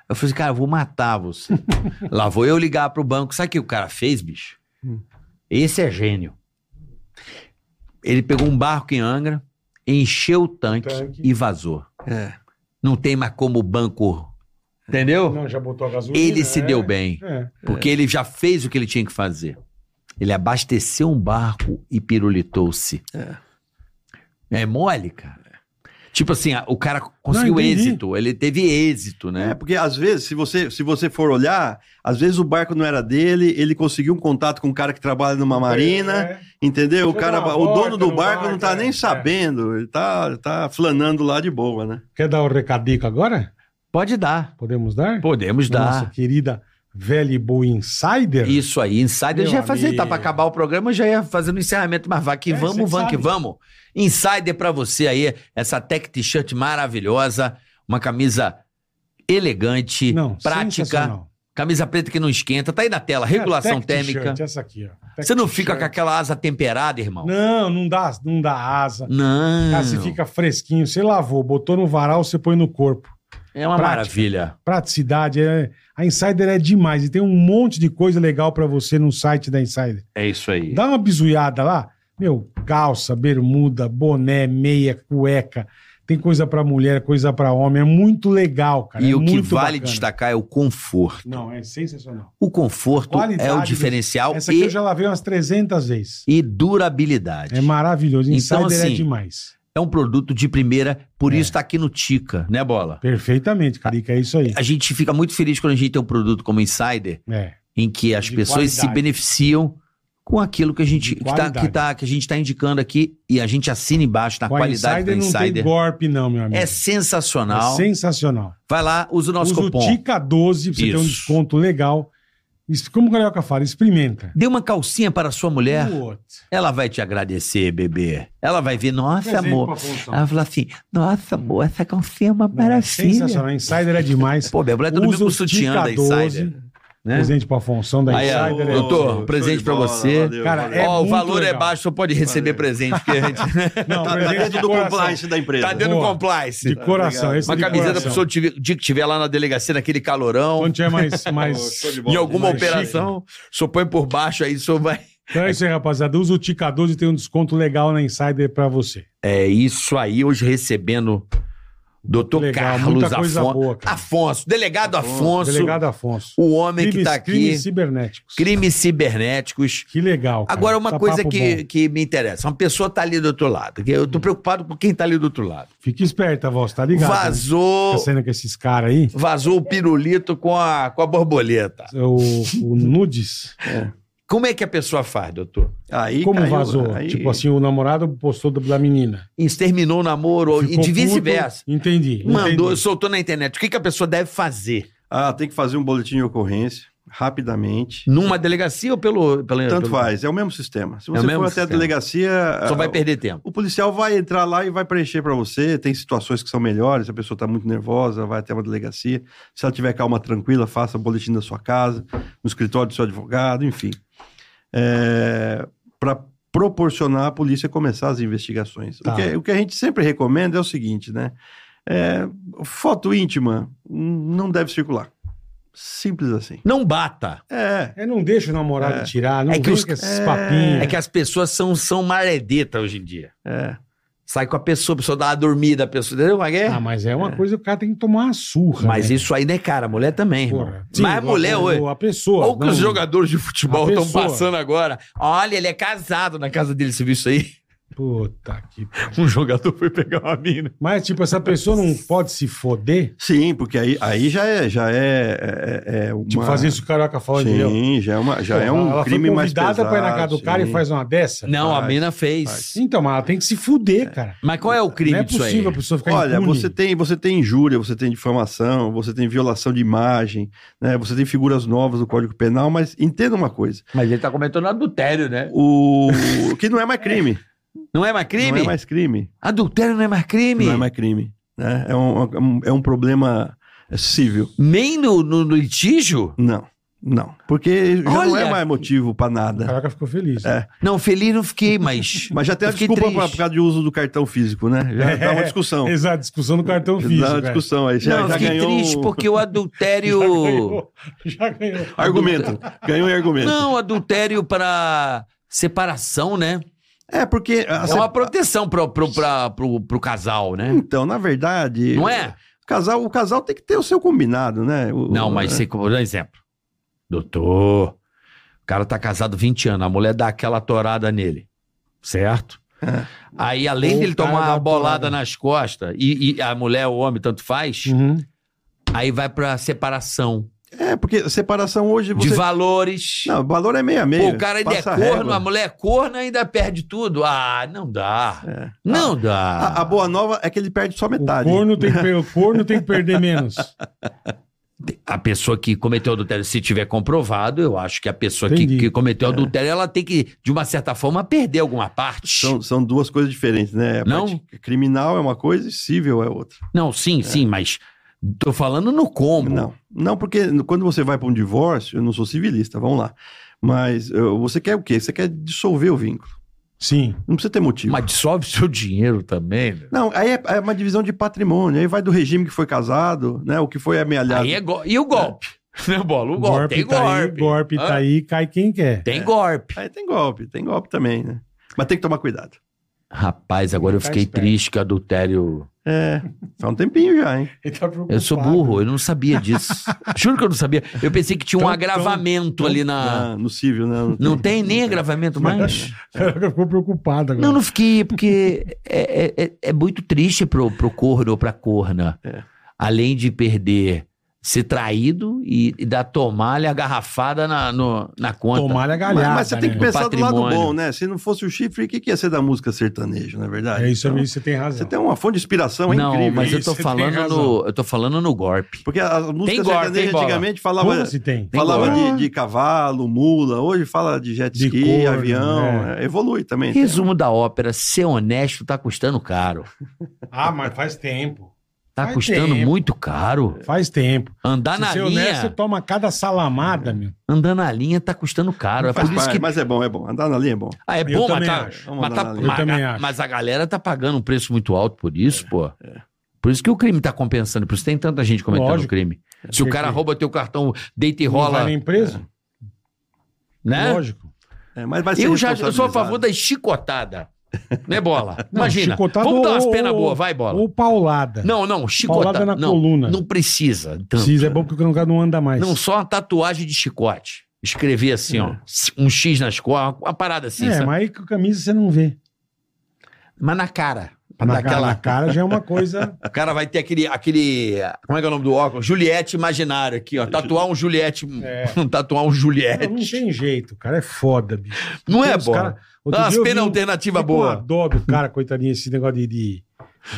Eu falei, cara, eu vou matar você. Lá vou eu ligar pro banco. Sabe o que o cara fez, bicho? Hum. Esse é gênio. Ele pegou um barco em Angra, encheu o tanque, Tanque. e vazou. É. Não tem mais como o banco. Entendeu? Não, já botou a gasolina. Ele se é. deu bem. É. Porque ele já fez o que ele tinha que fazer. Ele abasteceu um barco e pirulitou-se. É. mole, cara. Tipo assim, a- o cara conseguiu Não, êxito. Ele teve êxito, É, né? porque às vezes, se você, se você for olhar, às vezes o barco não era dele, ele conseguiu um contato com um cara que trabalha numa marina, É. entendeu? O, cara, o dono do barco não tá é, nem é. sabendo, ele tá, tá flanando lá de boa, né? Quer dar o recadico agora? Pode dar. Podemos dar? Podemos Nossa dar. querida velha e boa insider. Isso aí, Insider Meu já ia fazer, tá amigo. pra acabar o programa, já ia fazendo encerramento, mas vai que É, vamos, que vamos. Insider pra você aí, essa tech t-shirt maravilhosa, uma camisa elegante, Não, prática, camisa preta que não esquenta, tá aí na tela, regulação É tech térmica. Essa aqui, ó. Você não fica com aquela asa temperada, irmão? Não, não dá, não dá asa. Não. Cara, você fica fresquinho. Você lavou, botou no varal, você põe no corpo. É uma prática. maravilha. Praticidade. É... A Insider é demais. E tem um monte de coisa legal pra você no site da Insider. É isso aí. Dá uma bizuiada lá. Meu, calça, bermuda, boné, meia, cueca. Tem coisa pra mulher, coisa pra homem. É muito legal, cara. e é o que vale bacana. destacar é o conforto. Não, é sensacional. O conforto Qualidade é o do- diferencial Essa aqui e, eu já lavei umas 300 vezes. e durabilidade. É maravilhoso. Insider Então, é assim, demais. É um produto de primeira, por É. isso tá aqui no Tica, né, Bola? Perfeitamente, Carica. É isso aí. A gente fica muito feliz quando a gente tem um produto como Insider, É. em que as De pessoas se qualidade. beneficiam com aquilo que a gente De que tá, que tá- a gente tá indicando aqui e a gente assina embaixo na Com qualidade Insider do não tem Insider. golpe, não, meu amigo. É sensacional. É sensacional. Vai lá, usa o nosso Usa cupom. o TICA12 pra você ter um desconto legal. Como o Carioca fala, experimenta. Dê uma calcinha para a sua mulher. Putz. Ela vai te agradecer, bebê. Ela vai ver, nossa, Presente amor. Ela vai falar assim, nossa, amor, essa calcinha é uma é maravilha. sensacional. Insider é demais. Pô, minha mulher tá dormindo Usa com o o sutiã da TICA12, Insider. Né? Presente pra função da Aí, Insider. é doutor, presente bola, você. valeu, Cara, valeu. é Ó, o valor é legal. baixo, só pode receber Valeu. presente. Porque a gente Não, Tá, tá presente dentro de do coração. compliance da empresa. tá dentro do Boa. compliance. De coração. Uma de camiseta senhor tiver- dia que estiver lá na delegacia, naquele calorão. Quando tiver mais... Mais... Em alguma mais operação, o senhor põe por baixo aí, o senhor vai. Então é isso aí, rapaziada. Usa o TICA12 e tem um desconto legal na Insider pra você. É isso aí, hoje recebendo Doutor Legal, Carlos Afon- boa. Afonso, delegado Afonso, Delegado Afonso. o homem que Crimes- tá aqui, Crimes cibernéticos. crimes cibernéticos. Que legal. cara. Agora, uma Tá coisa que, bom. que me interessa: uma pessoa tá ali do outro lado. que Eu tô preocupado com quem tá ali do outro lado. Fique esperta, voz, tá ligado? né? Vazou, Tá saindo com esses caras aí. vazou o pirulito com a, com a borboleta. O, o nudes. Como é que a pessoa faz, doutor? Aí Como caiu, vazou? aí- Tipo assim, o namorado postou do- da menina. Exterminou o namoro ou- e Ficou de vice-versa. Entendi. Mandou, entendi. soltou na internet. O que, que a pessoa deve fazer? Ah, tem que fazer um boletim de ocorrência rapidamente. Numa delegacia ou pelo. pelo Tanto pelo- faz, é o mesmo sistema. Se É você mesmo for até a delegacia, Só ah, vai perder tempo. o policial vai entrar lá e vai preencher para você. Tem situações que são melhores, se a pessoa está muito nervosa, vai até uma delegacia. Se ela tiver calma, tranquila, faça o boletim da sua casa, no escritório do seu advogado, enfim. Para proporcionar a polícia começar as investigações. Tá. O, que, o que a gente sempre recomenda é o seguinte, né? É, foto íntima não deve circular. Simples assim. Não bata. É. É, não deixa o namorado É. tirar, não É que os- esses é, papinhos. É que as pessoas são, são maredeta hoje em dia. É. Sai com a pessoa, a pessoa dá uma dormida, a pessoa. Entendeu? Como é que é? Ah, mas é uma coisa que o cara tem que tomar uma surra. Mas né? isso aí não é cara, a mulher também, irmão. Porra. Sim, Mas a mulher, hoje. A pessoa. Olha o que não- os jogadores de futebol estão passando agora. Olha, ele é casado na casa dele, você viu isso aí? Puta que. Um jogador foi pegar uma mina. Mas, tipo, essa pessoa não pode se foder? Sim, porque aí, aí já é, já é, é, é uma... Tipo, fazer isso que o Carioca falando de eu. Sim, já é, uma, já é Pô, um ela crime mais pesado. convidada pra ir na casa do cara sim. e faz uma dessa? Não, a Faz, mina fez. faz. Então, mas ela tem que se fuder, cara. Mas qual é o crime não é possível a pessoa ficar Olha, impune. você tem, você tem injúria, você tem difamação, você tem violação de imagem, né? Você tem figuras novas do Código Penal, mas entenda uma coisa: Mas ele tá comentando adultério, né? o que não é mais crime, Não é mais crime? não é mais crime, Adultério não é mais crime? não é mais crime, né? É um, é um, é um problema civil. Nem no, no litígio? Não, não, porque já não Olha! é mais motivo pra O nada. Carioca ficou feliz. É. Não, feliz não fiquei, mas. Mas já tem a desculpa pra, por causa de uso do cartão físico, né? Já dá uma discussão. Exato, discussão do cartão físico. Dá uma discussão aí. Já, não, já fiquei ganhou. triste porque o adultério. Já ganhou. Já ganhou. Argumento. Ganhou em argumento. Não, adultério para separação, né? É, porque. É se- uma proteção pro, pro, pra- pro, pro casal, né? Então, na verdade. Não é? O casal, o casal tem que ter o seu combinado, né? O- Não, mas você, por exemplo, doutor, o cara tá casado 20 anos, a mulher dá aquela torada nele, certo? Aí, além Ou dele tomar uma bolada nas costas, e, e a mulher o homem, tanto faz, Uhum. aí vai pra separação É, porque separação hoje você. de valores. Não, o valor é meio a meio. Pô, o cara ainda é corno, régua. a mulher é corno ainda perde tudo. Ah, não dá. É. Não dá. A, a boa nova é que ele perde só O metade. corno, tem que, per- o corno tem que perder menos. A pessoa que cometeu adultério, se tiver comprovado, eu acho que a pessoa que, que cometeu adultério, ela tem que, de uma certa forma, perder alguma parte. São, são duas coisas diferentes, né? A Não? parte criminal é uma coisa e civil é outra. Não, sim, sim, mas tô falando no combo. Não, não, porque quando você vai para um divórcio, eu não sou civilista, vamos lá. Mas você quer o quê? Você quer dissolver o vínculo. Sim. Não precisa ter motivo. Mas dissolve seu dinheiro também. né? Não, aí é, é uma divisão de patrimônio. Aí vai do regime que foi casado, né? O que foi amealhado. Aí é go... E o golpe? Né, Bola? O golpe. Tem tá golpe. aí, golpe Hã? tá aí, cai quem quer. Tem golpe. Aí tem golpe, tem golpe também, né? Mas tem que tomar cuidado. Rapaz, agora eu Ficar fiquei esperto. triste que o adultério. É, faz um tempinho já, hein? Tá Eu sou burro, eu não sabia disso. Juro que eu não sabia. Eu pensei que tinha um Então- agravamento ali na. Ah, no civil, né? Não tem nem agravamento mais? Carioca ficou preocupado agora. Não, não fiquei, porque é, é, é- é muito triste pro, pro corno ou pra corna. É. Além de perder, ser traído e, e dar tomar-lhe a garrafada na, no- na conta. Tomar a Mas, galhada. mas você tem que né? pensar do lado bom, né? Se não fosse o chifre, o que, que ia ser da música sertanejo, não é verdade? É isso Então, aí, você tem razão. Você tem uma fonte de inspiração não, incrível. mas eu Isso, tô tem falando no. Eu tô falando no golpe. Porque a música golpe, sertaneja tem bola. antigamente falava, Como se tem? Tem falava golpe. de, de cavalo, mula, hoje fala de jet De ski, corno, avião, é. é, evolui também. Resumo da ópera: ser honesto tá custando caro. Ah, mas faz tempo. Tá Faz custando tempo. muito caro. Faz tempo. Andar Se na ser linha. honesto, você toma cada salamada, meu. Andar na linha tá custando caro. É Faz por isso que. Mas é bom, é bom. Andar na linha é bom. Ah, é Eu bom, mas, tá, mas, tá- mas- acho. mas a galera tá pagando um preço muito alto por isso, pô. Por isso que o crime tá compensando. Por isso tem tanta gente cometendo Lógico. crime. Se o cara rouba teu cartão, deita e Não rola, vai nem preso? né? Lógico. É, mas vai ser Eu já eu sou a favor da chicotada. Né, bola? Não, Imagina. Vamos dar umas penas boas, vai, bola. Ou paulada. Não, não, chicotada. Paulada na não, coluna. não precisa. Tanto. Precisa, é bom porque o cara não anda mais. Não, só uma tatuagem de chicote. Escrever assim, ó. Um X nas costas, uma parada assim. é, sabe? mas aí com a camisa você não vê. Mas na cara. Na, Daquela- cara, na cara já é uma coisa. O cara vai ter aquele, aquele. Como é que é o nome do óculos? Juliette imaginário aqui, ó. Tatuar um Juliette. É. Tatuar um Não, Juliette. não tem jeito, o cara é foda, bicho. Não Tem é, bola. cara- eu vi penas um- alternativas Fico com boas. dó do cara, coitadinho, esse negócio de, de,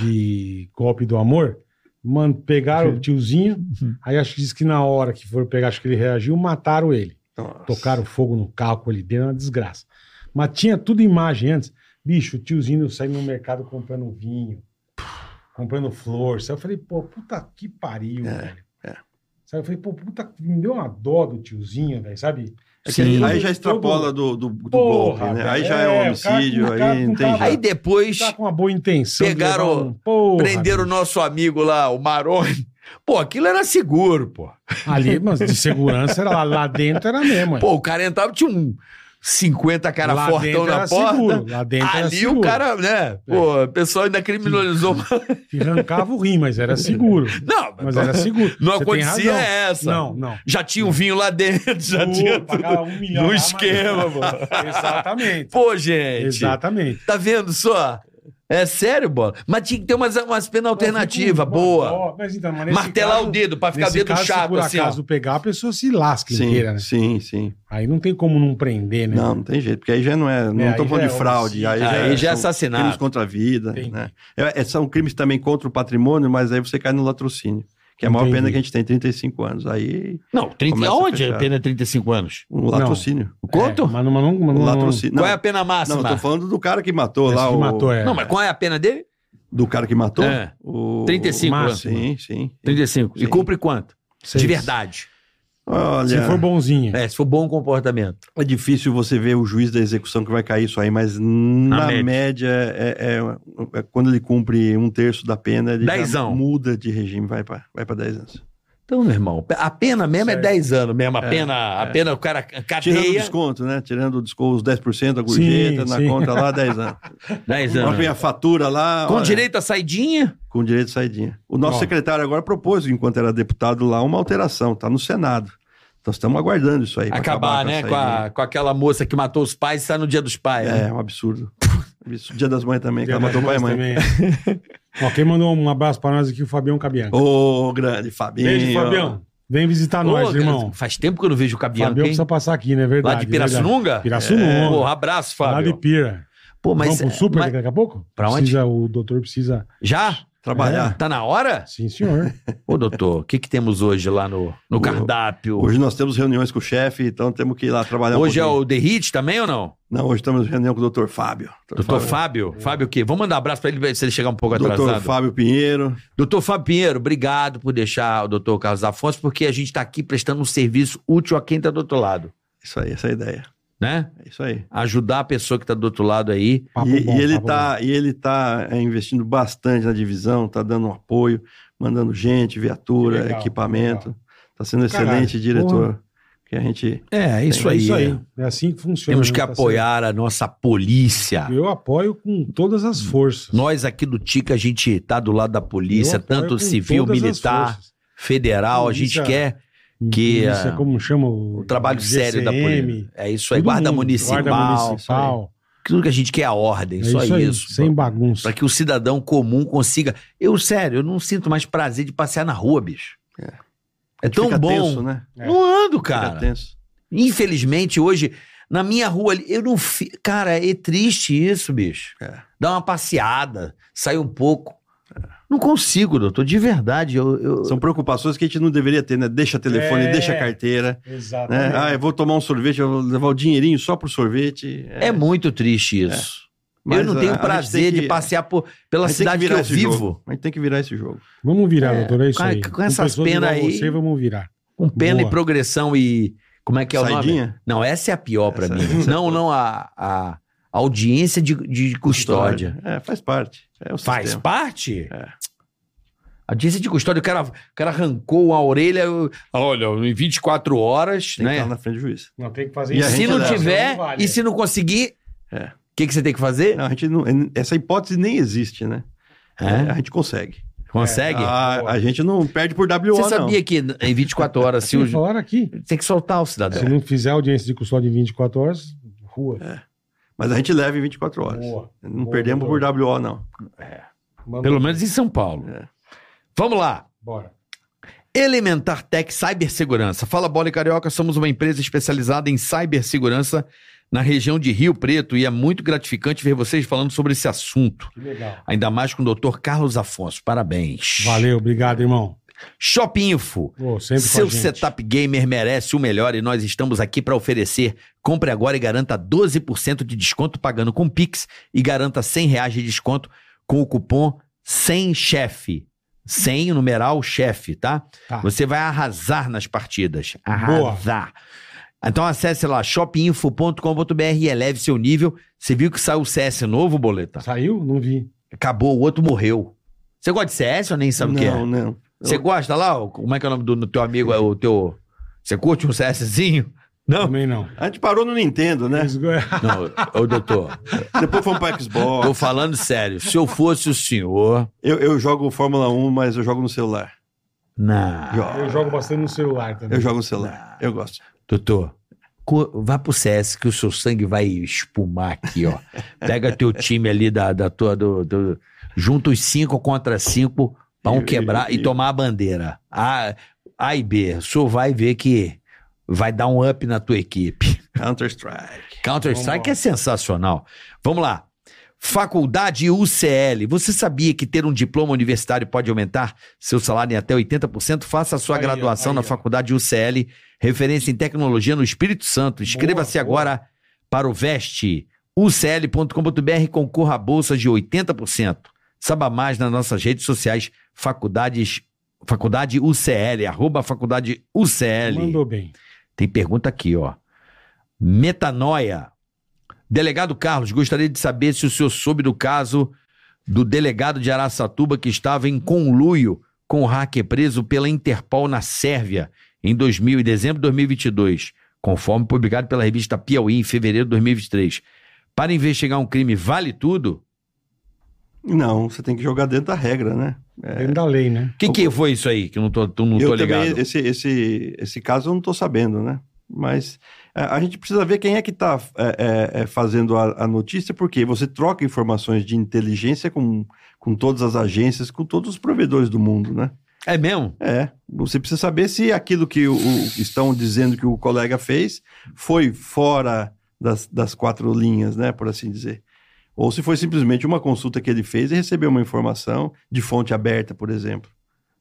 de golpe do amor. Mano, pegaram o tiozinho, aí acho que diz que na hora que foram pegar, acho que ele reagiu, mataram ele. Nossa. Tocaram fogo no carro com ele dentro, é uma desgraça. Mas tinha tudo imagem antes. Bicho, o tiozinho saindo no mercado comprando vinho, comprando flor. Sabe? Eu falei, pô, puta que pariu, velho. é. Sabe? Eu falei, pô, puta, me deu uma dó do tiozinho, velho, sabe? É que Sim. aí já extrapola do, do, do golpe, Porra, né? velho. Aí já é, É, um homicídio, cara aí não tem tava- Aí jeito. depois Tá com uma boa intenção. Pegaram- um- Porra, prenderam o nosso amigo lá, o Maroni. Pô, aquilo era seguro, pô. Ali, mas de segurança era lá, lá dentro era mesmo. é. Pô, o cara entrava, tinha um 50 cara Lá fortão na porta. seguro, lá dentro Ali o seguro. É. cara, né? Pô, o pessoal ainda criminalizou. Que arrancava o rim, mas era seguro. Não, Mas era seguro. Não Você acontecia essa. Não, não. Já tinha um vinho lá dentro, já Pô, tinha tudo um milhão no esquema, pô. Exatamente. Pô, gente. Exatamente. Tá vendo só? É sério, bola? Mas tinha que ter umas, umas penas alternativas, Fico- boa. Ó, mas então, mas Martelar caso- o dedo pra ficar dedo caso, se chato, por assim, ó. acaso pegar, a pessoa se lasca Sim, inteira, né? sim, sim. Aí não tem como não prender, né? Não, não tem jeito, porque aí já não é. Não É, estou aí falando já de é fraude. Aí, homicídio. já, Aí já é assassinato. Crimes contra a vida. Né? É, é, são crimes também contra o patrimônio, mas aí você cai no latrocínio. Que é a maior Entendi. pena que a gente tem, 35 anos. Aí, Não, 30, Começa a aonde fechar. a pena é 35 anos? o latrocínio. Quanto? É, mas não, mas não, mas O não- latrocínio. Qual Não, é a pena máxima? não, eu tô falando do cara que matou esse lá. que o... matou, é. Não, mas qual é a pena dele? Do cara que matou? É. O... 35 o anos. Sim, sim. 35. E Sim. cumpre quanto? Seis. De verdade. Olha, Se for bonzinho. É, se for bom comportamento. é difícil você ver o juiz da execução que vai cair isso aí, mas na, média. média, é, é- é quando ele cumpre um terço da pena, ele Dezão. muda de regime, vai para vai pra 10 anos. Então, meu irmão, a pena mesmo é Certo. 10 anos mesmo. A É, pena, a é. pena, o cara Tirando o cadeia, desconto, né? Tirando o desconto, os 10% da gorjeta, Sim, na sim. conta lá, 10 anos. 10 Mas anos. vem a fatura lá. Com olha, direito a saidinha? Com direito de saidinha. O nosso Ó. secretário agora propôs, enquanto era deputado lá, uma alteração, tá no Senado. Então estamos aguardando isso aí. Acabar, né? com a Com, a- com aquela moça que matou os pais e sai no dia dos pais. É, né? um absurdo. Dia das Mães também, que Dia ela das matou pai e Mães mãe. Ó, quem mandou um abraço pra nós aqui, o Fabião Cabianca. Ô, grande Fabinho. Beijo, Fabião. Vem visitar nós, Pô, irmão. Faz tempo que eu não vejo o Cabianca, Fabião hein? precisa passar aqui, né? Verdade. Lá de verdade. Pirassununga? Pirassununga. Pô, abraço, Lá de. Pira. Pô, mas, Vamos pro super mas- daqui a pouco? Pra onde? Precisa, o doutor precisa... Já? Trabalhar. Tá na hora? Sim, senhor. Ô, doutor, o que, que temos hoje lá no, no cardápio? Hoje nós temos reuniões com o chefe, então temos que ir lá trabalhar um Hoje é pouquinho. o The Hit também ou não? Não, hoje estamos em reunião com o doutor Fábio. Doutor Fábio? Fábio o quê? Vamos mandar um abraço pra ele se ele chegar um pouco Doutor atrasado. Fábio Pinheiro. Doutor Fábio Pinheiro, obrigado por deixar o doutor Carlos Afonso, porque a gente está aqui prestando um serviço útil a quem está do outro lado, Isso aí, essa é a ideia. né? É isso aí. Ajudar a pessoa que está do outro lado aí. Papo e, bom, e ele tá, e ele tá é, investindo bastante na divisão, tá dando um apoio, mandando gente, viatura, legal, equipamento. legal. Tá sendo Caralho, excelente diretor. Que a gente. É, bom. É isso aí. É assim que funciona. Temos né? que Tá apoiar a nossa polícia. Eu apoio com todas as forças. Nós aqui do TICA, a gente tá do lado da polícia, tanto civil, militar, federal. A gente Polícia- quer que Polícia, ah, como chama o, o trabalho sério da GCM, polícia. É isso aí, guarda mundo. municipal. Guarda municipal. Tudo que a gente quer é a ordem, É só isso aí, isso. sem bagunça. Para que o cidadão comum consiga. Eu, sério, eu não sinto mais prazer de passear na rua, bicho. É. É, tão fica bom. tenso, né? É. Não ando, Fica cara. tenso. Infelizmente, hoje, na minha rua ali, eu não. Fi... Cara, é triste isso, bicho. É. Dá uma passeada, sai um pouco. Não consigo, doutor, de verdade. Eu, eu- São preocupações que a gente não deveria ter, né? Deixa telefone, É. deixa carteira. Exatamente. Né? Ah, eu vou tomar um sorvete, eu vou levar o dinheirinho só pro sorvete. É muito triste isso. Mas eu não a- tenho a prazer tem que- de passear por, pela a cidade que, virar eu vivo. jogo. A gente tem que virar esse jogo. Vamos virar, É, doutor, é isso com- aí. com essas penas aí- Você, vamos virar. Com pena Boa. e progressão e. Como é que é o nome? Saidinha? Não, essa é a pior pra Essa- mim. é Não, não, a, a audiência de, de custódia. É, faz parte. É o Faz sistema. parte? É. Audiência de custódia, o cara, o cara arrancou a orelha, eu- olha, em 24 horas, Tem que né? estar na frente do juiz. Não tem que fazer E a Se não tiver, e se não conseguir, É. que, que você tem que fazer? Não, a gente não, essa hipótese nem existe, né? É? A gente consegue. Consegue? A, a gente não perde por WO, você não. sabia que em 24 horas, se o, aqui. tem que soltar o cidadão. Se não fizer audiência de custódia em 24 horas, rua. Mas a gente leva em 24 horas. Boa. Não Boa, perdemos por WO, não. Manda- Pelo menos em São Paulo. É. Vamos lá. Bora. Elementar Tech Cibersegurança. Fala Bola e Carioca, somos uma empresa especializada em cibersegurança na região de Rio Preto e é muito gratificante ver vocês falando sobre esse assunto. Que legal. Ainda mais com o Dr. Carlos Afonso. Parabéns. Valeu, obrigado, irmão. Shop Info. A Seu setup gamer merece o melhor e nós estamos aqui para oferecer. Compre agora e garanta 12% de desconto pagando com Pix e garanta 100 reais de desconto com o cupom 100chefe. 100 o numeral chefe, tá? Tá. Você vai arrasar nas partidas. Arrasar. Então acesse lá shopinfo.com.br e eleve seu nível. Você viu que saiu o CS novo, Boleta? Saiu? Não vi. Acabou, o outro morreu. Você gosta de CS ou nem sabe o que é? não, não. Você gosta lá? ó, Como é que é o nome do, do teu amigo? É o teu. Você curte um CSzinho? Não? Também não. A gente parou no Nintendo, né? Eles go- Não, ô doutor, Depois fomos pra Xbox. tô falando sério. Se eu fosse o senhor. Eu, eu jogo Fórmula 1, mas eu jogo no celular. Não. Jogo. Eu jogo bastante no celular também. Eu jogo no celular. Eu gosto. Doutor, vá pro CS que o seu sangue vai espumar aqui, ó. Pega teu time ali da, da tua. Do, do- junta os cinco contra cinco pra um quebrar e, tomar a bandeira. A, a e B. O senhor vai ver que vai dar um up na tua equipe. Counter-Strike. Counter-Strike é sensacional. Vamos lá. Faculdade UCL. Você sabia que ter um diploma universitário pode aumentar seu salário em até 80%? Faça a sua Aí, graduação aí, na ó. Faculdade UCL, referência em tecnologia no Espírito Santo. Inscreva-se boa. agora para o VEST. ucl.com.br e concorra a bolsas de 80%. Saiba mais nas nossas redes sociais, faculdades, Faculdade UCL, arroba Faculdade UCL. Mandou bem. Tem pergunta aqui, ó. Metanoia. Delegado Carlos, gostaria de saber se o senhor soube do caso do delegado de Araçatuba que estava em conluio com o hacker preso pela Interpol na Sérvia em 2000 e dezembro de 2022, conforme publicado pela revista Piauí em fevereiro de 2023. Para investigar um crime vale tudo? Não, você tem que jogar dentro da regra, né? Dentro da lei, né? O que, que foi isso aí que eu não tô, tô- não tô eu ligado? também, esse, esse, esse caso eu não estou sabendo, né? Mas é, a gente precisa ver quem é que está fazendo a, a notícia, porque você troca informações de inteligência com, com todas as agências, com todos os provedores do mundo, né? É mesmo? É, você precisa saber se aquilo que o, o- estão dizendo que o colega fez foi fora das, das quatro linhas, né, por assim dizer. Ou se foi simplesmente uma consulta que ele fez e recebeu uma informação de fonte aberta, por exemplo.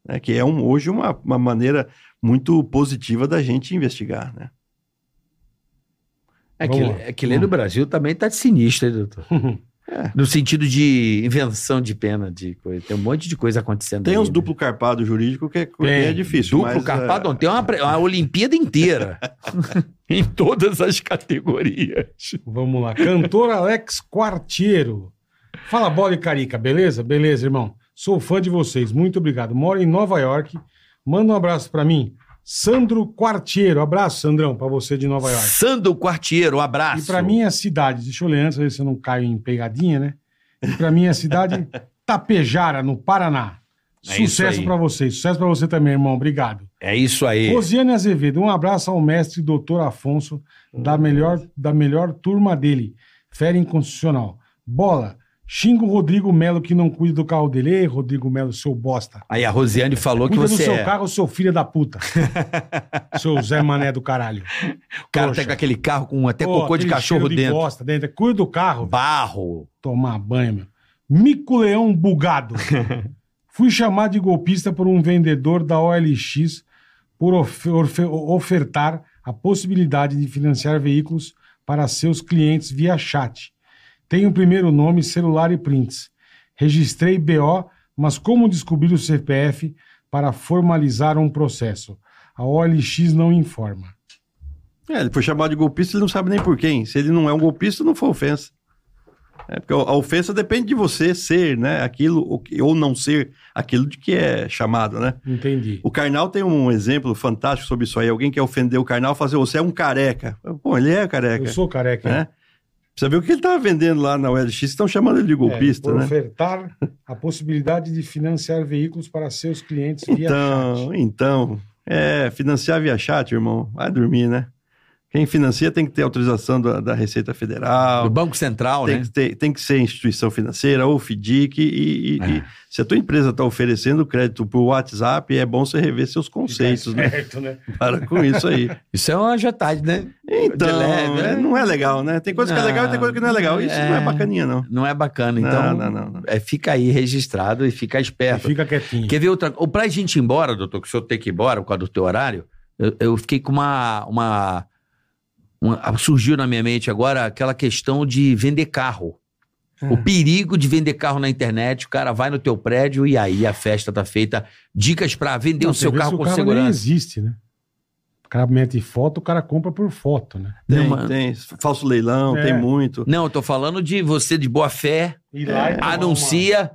né, que é um, hoje uma, uma maneira muito positiva da gente investigar, né? É que, é que lei do Brasil também tá de sinistro, hein, doutor? É. No sentido de invenção de pena, de coisa. Tem um monte de coisa acontecendo. Tem aí, uns né? duplo carpado jurídico que é, é difícil. Duplo mas, carpado, é, não, tem uma, uma Olimpíada inteira. em todas as categorias. Vamos lá. Cantor Alex Quartiero. Fala, bola e carica, beleza? Beleza, irmão. Sou fã de vocês, muito obrigado. Moro em Nova York. Manda um abraço pra mim. Sandro Quartiero. Abraço, Sandrão, pra você de Nova York. Sandro Quartiero, um abraço. E pra minha cidade, deixa eu ler antes, ver se eu não caio em pegadinha, né? E pra minha cidade, Tapejara, no Paraná. É Sucesso pra vocês. Sucesso pra você também, irmão. Obrigado. É isso aí. Rosiane Azevedo, um abraço ao mestre doutor Afonso, da melhor, da melhor turma dele. Fera inconstitucional. Bola, xinga o Rodrigo Melo que não cuida do carro dele. Ei, Rodrigo Melo, seu bosta. Aí a Rosiane falou que Cuida do você seu é. carro, seu filho da puta. seu Zé Mané do caralho. O cara Poxa. tá com aquele carro com até Pô, cocô de cachorro de dentro. bosta dentro. Cuida do carro. Barro. Tomar banho, meu. Mico Leão bugado. Fui chamado de golpista por um vendedor da OLX por of- orfe- ofertar a possibilidade de financiar veículos para seus clientes via chat. Tenho o primeiro nome, celular e prints. Registrei BO, mas como descobrir o CPF para formalizar um processo? A OLX não informa. É, ele foi chamado de golpista, ele não sabe nem por quem. Se ele não é um golpista, não foi ofensa. É, porque a ofensa depende de você ser, né, aquilo, ou não ser aquilo de que é chamado, né? Entendi. O Karnal tem um exemplo fantástico sobre isso aí. Alguém quer ofender o Karnal, fazer você é um careca. Pô, ele é careca, Eu sou careca. né? Precisa ver o que ele estava vendendo lá na OLX, estão chamando ele de golpista, É, né? ofertar a possibilidade de financiar veículos para seus clientes via Então, chat. então, é, financiar via chat, irmão, vai dormir, né? Quem financia tem que ter autorização da, da Receita Federal, Do Banco Central, tem, né? que ter- tem que ser instituição financeira ou FDIC. E, e- É. e se a tua empresa está oferecendo crédito por WhatsApp, é bom você rever seus conceitos, Fica né? esperto, né? Para com isso aí. Isso é uma agiotagem, né? Então, leve, é, né? não é legal, né? Tem coisa que é Não, legal e tem coisa que não é legal. Isso não é é. bacaninha, não. Não é bacana. Não, Então, não, não, não. É, fica aí registrado e fica esperto. Fica quietinho. Quer ver outra Ou pra gente ir embora, doutor, que o senhor tem que ir embora por causa do teu horário, eu, eu fiquei com uma, uma, uma- Surgiu na minha mente agora aquela questão de vender carro. É. O perigo de vender carro na internet, o cara vai no teu prédio e aí a festa tá feita. Dicas pra vender Não, o seu carro se com o carro nem segurança. existe, né? O cara mete foto, o cara compra por foto, né? Não, Tem, mano. tem. Falso leilão, É. tem muito. Não, eu tô falando de você de boa fé, lá tomar anuncia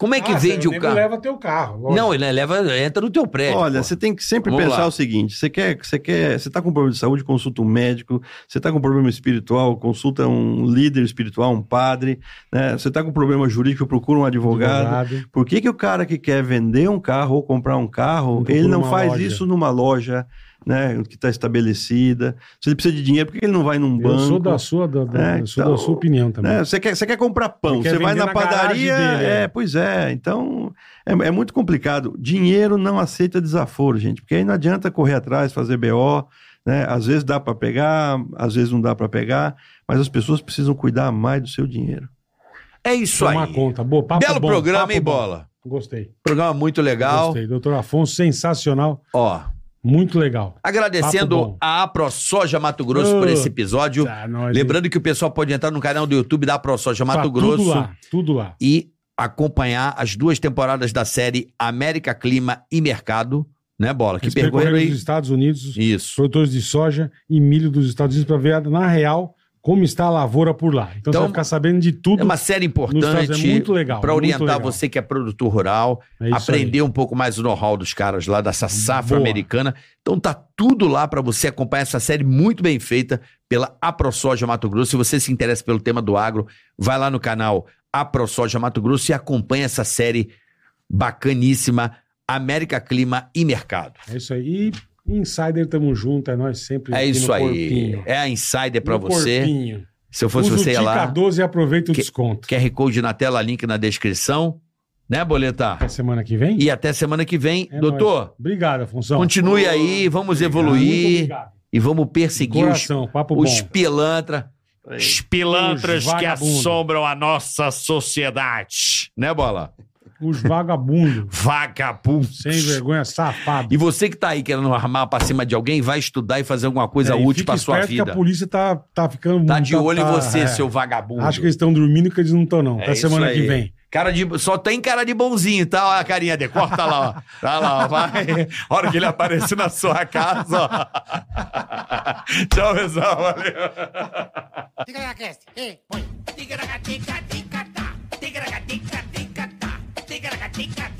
Como é que Ah, vende o carro? leva teu carro. lógico. Não, ele leva, entra no teu prédio. Olha, pô. você tem que sempre Vamos pensar lá. o seguinte: você quer, você quer, você está com problema de saúde, consulta um médico. Você está com problema espiritual, consulta um líder espiritual, um padre. Né? Você está com problema jurídico, procura um advogado. Advogado. Por que, que o cara que quer vender um carro ou comprar um carro, Não ele não faz loja. isso numa loja, né, que está estabelecida? Se ele precisa de dinheiro, por que ele não vai num Eu banco? sou da sua, da, da- É, eu sou então, da sua opinião também. né? Você quer, você quer comprar pão, quer você vai na na padaria, dele, é. é, pois é, então é, é muito complicado. Dinheiro não aceita desaforo, gente, porque aí não adianta correr atrás, fazer BO, né? Às vezes dá para pegar, às vezes não dá para pegar, mas as pessoas precisam cuidar mais do seu dinheiro. É isso Tomar aí. conta. Boa, papo Belo bom, programa, papo hein, bom. Bola? Gostei. Programa muito legal. Gostei. Doutor Afonso, sensacional. Ó, Muito legal. agradecendo a AproSoja Mato Grosso por esse episódio. Tá, nós, Lembrando que o pessoal pode entrar no canal do YouTube da AproSoja tá Mato Tudo Grosso lá, tudo lá. e acompanhar as duas temporadas da série América Clima e Mercado, né, Bola? Que Eles percorreram percorreram aí. os Estados Unidos, Isso. produtores de soja e milho dos Estados Unidos para ver, na real, como está a lavoura por lá. Então, Então, você vai ficar sabendo de tudo. É uma série Unidos. importante É muito legal. para orientar legal. você que é produtor rural, É aprender um pouco mais o know-how dos caras lá dessa safra Boa. americana. Então tá tudo lá para você acompanhar essa série muito bem feita pela AproSoja Mato Grosso. Se você se interessa pelo tema do agro, vai lá no canal AproSoja Mato Grosso e acompanha essa série bacaníssima América Clima e Mercado. aí. É isso aí. Insider, tamo junto, é nós sempre. É isso no aí. corpinho. É a Insider para No você. corpinho. Se eu fosse Usa você, o ia lá. 12 e aproveita o Que- desconto. QR Code na tela, link na descrição. Né, Boletar? Até semana que vem? E até semana que vem. É Doutor, nóis. Obrigado, Afonso. continue aí, vamos Muito evoluir obrigado. e vamos perseguir os, Coração, papo os bom. pilantra. Os pilantras Os que assombram a nossa sociedade. Né, Bola? Os vagabundos. Vagabundos. sem vergonha, safado. E você que tá aí querendo armar pra cima de alguém, vai estudar e fazer alguma coisa É, útil fica pra sua esperto vida. que a polícia tá, tá ficando... Tá de olho em tá- você, é. seu vagabundo. Acho que eles estão dormindo que eles não estão, não. É Até semana aí. que vem. Cara de, só tem cara de bonzinho, tá? Olha a carinha dele. Corta lá, ó. Tá lá, ó. Vai. A hora que ele aparecer na sua casa, ó. Tchau, pessoal. Valeu. Ticaracast, ei, põe. Ticaracatica-ticatá. Ticaracatica-ticatá. Ticaracatica-ticatá. Ticaracati,